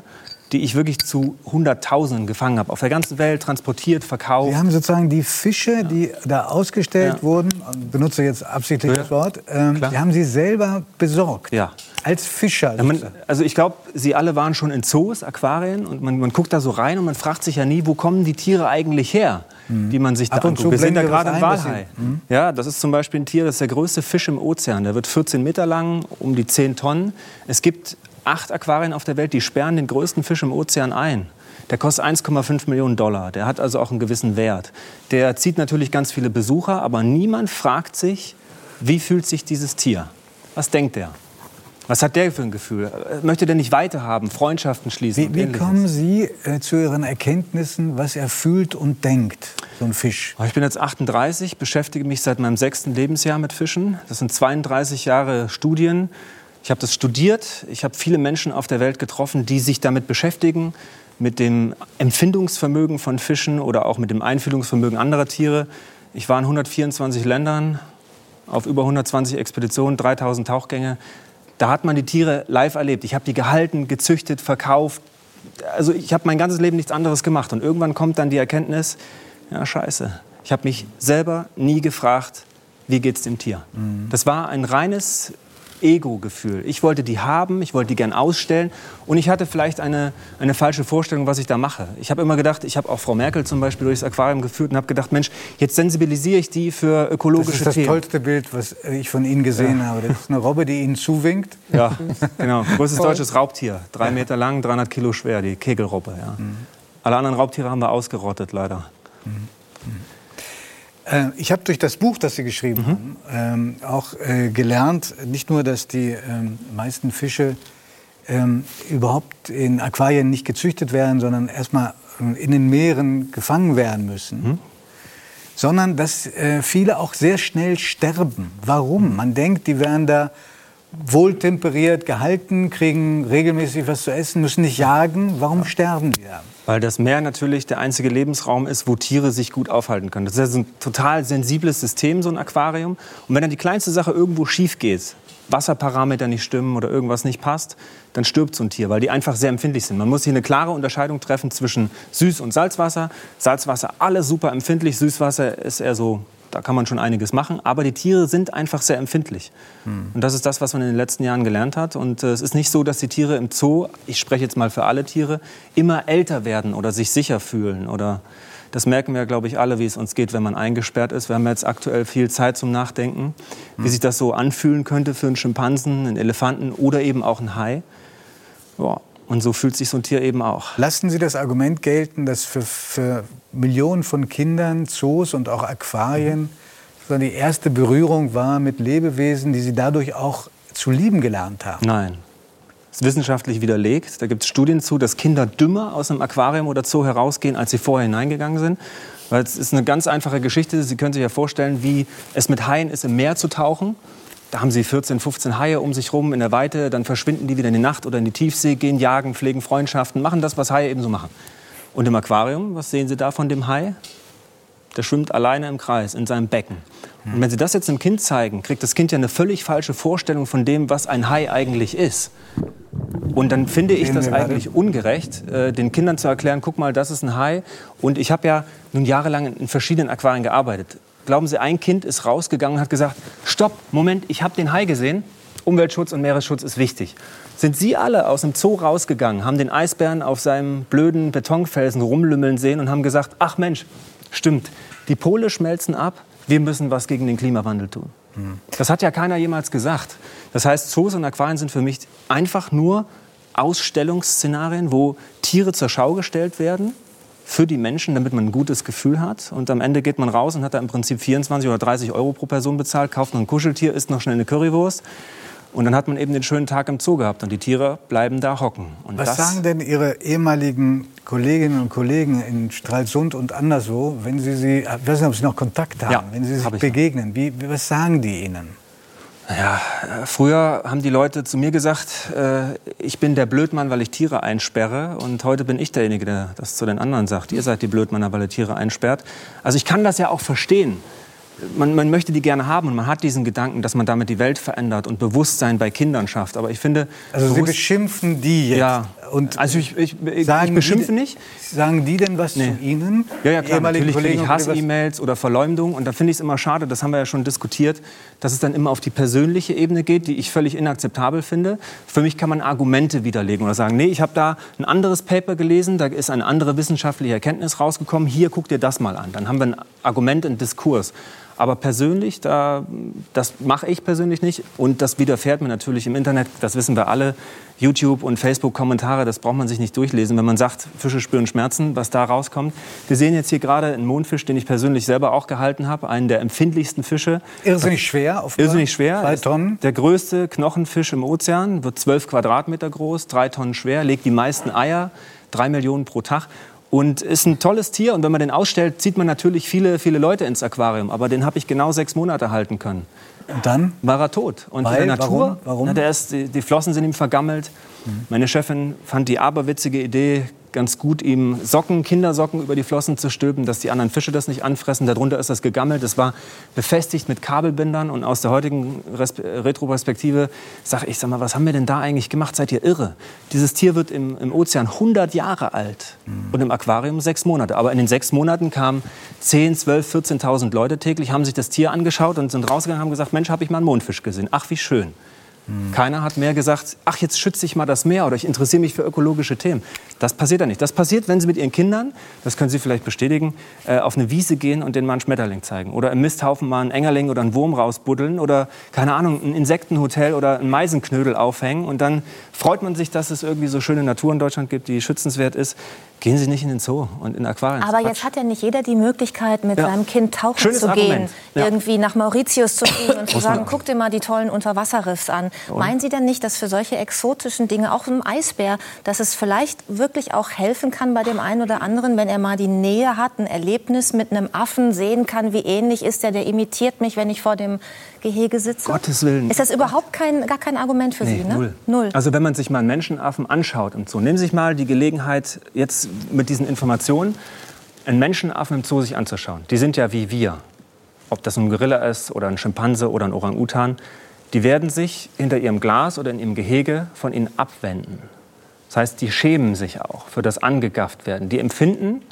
die ich wirklich zu Hunderttausenden gefangen habe, auf der ganzen Welt transportiert, verkauft. Wir haben sozusagen die Fische, die da ausgestellt Ja. wurden, und benutze jetzt absichtlich Ja. das Wort, ähm, die haben Sie selber besorgt. Ja. Als Fischer. Ja, man, also ich glaube, sie alle waren schon in Zoos, Aquarien und man, man guckt da so rein und man fragt sich ja nie, wo kommen die Tiere eigentlich her, die man sich da anguckt. Wir sehen da gerade sie- Walhai. Ja, das ist zum Beispiel ein Tier, das ist der größte Fisch im Ozean. Der wird 14 Meter lang, um die 10 Tonnen. Es gibt acht Aquarien auf der Welt, die sperren den größten Fisch im Ozean ein. Der kostet 1,5 Millionen Dollar. Der hat also auch einen gewissen Wert. Der zieht natürlich ganz viele Besucher, aber niemand fragt sich, wie fühlt sich dieses Tier? Was denkt der? Was hat der für ein Gefühl? Möchte der nicht weiterhaben, Freundschaften schließen? Wie, wie kommen Sie äh, zu Ihren Erkenntnissen, was er fühlt und denkt, so ein Fisch? Ich bin jetzt 38, beschäftige mich seit meinem sechsten Lebensjahr mit Fischen. Das sind 32 Jahre Studien. Ich habe das studiert. Ich habe viele Menschen auf der Welt getroffen, die sich damit beschäftigen, mit dem Empfindungsvermögen von Fischen oder auch mit dem Einfühlungsvermögen anderer Tiere. Ich war in 124 Ländern, auf über 120 Expeditionen, 3000 Tauchgänge. Da hat man die Tiere live erlebt. Ich habe die gehalten, gezüchtet, verkauft. Also ich habe mein ganzes Leben nichts anderes gemacht. Und irgendwann kommt dann die Erkenntnis, ja scheiße, ich habe mich selber nie gefragt, wie geht's dem Tier. Das war ein reines Ego-Gefühl. Ich wollte die haben, ich wollte die gern ausstellen und ich hatte vielleicht eine, eine falsche Vorstellung, was ich da mache. Ich habe immer gedacht, ich habe auch Frau Merkel zum Beispiel durchs Aquarium geführt und habe gedacht, Mensch, jetzt sensibilisiere ich die für ökologische Themen. Das ist das Themen. tollste Bild, was ich von Ihnen gesehen ja. habe. Das ist eine Robbe, die Ihnen zuwinkt. Ja, genau. Größtes deutsches Raubtier. Drei Meter lang, 300 Kilo schwer, die Kegelrobbe. Ja. Mhm. Alle anderen Raubtiere haben wir ausgerottet, leider. Mhm. Äh, ich habe durch das Buch, das Sie geschrieben mhm. haben, ähm, auch äh, gelernt, nicht nur, dass die ähm, meisten Fische ähm, überhaupt in Aquarien nicht gezüchtet werden, sondern erstmal ähm, in den Meeren gefangen werden müssen, mhm. sondern dass äh, viele auch sehr schnell sterben. Warum? Man denkt, die werden da wohltemperiert gehalten, kriegen regelmäßig was zu essen, müssen nicht jagen. Warum sterben die da? Weil das Meer natürlich der einzige Lebensraum ist, wo Tiere sich gut aufhalten können. Das ist ein total sensibles System, so ein Aquarium. Und wenn dann die kleinste Sache irgendwo schief geht, Wasserparameter nicht stimmen oder irgendwas nicht passt, dann stirbt so ein Tier, weil die einfach sehr empfindlich sind. Man muss hier eine klare Unterscheidung treffen zwischen Süß- und Salzwasser. Salzwasser, alles super empfindlich. Süßwasser ist eher so da kann man schon einiges machen. Aber die Tiere sind einfach sehr empfindlich. Hm. Und das ist das, was man in den letzten Jahren gelernt hat. Und äh, es ist nicht so, dass die Tiere im Zoo, ich spreche jetzt mal für alle Tiere, immer älter werden oder sich sicher fühlen. Oder das merken wir, glaube ich, alle, wie es uns geht, wenn man eingesperrt ist. Wir haben jetzt aktuell viel Zeit zum Nachdenken, hm. wie sich das so anfühlen könnte für einen Schimpansen, einen Elefanten oder eben auch einen Hai. Ja. Und so fühlt sich so ein Tier eben auch. Lassen Sie das Argument gelten, dass für, für Millionen von Kindern Zoos und auch Aquarien mhm. die erste Berührung war mit Lebewesen, die sie dadurch auch zu lieben gelernt haben? Nein. Das ist wissenschaftlich widerlegt. Da gibt es Studien zu, dass Kinder dümmer aus einem Aquarium oder Zoo herausgehen, als sie vorher hineingegangen sind. Weil es ist eine ganz einfache Geschichte. Sie können sich ja vorstellen, wie es mit Haien ist, im Meer zu tauchen. Da haben sie 14, 15 Haie um sich rum in der Weite, dann verschwinden die wieder in die Nacht oder in die Tiefsee, gehen jagen, pflegen Freundschaften, machen das, was Haie eben so machen. Und im Aquarium, was sehen Sie da von dem Hai? Der schwimmt alleine im Kreis in seinem Becken. Und wenn Sie das jetzt einem Kind zeigen, kriegt das Kind ja eine völlig falsche Vorstellung von dem, was ein Hai eigentlich ist. Und dann finde ich das eigentlich ungerecht, äh, den Kindern zu erklären, guck mal, das ist ein Hai. Und ich habe ja nun jahrelang in verschiedenen Aquarien gearbeitet. Glauben Sie, ein Kind ist rausgegangen und hat gesagt, stopp, Moment, ich habe den Hai gesehen. Umweltschutz und Meeresschutz ist wichtig. Sind Sie alle aus dem Zoo rausgegangen, haben den Eisbären auf seinem blöden Betonfelsen rumlümmeln sehen und haben gesagt, ach Mensch, stimmt, die Pole schmelzen ab, wir müssen was gegen den Klimawandel tun. Hm. Das hat ja keiner jemals gesagt. Das heißt, Zoos und Aquarien sind für mich einfach nur Ausstellungsszenarien, wo Tiere zur Schau gestellt werden für die Menschen, damit man ein gutes Gefühl hat. Und am Ende geht man raus und hat da im Prinzip 24 oder 30 Euro pro Person bezahlt, kauft noch ein Kuscheltier, isst noch schnell eine Currywurst. Und dann hat man eben den schönen Tag im Zoo gehabt und die Tiere bleiben da hocken. Und Was sagen denn Ihre ehemaligen Kolleginnen und Kollegen in Stralsund und anderswo, wenn Sie sie, ich weiß nicht, ob Sie noch Kontakt haben, ja, wenn Sie sich begegnen? Wie, was sagen die Ihnen? Ja, früher haben die Leute zu mir gesagt, äh, ich bin der Blödmann, weil ich Tiere einsperre. Und heute bin ich derjenige, der das zu den anderen sagt. Ihr seid die Blödmänner, weil ihr Tiere einsperrt. Also ich kann das ja auch verstehen. Man, man, möchte die gerne haben und man hat diesen Gedanken, dass man damit die Welt verändert und Bewusstsein bei Kindern schafft. Aber ich finde. Also Sie beschimpfen die jetzt. Ja, und also ich, ich, ich, ich beschimpfe die, nicht. Sagen die denn was nee. zu Ihnen? Ja, ja klar. Natürlich kriege ich Hass-E-Mails oder Verleumdung. Und da finde ich es immer schade, das haben wir ja schon diskutiert, dass es dann immer auf die persönliche Ebene geht, die ich völlig inakzeptabel finde. Für mich kann man Argumente widerlegen oder sagen, nee, ich habe da ein anderes Paper gelesen, da ist eine andere wissenschaftliche Erkenntnis rausgekommen, hier guck dir das mal an. Dann haben wir ein Argument, einen Diskurs. Aber persönlich, da, das mache ich persönlich nicht. Und das widerfährt mir natürlich im Internet, das wissen wir alle. YouTube und Facebook-Kommentare, das braucht man sich nicht durchlesen, wenn man sagt, Fische spüren Schmerzen, was da rauskommt. Wir sehen jetzt hier gerade einen Mondfisch, den ich persönlich selber auch gehalten habe, einen der empfindlichsten Fische. Irrsinnig schwer, auf Irrsinnig schwer. Zwei Tonnen. Der größte Knochenfisch im Ozean, wird zwölf Quadratmeter groß, drei Tonnen schwer, legt die meisten Eier, drei Millionen pro Tag. Und ist ein tolles Tier. Und wenn man den ausstellt, zieht man natürlich viele, viele Leute ins Aquarium. Aber den habe ich genau sechs Monate halten können. Und dann? War er tot. Und Weil, in der Natur, warum? warum? Na, der ist, die, die Flossen sind ihm vergammelt. Mhm. Meine Chefin fand die aberwitzige Idee, ganz gut, ihm Socken, Kindersocken über die Flossen zu stülpen, dass die anderen Fische das nicht anfressen. Darunter ist das gegammelt. Das war befestigt mit Kabelbindern. Und aus der heutigen Retroperspektive sage ich, sag mal, was haben wir denn da eigentlich gemacht? Seid ihr irre? Dieses Tier wird im, im Ozean 100 Jahre alt mhm. und im Aquarium sechs Monate. Aber in den sechs Monaten kamen 10, 12, 14.000 Leute täglich, haben sich das Tier angeschaut und sind rausgegangen und haben gesagt, Mensch, habe ich mal einen Mondfisch gesehen. Ach, wie schön. Keiner hat mehr gesagt, ach, jetzt schütze ich mal das Meer oder ich interessiere mich für ökologische Themen. Das passiert ja nicht. Das passiert, wenn Sie mit Ihren Kindern, das können Sie vielleicht bestätigen, äh, auf eine Wiese gehen und denen mal einen Schmetterling zeigen. Oder im Misthaufen mal einen Engerling oder einen Wurm rausbuddeln. Oder, keine Ahnung, ein Insektenhotel oder ein Meisenknödel aufhängen. Und dann freut man sich, dass es irgendwie so schöne Natur in Deutschland gibt, die schützenswert ist. Gehen Sie nicht in den Zoo und in Aquarien. Aber jetzt hat ja nicht jeder die Möglichkeit, mit Ja. seinem Kind tauchen Schönes zu gehen, Ja. irgendwie nach Mauritius zu fliegen und zu sagen, guck dir mal die tollen Unterwasserriffs an. Meinen Sie denn nicht, dass für solche exotischen Dinge, auch im Eisbär, dass es vielleicht wirklich auch helfen kann bei dem einen oder anderen, wenn er mal die Nähe hat, ein Erlebnis mit einem Affen sehen kann, wie ähnlich ist der, der imitiert mich, wenn ich vor dem Gehege sitze? Gottes Willen. Ist das überhaupt kein, gar kein Argument für Sie? Ne? null. Null. Also wenn man sich mal einen Menschenaffen anschaut im Zoo, nehmen Sie sich mal die Gelegenheit, jetzt mit diesen Informationen einen Menschenaffen im Zoo sich anzuschauen. Die sind ja wie wir. Ob das ein Gorilla ist oder ein Schimpanse oder ein Orang-Utan. Die werden sich hinter ihrem Glas oder in ihrem Gehege von ihnen abwenden. Das heißt, die schämen sich auch für das angegafft werden. Die empfinden,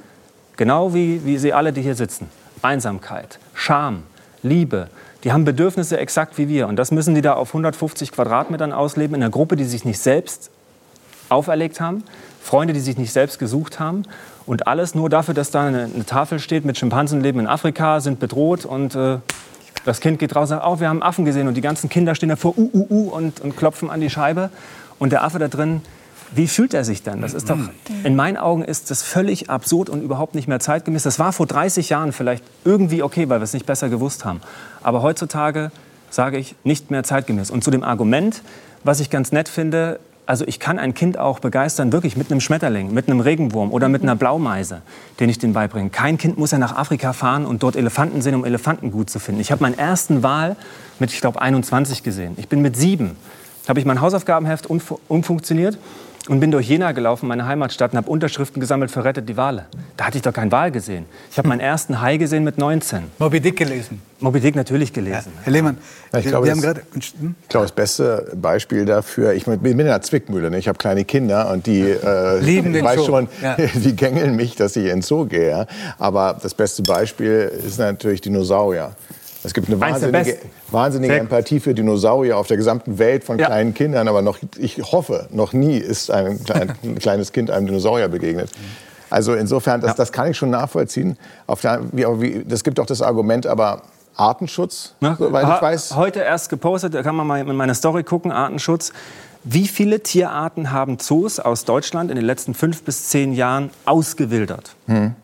genau wie, wie Sie alle, die hier sitzen, Einsamkeit, Scham, Liebe. Die haben Bedürfnisse exakt wie wir. Und das müssen die da auf 150 Quadratmetern ausleben, in einer Gruppe, die sich nicht selbst auferlegt haben, Freunde, die sich nicht selbst gesucht haben. Und alles nur dafür, dass da eine, eine Tafel steht mit Schimpansen leben in Afrika, sind bedroht und äh, das Kind geht raus und sagt, oh, wir haben Affen gesehen und die ganzen Kinder stehen davor, uh, uh, uh, und, und klopfen an die Scheibe. Und der Affe da drin, wie fühlt er sich dann? Das ist doch, in meinen Augen ist das völlig absurd und überhaupt nicht mehr zeitgemäß. Das war vor 30 Jahren vielleicht irgendwie okay, weil wir es nicht besser gewusst haben. Aber heutzutage sage ich, nicht mehr zeitgemäß. Und zu dem Argument, was ich ganz nett finde, also ich kann ein Kind auch begeistern, wirklich mit einem Schmetterling, mit einem Regenwurm oder mit einer Blaumeise, den ich denen beibringe. Kein Kind muss ja nach Afrika fahren und dort Elefanten sehen, um Elefanten gut zu finden. Ich habe meinen ersten Wal mit, ich glaube, 21 gesehen. Ich bin mit sieben, habe ich mein Hausaufgabenheft umfu- umfunktioniert und bin durch Jena gelaufen, meine Heimatstadt, und habe Unterschriften gesammelt für Rettet die Wale. Da hatte ich doch keinen Wal gesehen. Ich habe meinen ersten Hai gesehen mit 19. Moby Dick gelesen. Moby Dick natürlich gelesen. Herr Lehmann, Ja, ich wir, glaube, wir haben das- gerade... Hm? Ich glaube, das beste Beispiel dafür, ich bin in einer Zwickmühle. Ne? Ich habe kleine Kinder und die äh, Lieben den Zoo. schon, Ja. die gängeln mich, dass ich in den Zoo gehe. ja. Aber das beste Beispiel ist natürlich Dinosaurier. Es gibt eine wahnsinnige. Wahnsinnige Empathie für Dinosaurier auf der gesamten Welt von Ja. kleinen Kindern. Aber noch, ich hoffe, noch nie ist ein, klein, ein kleines Kind einem Dinosaurier begegnet. Also insofern, das, Ja. das kann ich schon nachvollziehen. Auf der, wie, wie, das gibt auch das Argument, aber Artenschutz, Ne? soweit ich weiß. Heute erst gepostet, da kann man mal in meine Story gucken, Artenschutz. Wie viele Tierarten haben Zoos aus Deutschland in den letzten fünf bis zehn Jahren ausgewildert? Hm.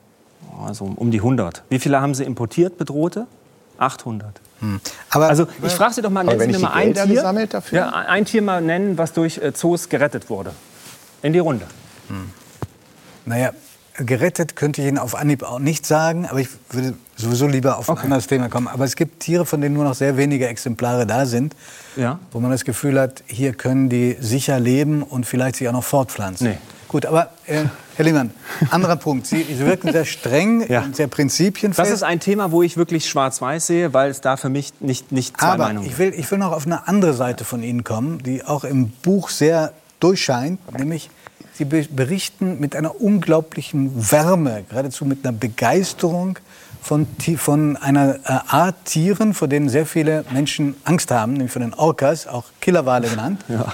Also um die 100. Wie viele haben sie importiert, bedrohte? 800. Aber Also ich frage Sie doch mal, nennen Sie mir mal ein Tier, ja, ein Tier mal nennen, was durch äh, Zoos gerettet wurde. In die Runde. Naja, gerettet könnte ich Ihnen auf Anhieb auch nicht sagen, aber ich würde sowieso lieber auf ein anderes Thema kommen. Aber es gibt Tiere, von denen nur noch sehr wenige Exemplare da sind, Ja. wo man das Gefühl hat, hier können die sicher leben und vielleicht sich auch noch fortpflanzen. Nee. Gut, aber äh, Herr Lehmann, anderer Punkt. Sie, Sie wirken sehr streng, Ja. und sehr prinzipienfest. Das ist ein Thema, wo ich wirklich schwarz-weiß sehe, weil es da für mich nicht, nicht zwei Aber Meinungen ich will, ich will noch auf eine andere Seite von Ihnen kommen, die auch im Buch sehr durchscheint, nämlich Sie be- berichten mit einer unglaublichen Wärme, geradezu mit einer Begeisterung von, von einer äh, Art Tieren, vor denen sehr viele Menschen Angst haben, nämlich von den Orcas, auch Killerwale genannt, Ja.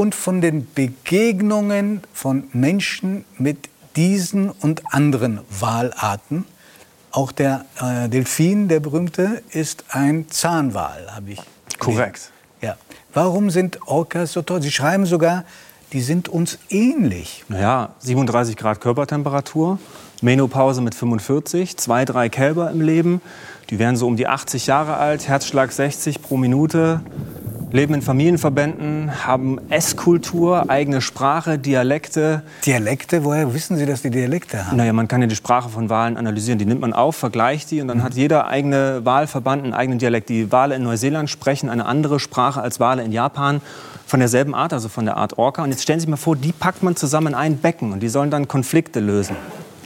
Und von den Begegnungen von Menschen mit diesen und anderen Walarten. Auch der äh, Delfin, der berühmte, ist ein Zahnwal, habe ich. Korrekt. Ja. Warum sind Orcas so toll? Sie schreiben sogar, die sind uns ähnlich. Naja, 37 Grad Körpertemperatur, Menopause mit 45, zwei, drei Kälber im Leben. Die werden so um die 80 Jahre alt, Herzschlag 60 pro Minute, leben in Familienverbänden, haben Esskultur, eigene Sprache, Dialekte. Dialekte, woher wissen Sie, dass die Dialekte haben? Naja, man kann ja die Sprache von Walen analysieren. Die nimmt man auf, vergleicht die und dann hat jeder eigene Wahlverband einen eigenen Dialekt. Die Wale in Neuseeland sprechen eine andere Sprache als Wale in Japan von derselben Art, also von der Art Orca. Und jetzt stellen Sie sich mal vor, die packt man zusammen in ein Becken und die sollen dann Konflikte lösen.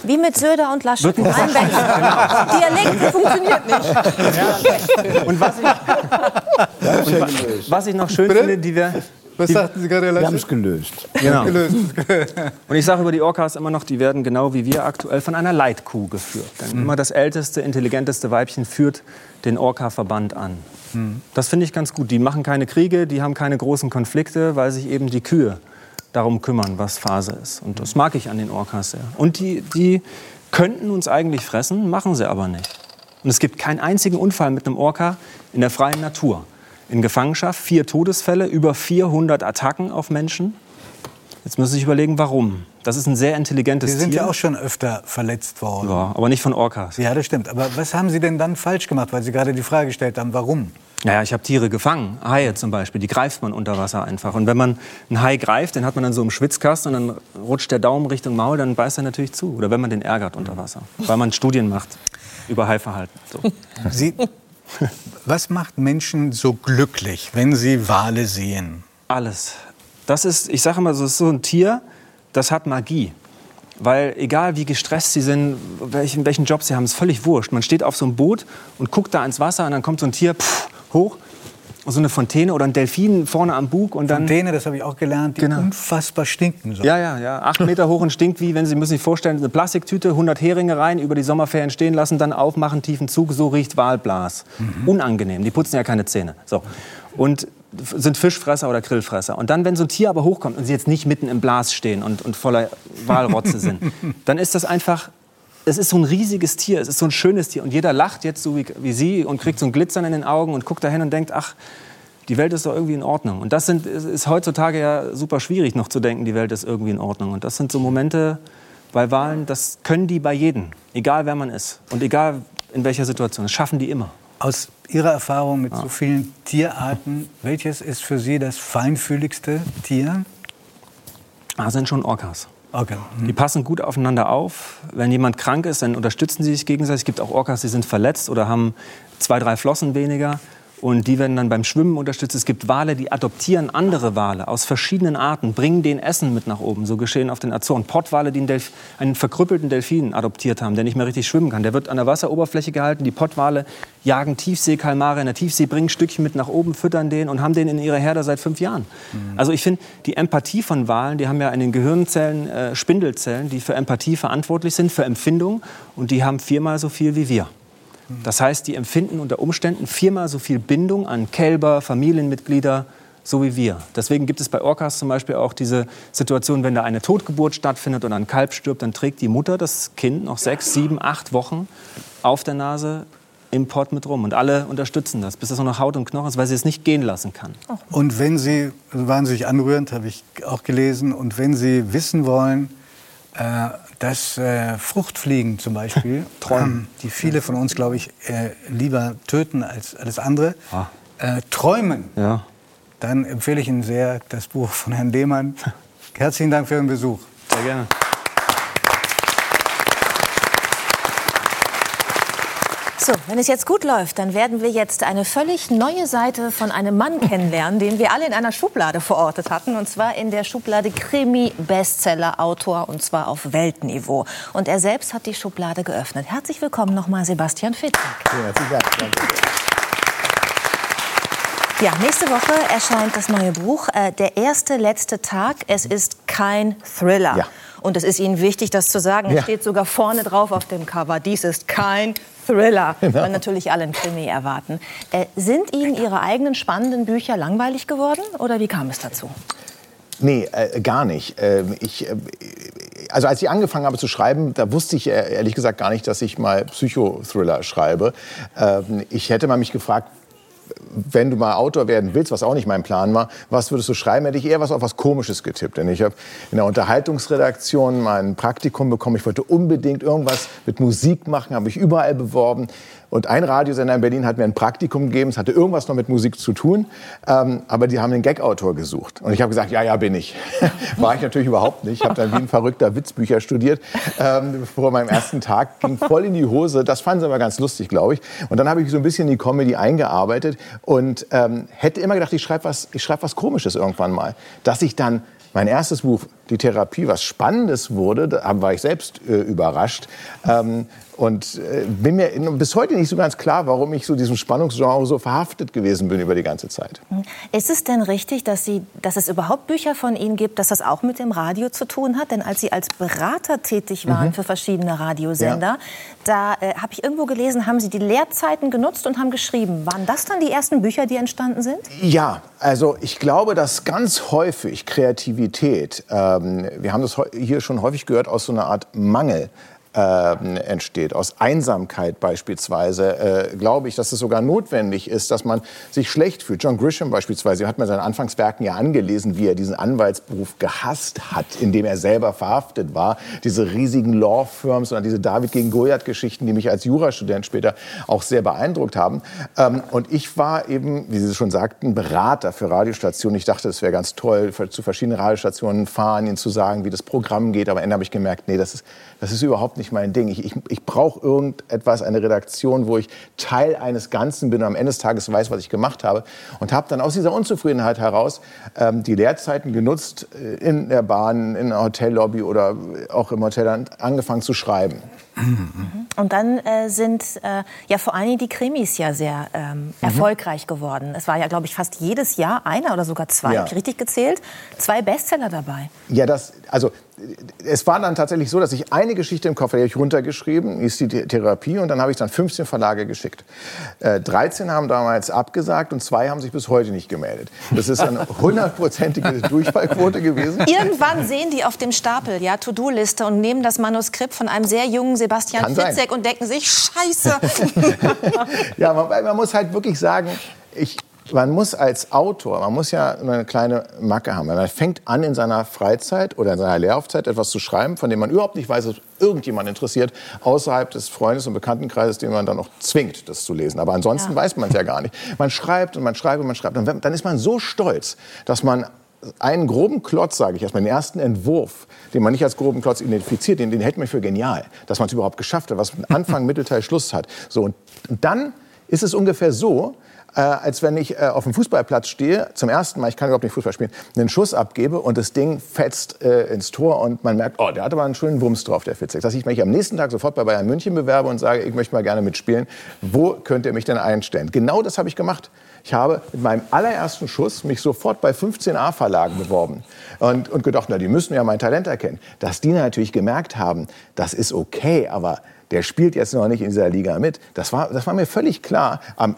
Wie mit Söder und Laschet. Becken. Dialekt funktioniert nicht. Und was ich, und wa was ich noch schön finde, die wir, Was sagten Sie gerade, Herr Wir haben es gelöst. Genau. Gelöst. Und ich sage über die Orcas immer noch, die werden genau wie wir aktuell von einer Leitkuh geführt. Denn immer das älteste, intelligenteste Weibchen führt den Orca-Verband an. Das finde ich ganz gut. Die machen keine Kriege, die haben keine großen Konflikte, weil sich eben die Kühe darum kümmern, was Phase ist. Und das mag ich an den Orcas sehr. Und die, die könnten uns eigentlich fressen, machen sie aber nicht. Und es gibt keinen einzigen Unfall mit einem Orca in der freien Natur. In Gefangenschaft vier Todesfälle, über 400 Attacken auf Menschen. Jetzt müssen Sie sich überlegen, warum. Das ist ein sehr intelligentes Sie sind Tier. ja auch schon öfter verletzt worden. ja, aber nicht von Orcas. Ja, das stimmt. Aber was haben Sie denn dann falsch gemacht, weil Sie gerade die Frage gestellt haben, warum? Naja, ich habe Tiere gefangen, Haie zum Beispiel, die greift man unter Wasser einfach. Und wenn man einen Hai greift, den hat man dann so im Schwitzkasten und dann rutscht der Daumen Richtung Maul, dann beißt er natürlich zu. Oder wenn man den ärgert unter Wasser, weil man Studien macht über Haiverhalten. So. Sie, was macht Menschen so glücklich, wenn sie Wale sehen? Alles. Das ist, ich sage immer, das ist so ein Tier, das hat Magie. Weil egal wie gestresst sie sind, welchen, welchen Job sie haben, ist völlig wurscht. Man steht auf so einem Boot und guckt da ins Wasser und dann kommt so ein Tier pff, hoch, so eine Fontäne oder ein Delfin vorne am Bug und dann... Fontäne, das habe ich auch gelernt, die Genau. unfassbar stinken. So. Ja, ja, ja. Acht Meter hoch und stinkt wie, wenn Sie müssen sich vorstellen, eine Plastiktüte, 100 Heringe rein, über die Sommerferien stehen lassen, dann aufmachen, tiefen Zug, so riecht Walblas. Unangenehm, die putzen ja keine Zähne. So. Und sind Fischfresser oder Grillfresser. Und dann, wenn so ein Tier aber hochkommt und sie jetzt nicht mitten im Blas stehen und, und voller Walrotze sind, dann ist das einfach, es ist so ein riesiges Tier, es ist so ein schönes Tier. Und jeder lacht jetzt so wie, wie Sie und kriegt so ein Glitzern in den Augen und guckt dahin und denkt, ach, die Welt ist doch irgendwie in Ordnung. Und das sind, ist- heutzutage ja super schwierig noch zu denken, die Welt ist irgendwie in Ordnung. Und das sind so Momente bei Wahlen, das können die bei jedem, egal wer man ist und egal in welcher Situation. Das schaffen die immer. Aus Ihrer Erfahrung mit so vielen Tierarten, welches ist für Sie das feinfühligste Tier? Ah, sind schon Orcas. Okay. Die passen gut aufeinander auf. Wenn jemand krank ist, dann unterstützen sie sich gegenseitig. Es gibt auch Orcas, die sind verletzt oder haben zwei, drei Flossen weniger. Und die werden dann beim Schwimmen unterstützt. Es gibt Wale, die adoptieren andere Wale aus verschiedenen Arten, bringen den Essen mit nach oben. So geschehen auf den Azoren. Pottwale, die einen, Delf einen verkrüppelten Delfin adoptiert haben, der nicht mehr richtig schwimmen kann. Der wird an der Wasseroberfläche gehalten. Die Pottwale jagen Tiefseekalmare in der Tiefsee, bringen Stückchen mit nach oben, füttern den und haben den in ihrer Herde seit fünf Jahren. Also ich finde, die Empathie von Walen, die haben ja in den Gehirnzellen äh, Spindelzellen, die für Empathie verantwortlich sind, für Empfindung. Und die haben viermal so viel wie wir. Das heißt, die empfinden unter Umständen viermal so viel Bindung an Kälber, Familienmitglieder, so wie wir. Deswegen gibt es bei Orcas zum Beispiel auch diese Situation, wenn da eine Totgeburt stattfindet oder ein Kalb stirbt, dann trägt die Mutter das Kind noch sechs, sieben, acht Wochen auf der Nase im Pott mit rum. Und alle unterstützen das, bis es noch Haut und Knochen ist, weil sie es nicht gehen lassen kann. Und wenn Sie, wahnsinnig anrührend, habe ich auch gelesen, und wenn Sie wissen wollen, äh, dass äh, Fruchtfliegen zum Beispiel, ähm, die viele von uns, glaube ich, äh, lieber töten als alles andere, Ah. äh, träumen, Ja. dann empfehle ich Ihnen sehr das Buch von Herrn Lehmann. Herzlichen Dank für Ihren Besuch. Sehr gerne. So, wenn es jetzt gut läuft, dann werden wir jetzt eine völlig neue Seite von einem Mann kennenlernen, den wir alle in einer Schublade verortet hatten. Und zwar in der Schublade Krimi-Bestseller-Autor und zwar auf Weltniveau. Und er selbst hat die Schublade geöffnet. Herzlich willkommen nochmal, Sebastian Fitzek. Ja, nächste Woche erscheint das neue Buch. Äh, der erste letzte Tag. Es ist kein Thriller. Ja. Und es ist Ihnen wichtig, das zu sagen. Es Ja. steht sogar vorne drauf auf dem Cover. Dies ist kein Thriller, Genau. weil natürlich alle einen Krimi erwarten. Äh, sind Ihnen Ihre eigenen spannenden Bücher langweilig geworden oder wie kam es dazu? Nee, äh, gar nicht. Ähm, ich, äh, also als ich angefangen habe zu schreiben, da wusste ich äh, ehrlich gesagt gar nicht, dass ich mal Psychothriller schreibe. Ähm, ich hätte mal mich gefragt, wenn du mal Autor werden willst, was auch nicht mein Plan war, was würdest du schreiben, hätte ich eher was auf was Komisches getippt. Denn ich habe in der Unterhaltungsredaktion mal ein Praktikum bekommen. Ich wollte unbedingt irgendwas mit Musik machen, habe ich überall beworben. Und ein Radiosender in Berlin hat mir ein Praktikum gegeben. Es hatte irgendwas noch mit Musik zu tun. Ähm, aber die haben einen Gag-Autor gesucht. Und ich habe gesagt, ja, ja, bin ich. War ich natürlich überhaupt nicht. Ich habe dann wie ein verrückter Witzbücher studiert. Ähm, vor meinem ersten Tag ging voll in die Hose. Das fanden sie aber ganz lustig, glaube ich. Und dann habe ich so ein bisschen in die Comedy eingearbeitet und ähm, hätte immer gedacht, ich schreibe was, schreib was Komisches irgendwann mal. Dass ich dann mein erstes Buch die Therapie was Spannendes wurde, da war ich selbst äh, überrascht. Ähm, und äh, bin mir bis heute nicht so ganz klar, warum ich so diesem Spannungsgenre so verhaftet gewesen bin über die ganze Zeit. Ist es denn richtig, dass, Sie, dass es überhaupt Bücher von Ihnen gibt, dass das auch mit dem Radio zu tun hat? Denn als Sie als Berater tätig waren mhm. für verschiedene Radiosender, ja. da äh, habe ich irgendwo gelesen, haben Sie die Lehrzeiten genutzt und haben geschrieben. Waren das dann die ersten Bücher, die entstanden sind? Ja, also ich glaube, dass ganz häufig Kreativität, ähm, wir haben das hier schon häufig gehört, aus so einer Art Mangel äh, entsteht, aus Einsamkeit beispielsweise, äh, glaube ich, dass es sogar notwendig ist, dass man sich schlecht fühlt. John Grisham beispielsweise hat mir seine Anfangswerken ja angelesen, wie er diesen Anwaltsberuf gehasst hat, in dem er selber verhaftet war. Diese riesigen Law Firms oder diese David gegen Goliath-Geschichten, die mich als Jurastudent später auch sehr beeindruckt haben. Ähm, und ich war eben, wie Sie schon sagten, Berater für Radiostationen. Ich dachte, es wäre ganz toll, zu verschiedenen Radiostationen fahren, ihnen zu sagen, wie das Programm geht. Aber am Ende habe ich gemerkt, nee, das ist, das ist überhaupt nicht nicht mein Ding. Ich, ich, ich brauche irgendetwas, eine Redaktion, wo ich Teil eines Ganzen bin und am Ende des Tages weiß, was ich gemacht habe. Und habe dann aus dieser Unzufriedenheit heraus ähm, die Lehrzeiten genutzt, äh, in der Bahn, in der Hotellobby oder auch im Hotel angefangen zu schreiben. Mhm. Und dann äh, sind äh, ja vor allen Dingen die Krimis ja sehr ähm, mhm. erfolgreich geworden. Es war ja, glaube ich, fast jedes Jahr einer oder sogar zwei, ja. richtig gezählt, zwei Bestseller dabei. Ja, das, also es war dann tatsächlich so, dass ich eine Geschichte im Kopf hatte, die ich runtergeschrieben, ist die Therapie, und dann habe ich dann 15 Verlage geschickt. Äh, 13 haben damals abgesagt und zwei haben sich bis heute nicht gemeldet. Das ist eine hundertprozentige Durchfallquote gewesen. Irgendwann sehen die auf dem Stapel, ja, To-Do-Liste und nehmen das Manuskript von einem sehr jungen Sebastian Kann Fitzek sein. und denken sich, Scheiße. ja, man, man muss halt wirklich sagen, ich, man muss als Autor, man muss ja eine kleine Macke haben. Man fängt an, in seiner Freizeit oder in seiner Lehraufzeit etwas zu schreiben, von dem man überhaupt nicht weiß, dass irgendjemand interessiert, außerhalb des Freundes- und Bekanntenkreises, den man dann noch zwingt, das zu lesen. Aber ansonsten ja. weiß man es ja gar nicht. Man schreibt und man schreibt und man schreibt. Und dann ist man so stolz, dass man einen groben Klotz, sage ich erstmal, den ersten Entwurf, den man nicht als groben Klotz identifiziert, den, den hält man für genial, dass man es überhaupt geschafft hat, was Anfang, Mittelteil, Schluss hat. So, und dann ist es ungefähr so, äh, als wenn ich äh, auf dem Fußballplatz stehe, zum ersten Mal, ich kann überhaupt nicht Fußball spielen, einen Schuss abgebe und das Ding fetzt äh, ins Tor und man merkt, oh, der hat aber einen schönen Wumms drauf, der Fitzek. Dass ich mich am nächsten Tag sofort bei Bayern München bewerbe und sage, ich möchte mal gerne mitspielen. Wo könnt ihr mich denn einstellen? Genau das habe ich gemacht. Ich habe mit meinem allerersten Schuss mich sofort bei 15 A-Verlagen beworben und, und gedacht, na, die müssen ja mein Talent erkennen. Dass die natürlich gemerkt haben, das ist okay, aber der spielt jetzt noch nicht in dieser Liga mit. Das war, das war mir völlig klar, ähm,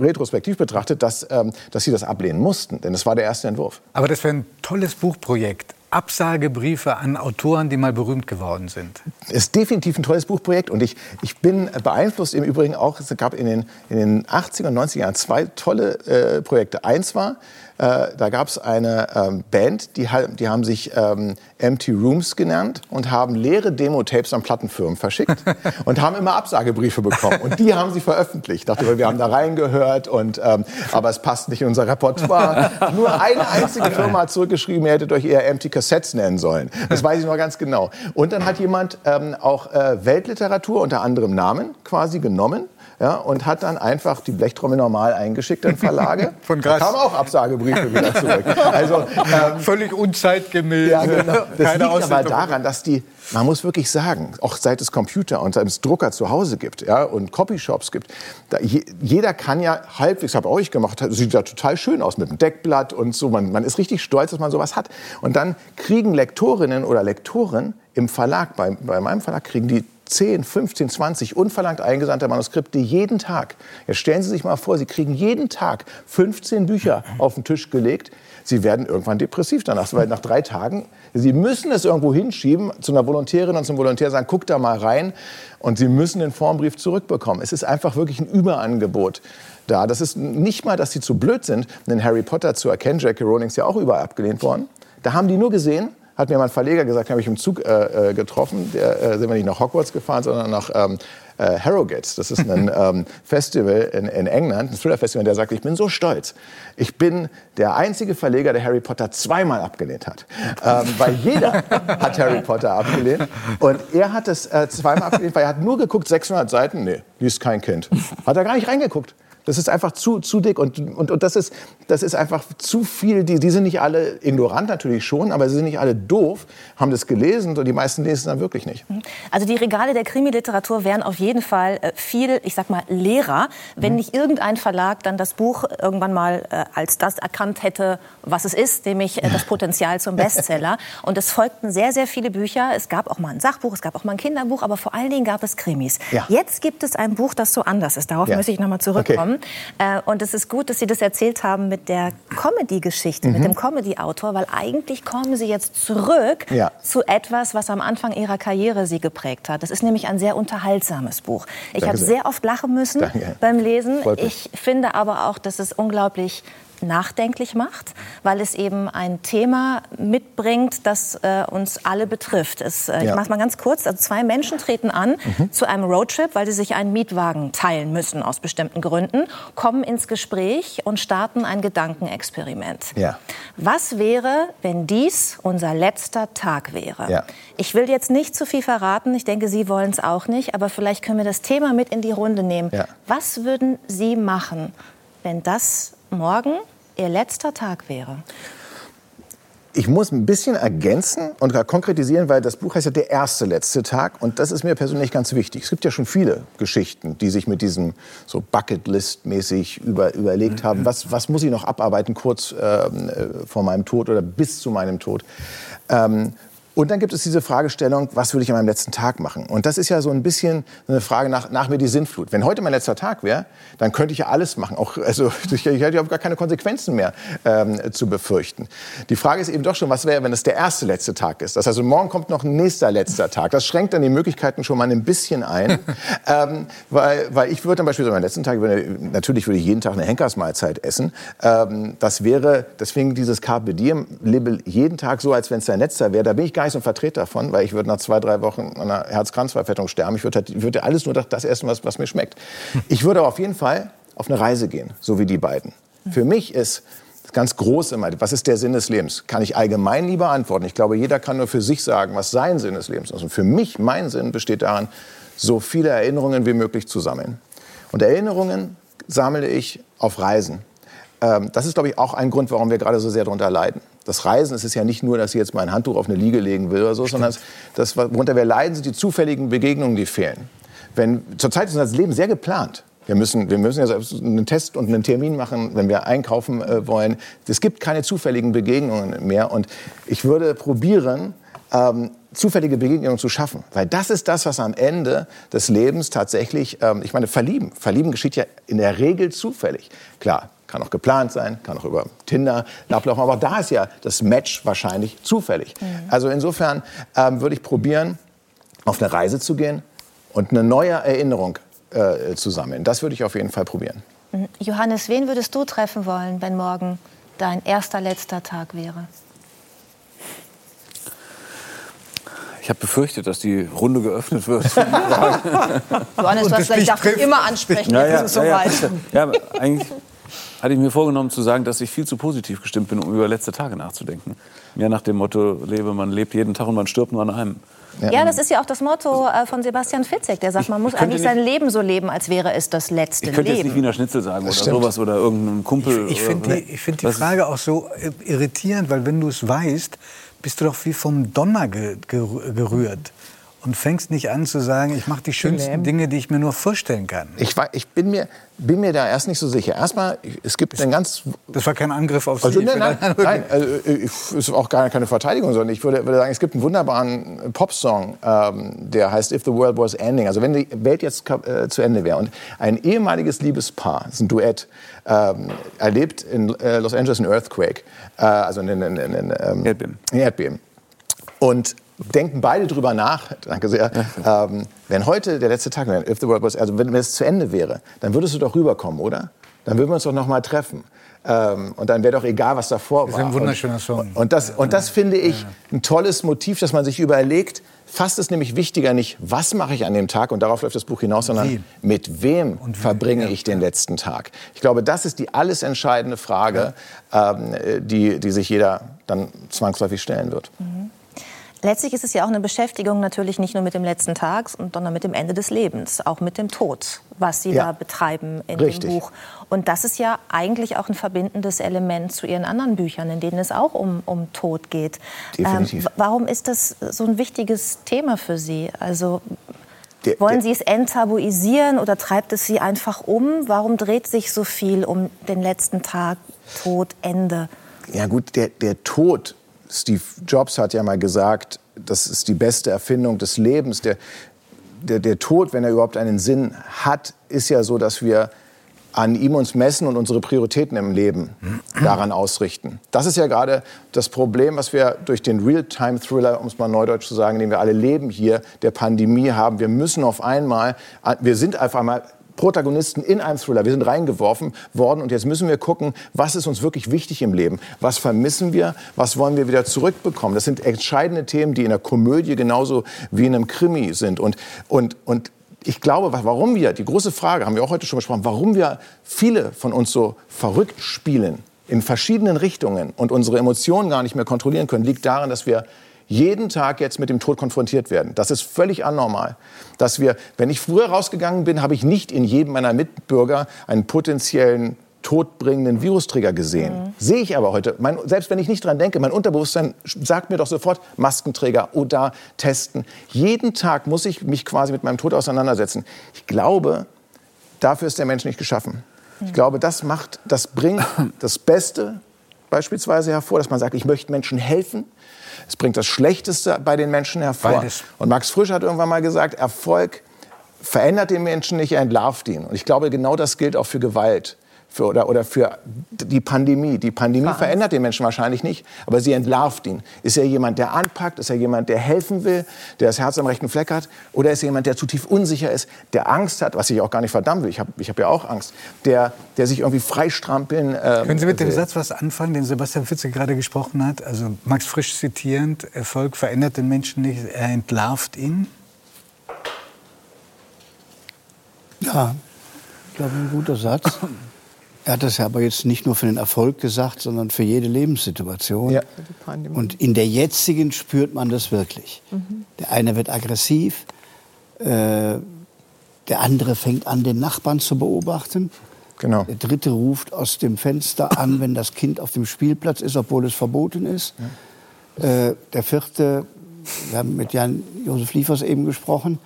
retrospektiv betrachtet, dass, ähm, dass sie das ablehnen mussten. Denn es war der erste Entwurf. Aber das wäre ein tolles Buchprojekt. Absagebriefe an Autoren, die mal berühmt geworden sind. Es ist definitiv ein tolles Buchprojekt und ich, ich bin beeinflusst im Übrigen auch, es gab in den, in den 80er und 90er Jahren zwei tolle äh, Projekte. Eins war, äh, da gab es eine ähm, Band, die, die haben sich ähm, Empty Rooms genannt und haben leere Demo-Tapes an Plattenfirmen verschickt und haben immer Absagebriefe bekommen. Und die haben sie veröffentlicht. Ich dachte, wir haben da reingehört, und, ähm, aber es passt nicht in unser Repertoire. Nur eine einzige Firma hat zurückgeschrieben, ihr hättet euch eher Empty Cassettes nennen sollen. Das weiß ich noch ganz genau. Und dann hat jemand ähm, auch äh, Weltliteratur unter anderem Namen quasi genommen ja, und hat dann einfach die Blechtrommel normal eingeschickt an Verlage. Von Gras. Da kamen auch Absagebriefe wieder zurück. Also, ähm, Völlig unzeitgemäß. Ja, genau. Das Keine liegt aber daran, dass die, man muss wirklich sagen, auch seit es Computer und seit es Drucker zu Hause gibt ja, und Copyshops gibt, da, je, jeder kann ja halbwegs, habe auch ich gemacht, sieht ja total schön aus mit dem Deckblatt und so. Man, man ist richtig stolz, dass man sowas hat. Und dann kriegen Lektorinnen oder Lektoren im Verlag, bei, bei meinem Verlag, kriegen die 10, 15, 20 unverlangt eingesandte Manuskripte jeden Tag. Jetzt stellen Sie sich mal vor, Sie kriegen jeden Tag 15 Bücher auf den Tisch gelegt. Sie werden irgendwann depressiv danach, weil nach drei Tagen, Sie müssen es irgendwo hinschieben zu einer Volontärin und zum Volontär sagen, guck da mal rein und Sie müssen den Formbrief zurückbekommen. Es ist einfach wirklich ein Überangebot da. Das ist nicht mal, dass Sie zu blöd sind, einen Harry Potter zu erkennen. J.K. Rowling ist ja auch überall abgelehnt worden. Da haben die nur gesehen, hat mir mein Verleger gesagt, habe ich im Zug äh, äh, getroffen. Der, äh, sind wir nicht nach Hogwarts gefahren, sondern nach ähm, äh, Harrogate. Das ist ein ähm, Festival in, in England, ein Thriller-Festival. Der sagt, ich bin so stolz. Ich bin der einzige Verleger, der Harry Potter zweimal abgelehnt hat. Ähm, weil jeder hat Harry Potter abgelehnt. Und er hat es äh, zweimal abgelehnt, weil er hat nur geguckt, 600 Seiten. Nee, liest kein Kind. Hat er gar nicht reingeguckt. Das ist einfach zu, zu dick und, und, und das, ist, das ist einfach zu viel. Die, die sind nicht alle ignorant natürlich schon, aber sie sind nicht alle doof, haben das gelesen und die meisten lesen es dann wirklich nicht. Mhm. Also die Regale der Krimiliteratur wären auf jeden Fall äh, viel, ich sag mal, leerer, wenn Mhm. nicht irgendein Verlag dann das Buch irgendwann mal äh, als das erkannt hätte, was es ist, nämlich äh, das Potenzial zum Bestseller. Und es folgten sehr, sehr viele Bücher. Es gab auch mal ein Sachbuch, es gab auch mal ein Kinderbuch, aber vor allen Dingen gab es Krimis. Ja. Jetzt gibt es ein Buch, das so anders ist. Darauf Ja. möchte ich noch mal zurückkommen. Äh, und es ist gut, dass Sie das erzählt haben mit der Comedy-Geschichte, mit Mhm. dem Comedy-Autor, weil eigentlich kommen Sie jetzt zurück Ja. zu etwas, was am Anfang Ihrer Karriere Sie geprägt hat. Das ist nämlich ein sehr unterhaltsames Buch. Ich habe sehr. oft lachen müssen Danke. beim Lesen. Ich finde aber auch, dass es unglaublich nachdenklich macht, weil es eben ein Thema mitbringt, das äh, uns alle betrifft. Es, äh, Ich Ja. mache es mal ganz kurz. Also zwei Menschen treten an Mhm. zu einem Roadtrip, weil sie sich einen Mietwagen teilen müssen aus bestimmten Gründen, kommen ins Gespräch und starten ein Gedankenexperiment. Ja. Was wäre, wenn dies unser letzter Tag wäre? Ja. Ich will jetzt nicht zu viel verraten. Ich denke, Sie wollen es auch nicht. Aber vielleicht können wir das Thema mit in die Runde nehmen. Was würden Sie machen, wenn das morgen Ihr letzter Tag wäre? Ich muss ein bisschen ergänzen und konkretisieren, weil das Buch heißt ja der erste letzte Tag und das ist mir persönlich ganz wichtig. Es gibt ja schon viele Geschichten, die sich mit diesem so Bucketlist-mäßig über, überlegt haben, was, was muss ich noch abarbeiten kurz ähm, äh, vor meinem Tod oder bis zu meinem Tod. Ähm, und dann gibt es diese Fragestellung, was würde ich an meinem letzten Tag machen? Und das ist ja so ein bisschen eine Frage nach, nach mir die Sinnflut. Wenn heute mein letzter Tag wäre, dann könnte ich ja alles machen. Auch, also, ich hätte ja gar keine Konsequenzen mehr ähm, zu befürchten. Die Frage ist eben doch schon, was wäre, wenn es der erste letzte Tag ist? Das heißt, morgen kommt noch ein nächster letzter Tag. Das schränkt dann die Möglichkeiten schon mal ein bisschen ein. ähm, weil, weil ich würde dann beispielsweise am letzten Tag, würde, natürlich würde ich jeden Tag eine Henkersmahlzeit essen. Ähm, das wäre, deswegen dieses Carpe Diem, lebe jeden Tag so, als wenn es dein letzter wäre. Da bin ich gar so ein Vertreter davon, weil ich würde nach zwei, drei Wochen an einer Herz-Kranz-Verfettung sterben. Ich würde, halt, würde alles nur das, essen, was, was mir schmeckt. Ich würde aber auf jeden Fall auf eine Reise gehen, so wie die beiden. Für mich ist das ganz groß immer, was ist der Sinn des Lebens? Kann ich allgemein lieber antworten? Ich glaube, jeder kann nur für sich sagen, was sein Sinn des Lebens ist. Und für mich, mein Sinn besteht darin, so viele Erinnerungen wie möglich zu sammeln. Und Erinnerungen sammle ich auf Reisen. Ähm, das ist, glaube ich, auch ein Grund, warum wir gerade so sehr darunter leiden. Das Reisen es ist ja nicht nur, dass ich jetzt mal ein Handtuch auf eine Liege legen will oder so, sondern das, worunter wir leiden, sind die zufälligen Begegnungen, die fehlen. Wenn, zurzeit ist unser Leben sehr geplant. Wir müssen, wir müssen ja selbst einen Test und einen Termin machen, wenn wir einkaufen äh, wollen. Es gibt keine zufälligen Begegnungen mehr. Und ich würde probieren, ähm, zufällige Begegnungen zu schaffen. Weil das ist das, was am Ende des Lebens tatsächlich, ähm, ich meine, verlieben. Verlieben geschieht ja in der Regel zufällig. Klar, kann auch geplant sein, kann auch über Tinder ablaufen. Aber da ist ja das Match wahrscheinlich zufällig. Also insofern ähm, würde ich probieren, auf eine Reise zu gehen und eine neue Erinnerung äh, zu sammeln. Das würde ich auf jeden Fall probieren. Mhm. Johannes, wen würdest du treffen wollen, wenn morgen dein erster letzter Tag wäre? Ich habe befürchtet, dass die Runde geöffnet wird. Johannes, was vielleicht darf ich immer ansprechen, Ja, jetzt ja, ist es so ja, ja. eigentlich hatte ich mir vorgenommen zu sagen, dass ich viel zu positiv gestimmt bin, um über letzte Tage nachzudenken. Mehr nach dem Motto, lebe, man lebt jeden Tag und man stirbt nur an einem. Ja, das ist ja auch das Motto äh, von Sebastian Fitzek. Der sagt, man muss eigentlich nicht- sein Leben so leben, als wäre es das letzte Ich könnte jetzt nicht Leben. Wiener Schnitzel sagen oder stimmt. sowas oder irgendeinem Kumpel. Ich finde oder- die, ich find die Frage auch so irritierend, weil wenn du es weißt, bist du doch wie vom Donner ge gerü- gerührt. Und fängst nicht an zu sagen, ich mache die schönsten. Dinge, die ich mir nur vorstellen kann. Ich, war, ich bin, mir, bin mir da erst nicht so sicher. Erstmal, es gibt einen ganz Das war kein Angriff auf Also, Sie. nein, nein, nein, also, es ist auch gar keine Verteidigung, sondern ich würde, würde sagen, es gibt einen wunderbaren Popsong, ähm, der heißt If the World Was Ending. Also wenn die Welt jetzt äh, zu Ende wäre. Und ein ehemaliges Liebespaar, das ist ein Duett, ähm, erlebt in äh, Los Angeles einen Earthquake, äh, also einen, einen, einen, ähm, Erdbeben. ein Erdbeben. Und denken beide drüber nach, danke sehr, ähm, wenn heute der letzte Tag wäre, if the world was, also wenn es zu Ende wäre, dann würdest du doch rüberkommen, oder? Dann würden wir uns doch noch mal treffen. Ähm, und dann wäre doch egal, was davor Das war. ist ein wunderschöner und, Song. Und das, und das finde ich ein tolles Motiv, dass man sich überlegt, fast ist nämlich wichtiger nicht, was mache ich an dem Tag, und darauf läuft das Buch hinaus, sondern Wie? mit wem verbringe ich den letzten Tag. Ich glaube, das ist die alles entscheidende Frage, ähm, die, die sich jeder dann zwangsläufig stellen wird. Letztlich ist es ja auch eine Beschäftigung natürlich nicht nur mit dem letzten Tag, sondern mit dem Ende des Lebens, auch mit dem Tod, was Sie Ja. da betreiben in Richtig. dem Buch. Und das ist ja eigentlich auch ein verbindendes Element zu Ihren anderen Büchern, in denen es auch um, um Tod geht. Definitiv. w- warum ist das so ein wichtiges Thema für Sie? Also Der- wollen Sie es enttabuisieren oder treibt es Sie einfach um? Warum dreht sich so viel um den letzten Tag, Tod, Ende? Ja gut, der, der Tod, Steve Jobs hat ja mal gesagt, das ist die beste Erfindung des Lebens. Der, der, der Tod, wenn er überhaupt einen Sinn hat, ist ja so, dass wir an ihm uns messen und unsere Prioritäten im Leben daran ausrichten. Das ist ja gerade das Problem, was wir durch den Real-Time-Thriller, um es mal neudeutsch zu sagen, den wir alle leben hier, der Pandemie haben. Wir müssen auf einmal, wir sind auf einmal Protagonisten in einem Thriller. Wir sind reingeworfen worden und jetzt müssen wir gucken, was ist uns wirklich wichtig im Leben? Was vermissen wir? Was wollen wir wieder zurückbekommen? Das sind entscheidende Themen, die in der Komödie genauso wie in einem Krimi sind. Und, und, und ich glaube, wa- warum wir, die große Frage, haben wir auch heute schon besprochen, warum wir viele von uns so verrückt spielen in verschiedenen Richtungen und unsere Emotionen gar nicht mehr kontrollieren können, liegt daran, dass wir jeden Tag jetzt mit dem Tod konfrontiert werden. Das ist völlig anormal. Dass wir, wenn ich früher rausgegangen bin, habe ich nicht in jedem meiner Mitbürger einen potenziellen todbringenden Virusträger gesehen. Sehe ich aber heute. Mein, selbst wenn ich nicht dran denke, mein Unterbewusstsein sagt mir doch sofort Maskenträger oder testen. Jeden Tag muss ich mich quasi mit meinem Tod auseinandersetzen. Ich glaube, dafür ist der Mensch nicht geschaffen. Ich glaube, das macht, das bringt das Beste beispielsweise hervor, dass man sagt, ich möchte Menschen helfen. Es bringt das Schlechteste bei den Menschen hervor. Beides. Und Max Frisch hat irgendwann mal gesagt, Erfolg verändert den Menschen nicht, er entlarvt ihn. Und ich glaube, genau das gilt auch für Gewalt. Für, oder, oder für die Pandemie. Die Pandemie verändert den Menschen wahrscheinlich nicht, aber sie entlarvt ihn. Ist er jemand, der anpackt? Ist er jemand, der helfen will, der das Herz am rechten Fleck hat? Oder ist er jemand, der zu tief unsicher ist, der Angst hat, was ich auch gar nicht verdammt will, ich habe ich hab ja auch Angst, der, der sich irgendwie freistrampeln ähm, Können Sie mit dem will. Satz was anfangen, den Sebastian Fitze gerade gesprochen hat? Also Max Frisch zitierend, Erfolg verändert den Menschen nicht, er entlarvt ihn. Ja, ich glaube, ein guter Satz. Er hat das ja aber jetzt nicht nur für den Erfolg gesagt, sondern für jede Lebenssituation. Ja. Und in der jetzigen spürt man das wirklich. Der eine wird aggressiv, äh, der andere fängt an, den Nachbarn zu beobachten. Genau. Der dritte ruft aus dem Fenster an, wenn das Kind auf dem Spielplatz ist, obwohl es verboten ist. Äh, der vierte, wir haben mit Jan-Josef Liefers eben gesprochen,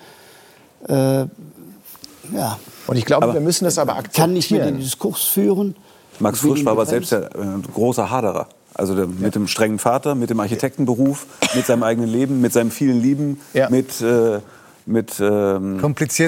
äh, ja, Und ich glaube, wir müssen das aber akzeptieren. kann nicht mehr den Diskurs führen. Max Will Frisch war aber selbst ja ein großer Haderer. Also der, mit dem strengen Vater, mit dem Architektenberuf, mit seinem eigenen Leben, mit seinem vielen Lieben, Ja. mit, äh, mit ähm,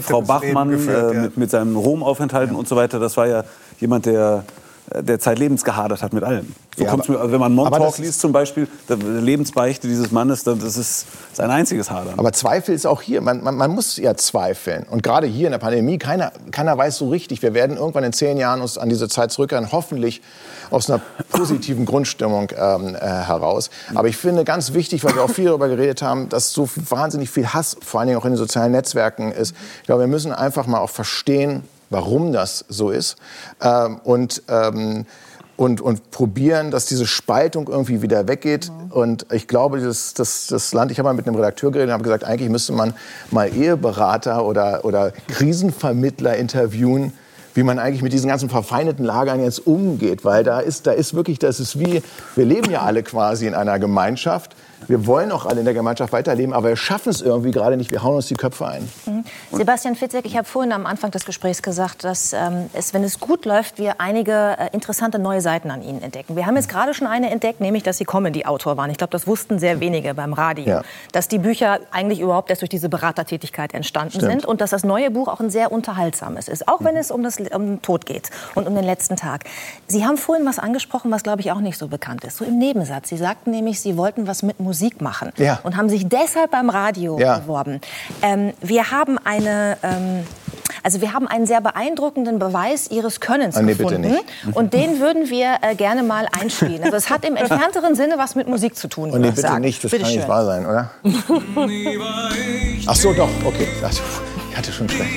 Frau Bachmann, geführt, äh, ja. mit, mit seinen Romaufenthalten und so weiter. Das war ja jemand, der, der zeitlebens gehadert hat mit allem. So Ja, mir, also wenn man Montauk liest zum Beispiel, die Lebensbeichte dieses Mannes, dann- das ist sein einziges Hadern. Aber Zweifel ist auch hier. Man, man, man muss ja zweifeln. Und gerade hier in der Pandemie, keiner, keiner weiß so richtig. Wir werden irgendwann in zehn Jahren uns an diese Zeit zurückerinnern, hoffentlich aus einer positiven Grundstimmung ähm, äh, heraus. Aber ich finde ganz wichtig, weil wir auch viel darüber geredet haben, dass so wahnsinnig viel Hass, vor allen Dingen auch in den sozialen Netzwerken ist. Ich glaube, wir müssen einfach mal auch verstehen, warum das so ist. Ähm, und ähm, und, und probieren, dass diese Spaltung irgendwie wieder weggeht. Und ich glaube, das, das, das Land, ich habe mal mit einem Redakteur geredet und habe gesagt, eigentlich müsste man mal Eheberater oder, oder Krisenvermittler interviewen, wie man eigentlich mit diesen ganzen verfeindeten Lagern jetzt umgeht. Weil da ist, da ist wirklich, das ist wie, wir leben ja alle quasi in einer Gemeinschaft. Wir wollen auch alle in der Gemeinschaft weiterleben, aber wir schaffen es irgendwie gerade nicht. Wir hauen uns die Köpfe ein. Sebastian Fitzek, ich habe vorhin am Anfang des Gesprächs gesagt, dass ähm, es, wenn es gut läuft, wir einige äh, interessante neue Seiten an Ihnen entdecken. Wir haben jetzt gerade schon eine entdeckt, nämlich, dass Sie Comedy-Autor waren. Ich glaube, das wussten sehr wenige beim Radio. Ja. Dass die Bücher eigentlich überhaupt erst durch diese Beratertätigkeit entstanden Stimmt. sind und dass das neue Buch auch ein sehr unterhaltsames ist, auch wenn es um, das, um den Tod geht und um den letzten Tag. Sie haben vorhin was angesprochen, was, glaube ich, auch nicht so bekannt ist, so im Nebensatz. Sie sagten nämlich, Sie wollten was mit Musik machen Ja. und haben sich deshalb beim Radio Ja. beworben. Ähm, wir haben eine, ähm, also wir haben einen sehr beeindruckenden Beweis Ihres Könnens Ah, nee, bitte gefunden nicht. und den würden wir äh, gerne mal einspielen. Also es hat im entfernteren Sinne was mit Musik zu tun. Und würde nee, ich bitte sagen. nicht, das Bitte kann nicht schön. wahr sein, oder? Ach so, doch, okay. Also, ich hatte schon schlecht.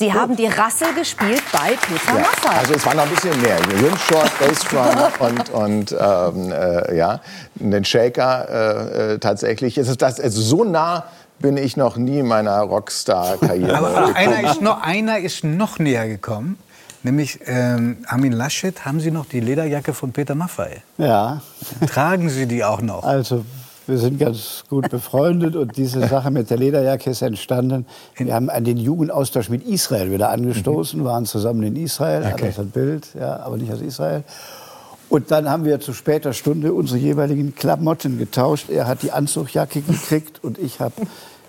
Sie haben die Rassel gespielt bei Peter Ja, Maffay. also es war noch ein bisschen mehr. Rimshot, Bassdrum und, und ähm, äh, ja, den Shaker äh, äh, tatsächlich. Es ist das, also so nah bin ich noch nie in meiner Rockstar-Karriere. Aber einer ist, noch, einer ist noch näher gekommen. Nämlich ähm, Armin Laschet, haben Sie noch die Lederjacke von Peter Maffay? Ja, Tragen Sie die auch noch? also wir sind ganz gut befreundet und diese Sache mit der Lederjacke ist entstanden. Wir haben an den Jugendaustausch mit Israel wieder angestoßen, waren zusammen in Israel, Okay. das ein Bild, ja, aber nicht aus Israel. Und dann haben wir zu später Stunde unsere jeweiligen Klamotten getauscht. Er hat die Anzugjacke gekriegt und ich habe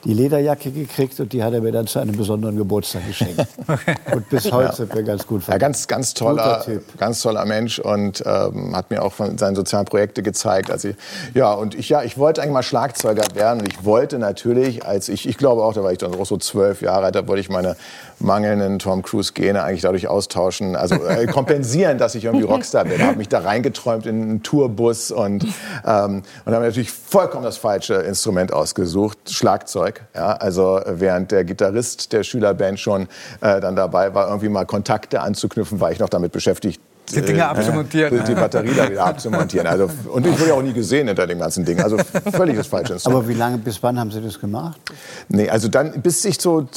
die Lederjacke gekriegt und die hat er mir dann zu einem besonderen Geburtstag geschenkt. Und bis heute sind wir ganz gut Ja, ganz, ganz toller, ganz toller Mensch und ähm, hat mir auch von seinen sozialen Projekte gezeigt. Also, ja, und ich, ja, ich wollte eigentlich mal Schlagzeuger werden und ich wollte natürlich, als ich, ich glaube auch, da war ich dann auch so zwölf Jahre alt, da wollte ich meine mangelnden Tom Cruise Gene eigentlich dadurch austauschen, also äh, kompensieren, dass ich irgendwie Rockstar bin. Habe mich da reingeträumt in einen Tourbus und ähm, und habe natürlich vollkommen das falsche Instrument ausgesucht, Schlagzeug. Ja, also während der Gitarrist der Schülerband schon äh, dann dabei war, irgendwie mal Kontakte anzuknüpfen, war ich noch damit beschäftigt. Die Dinge äh, abzumontieren. Die, die Batterie da wieder abzumontieren. Also, und ich wurde ja auch nie gesehen hinter dem ganzen Ding. Also völlig das falsche Instrument. Aber wie lange, bis wann haben Sie das gemacht? Nee, also dann, bis ich so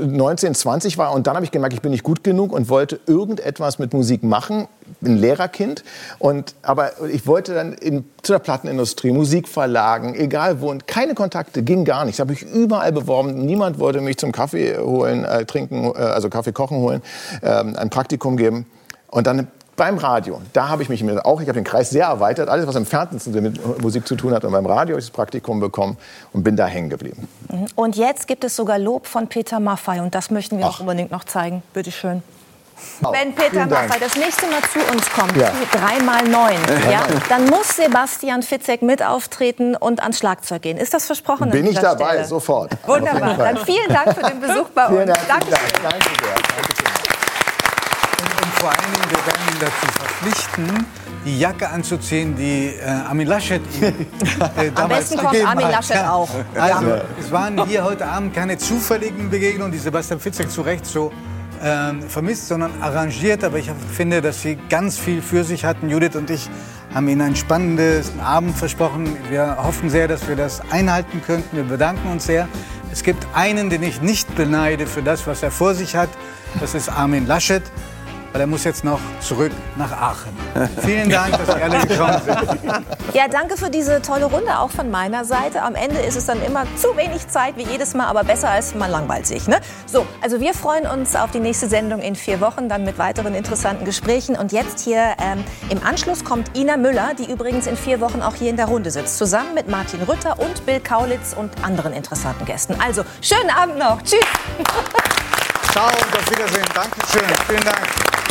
19, 20 war und dann habe ich gemerkt, ich bin nicht gut genug und wollte irgendetwas mit Musik machen. Bin Lehrerkind und aber ich wollte dann in, zu der Plattenindustrie, Musikverlagen, egal wo und keine Kontakte, ging gar nicht. Das habe ich überall beworben. Niemand wollte mich zum Kaffee holen, äh, trinken, äh, also Kaffee kochen holen, ähm, ein Praktikum geben und dann beim Radio, da habe ich mich auch, ich habe den Kreis sehr erweitert, alles was im Fernsehen mit Musik zu tun hat und beim Radio habe ich das Praktikum bekommen und bin da hängen geblieben. Und jetzt gibt es sogar Lob von Peter Maffay und das möchten wir auch unbedingt noch zeigen. Bitte schön. Wenn Peter vielen. Maffay das nächste Mal zu uns kommt, Ja. zu 3x9, ja, dann muss Sebastian Fitzek mit auftreten und ans Schlagzeug gehen. Ist das versprochen? Bin ich dabei, Stelle? sofort. Wunderbar. Dann vielen Dank für den Besuch bei Vielen uns. Dankeschön. Dank. Danke sehr. Danke vielmals. Vor allen Dingen, wir werden ihn dazu verpflichten, die Jacke anzuziehen, die äh, Armin Laschet ihm äh, damals besten kommt gegeben Armin hat. Laschet auch. Also, es waren hier heute Abend keine zufälligen Begegnungen, die Sebastian Fitzek zu Recht so ähm, vermisst, sondern arrangiert. Aber ich finde, dass sie ganz viel für sich hatten. Judith und ich haben Ihnen einen spannenden Abend versprochen. Wir hoffen sehr, dass wir das einhalten könnten. Wir bedanken uns sehr. Es gibt einen, den ich nicht beneide für das, was er vor sich hat. Das ist Armin Laschet. Weil er muss jetzt noch zurück nach Aachen. Vielen Dank, dass Sie alle gekommen sind. Ja, danke für diese tolle Runde, auch von meiner Seite. Am Ende ist es dann immer zu wenig Zeit, wie jedes Mal, aber besser als man langweilt sich. Ne? So, also wir freuen uns auf die nächste Sendung in vier Wochen, dann mit weiteren interessanten Gesprächen. Und jetzt hier ähm, im Anschluss kommt Ina Müller, die übrigens in vier Wochen auch hier in der Runde sitzt, zusammen mit Martin Rütter und Bill Kaulitz und anderen interessanten Gästen. Also, schönen Abend noch. Tschüss. Ciao und auf Wiedersehen. Dankeschön. Vielen Dank.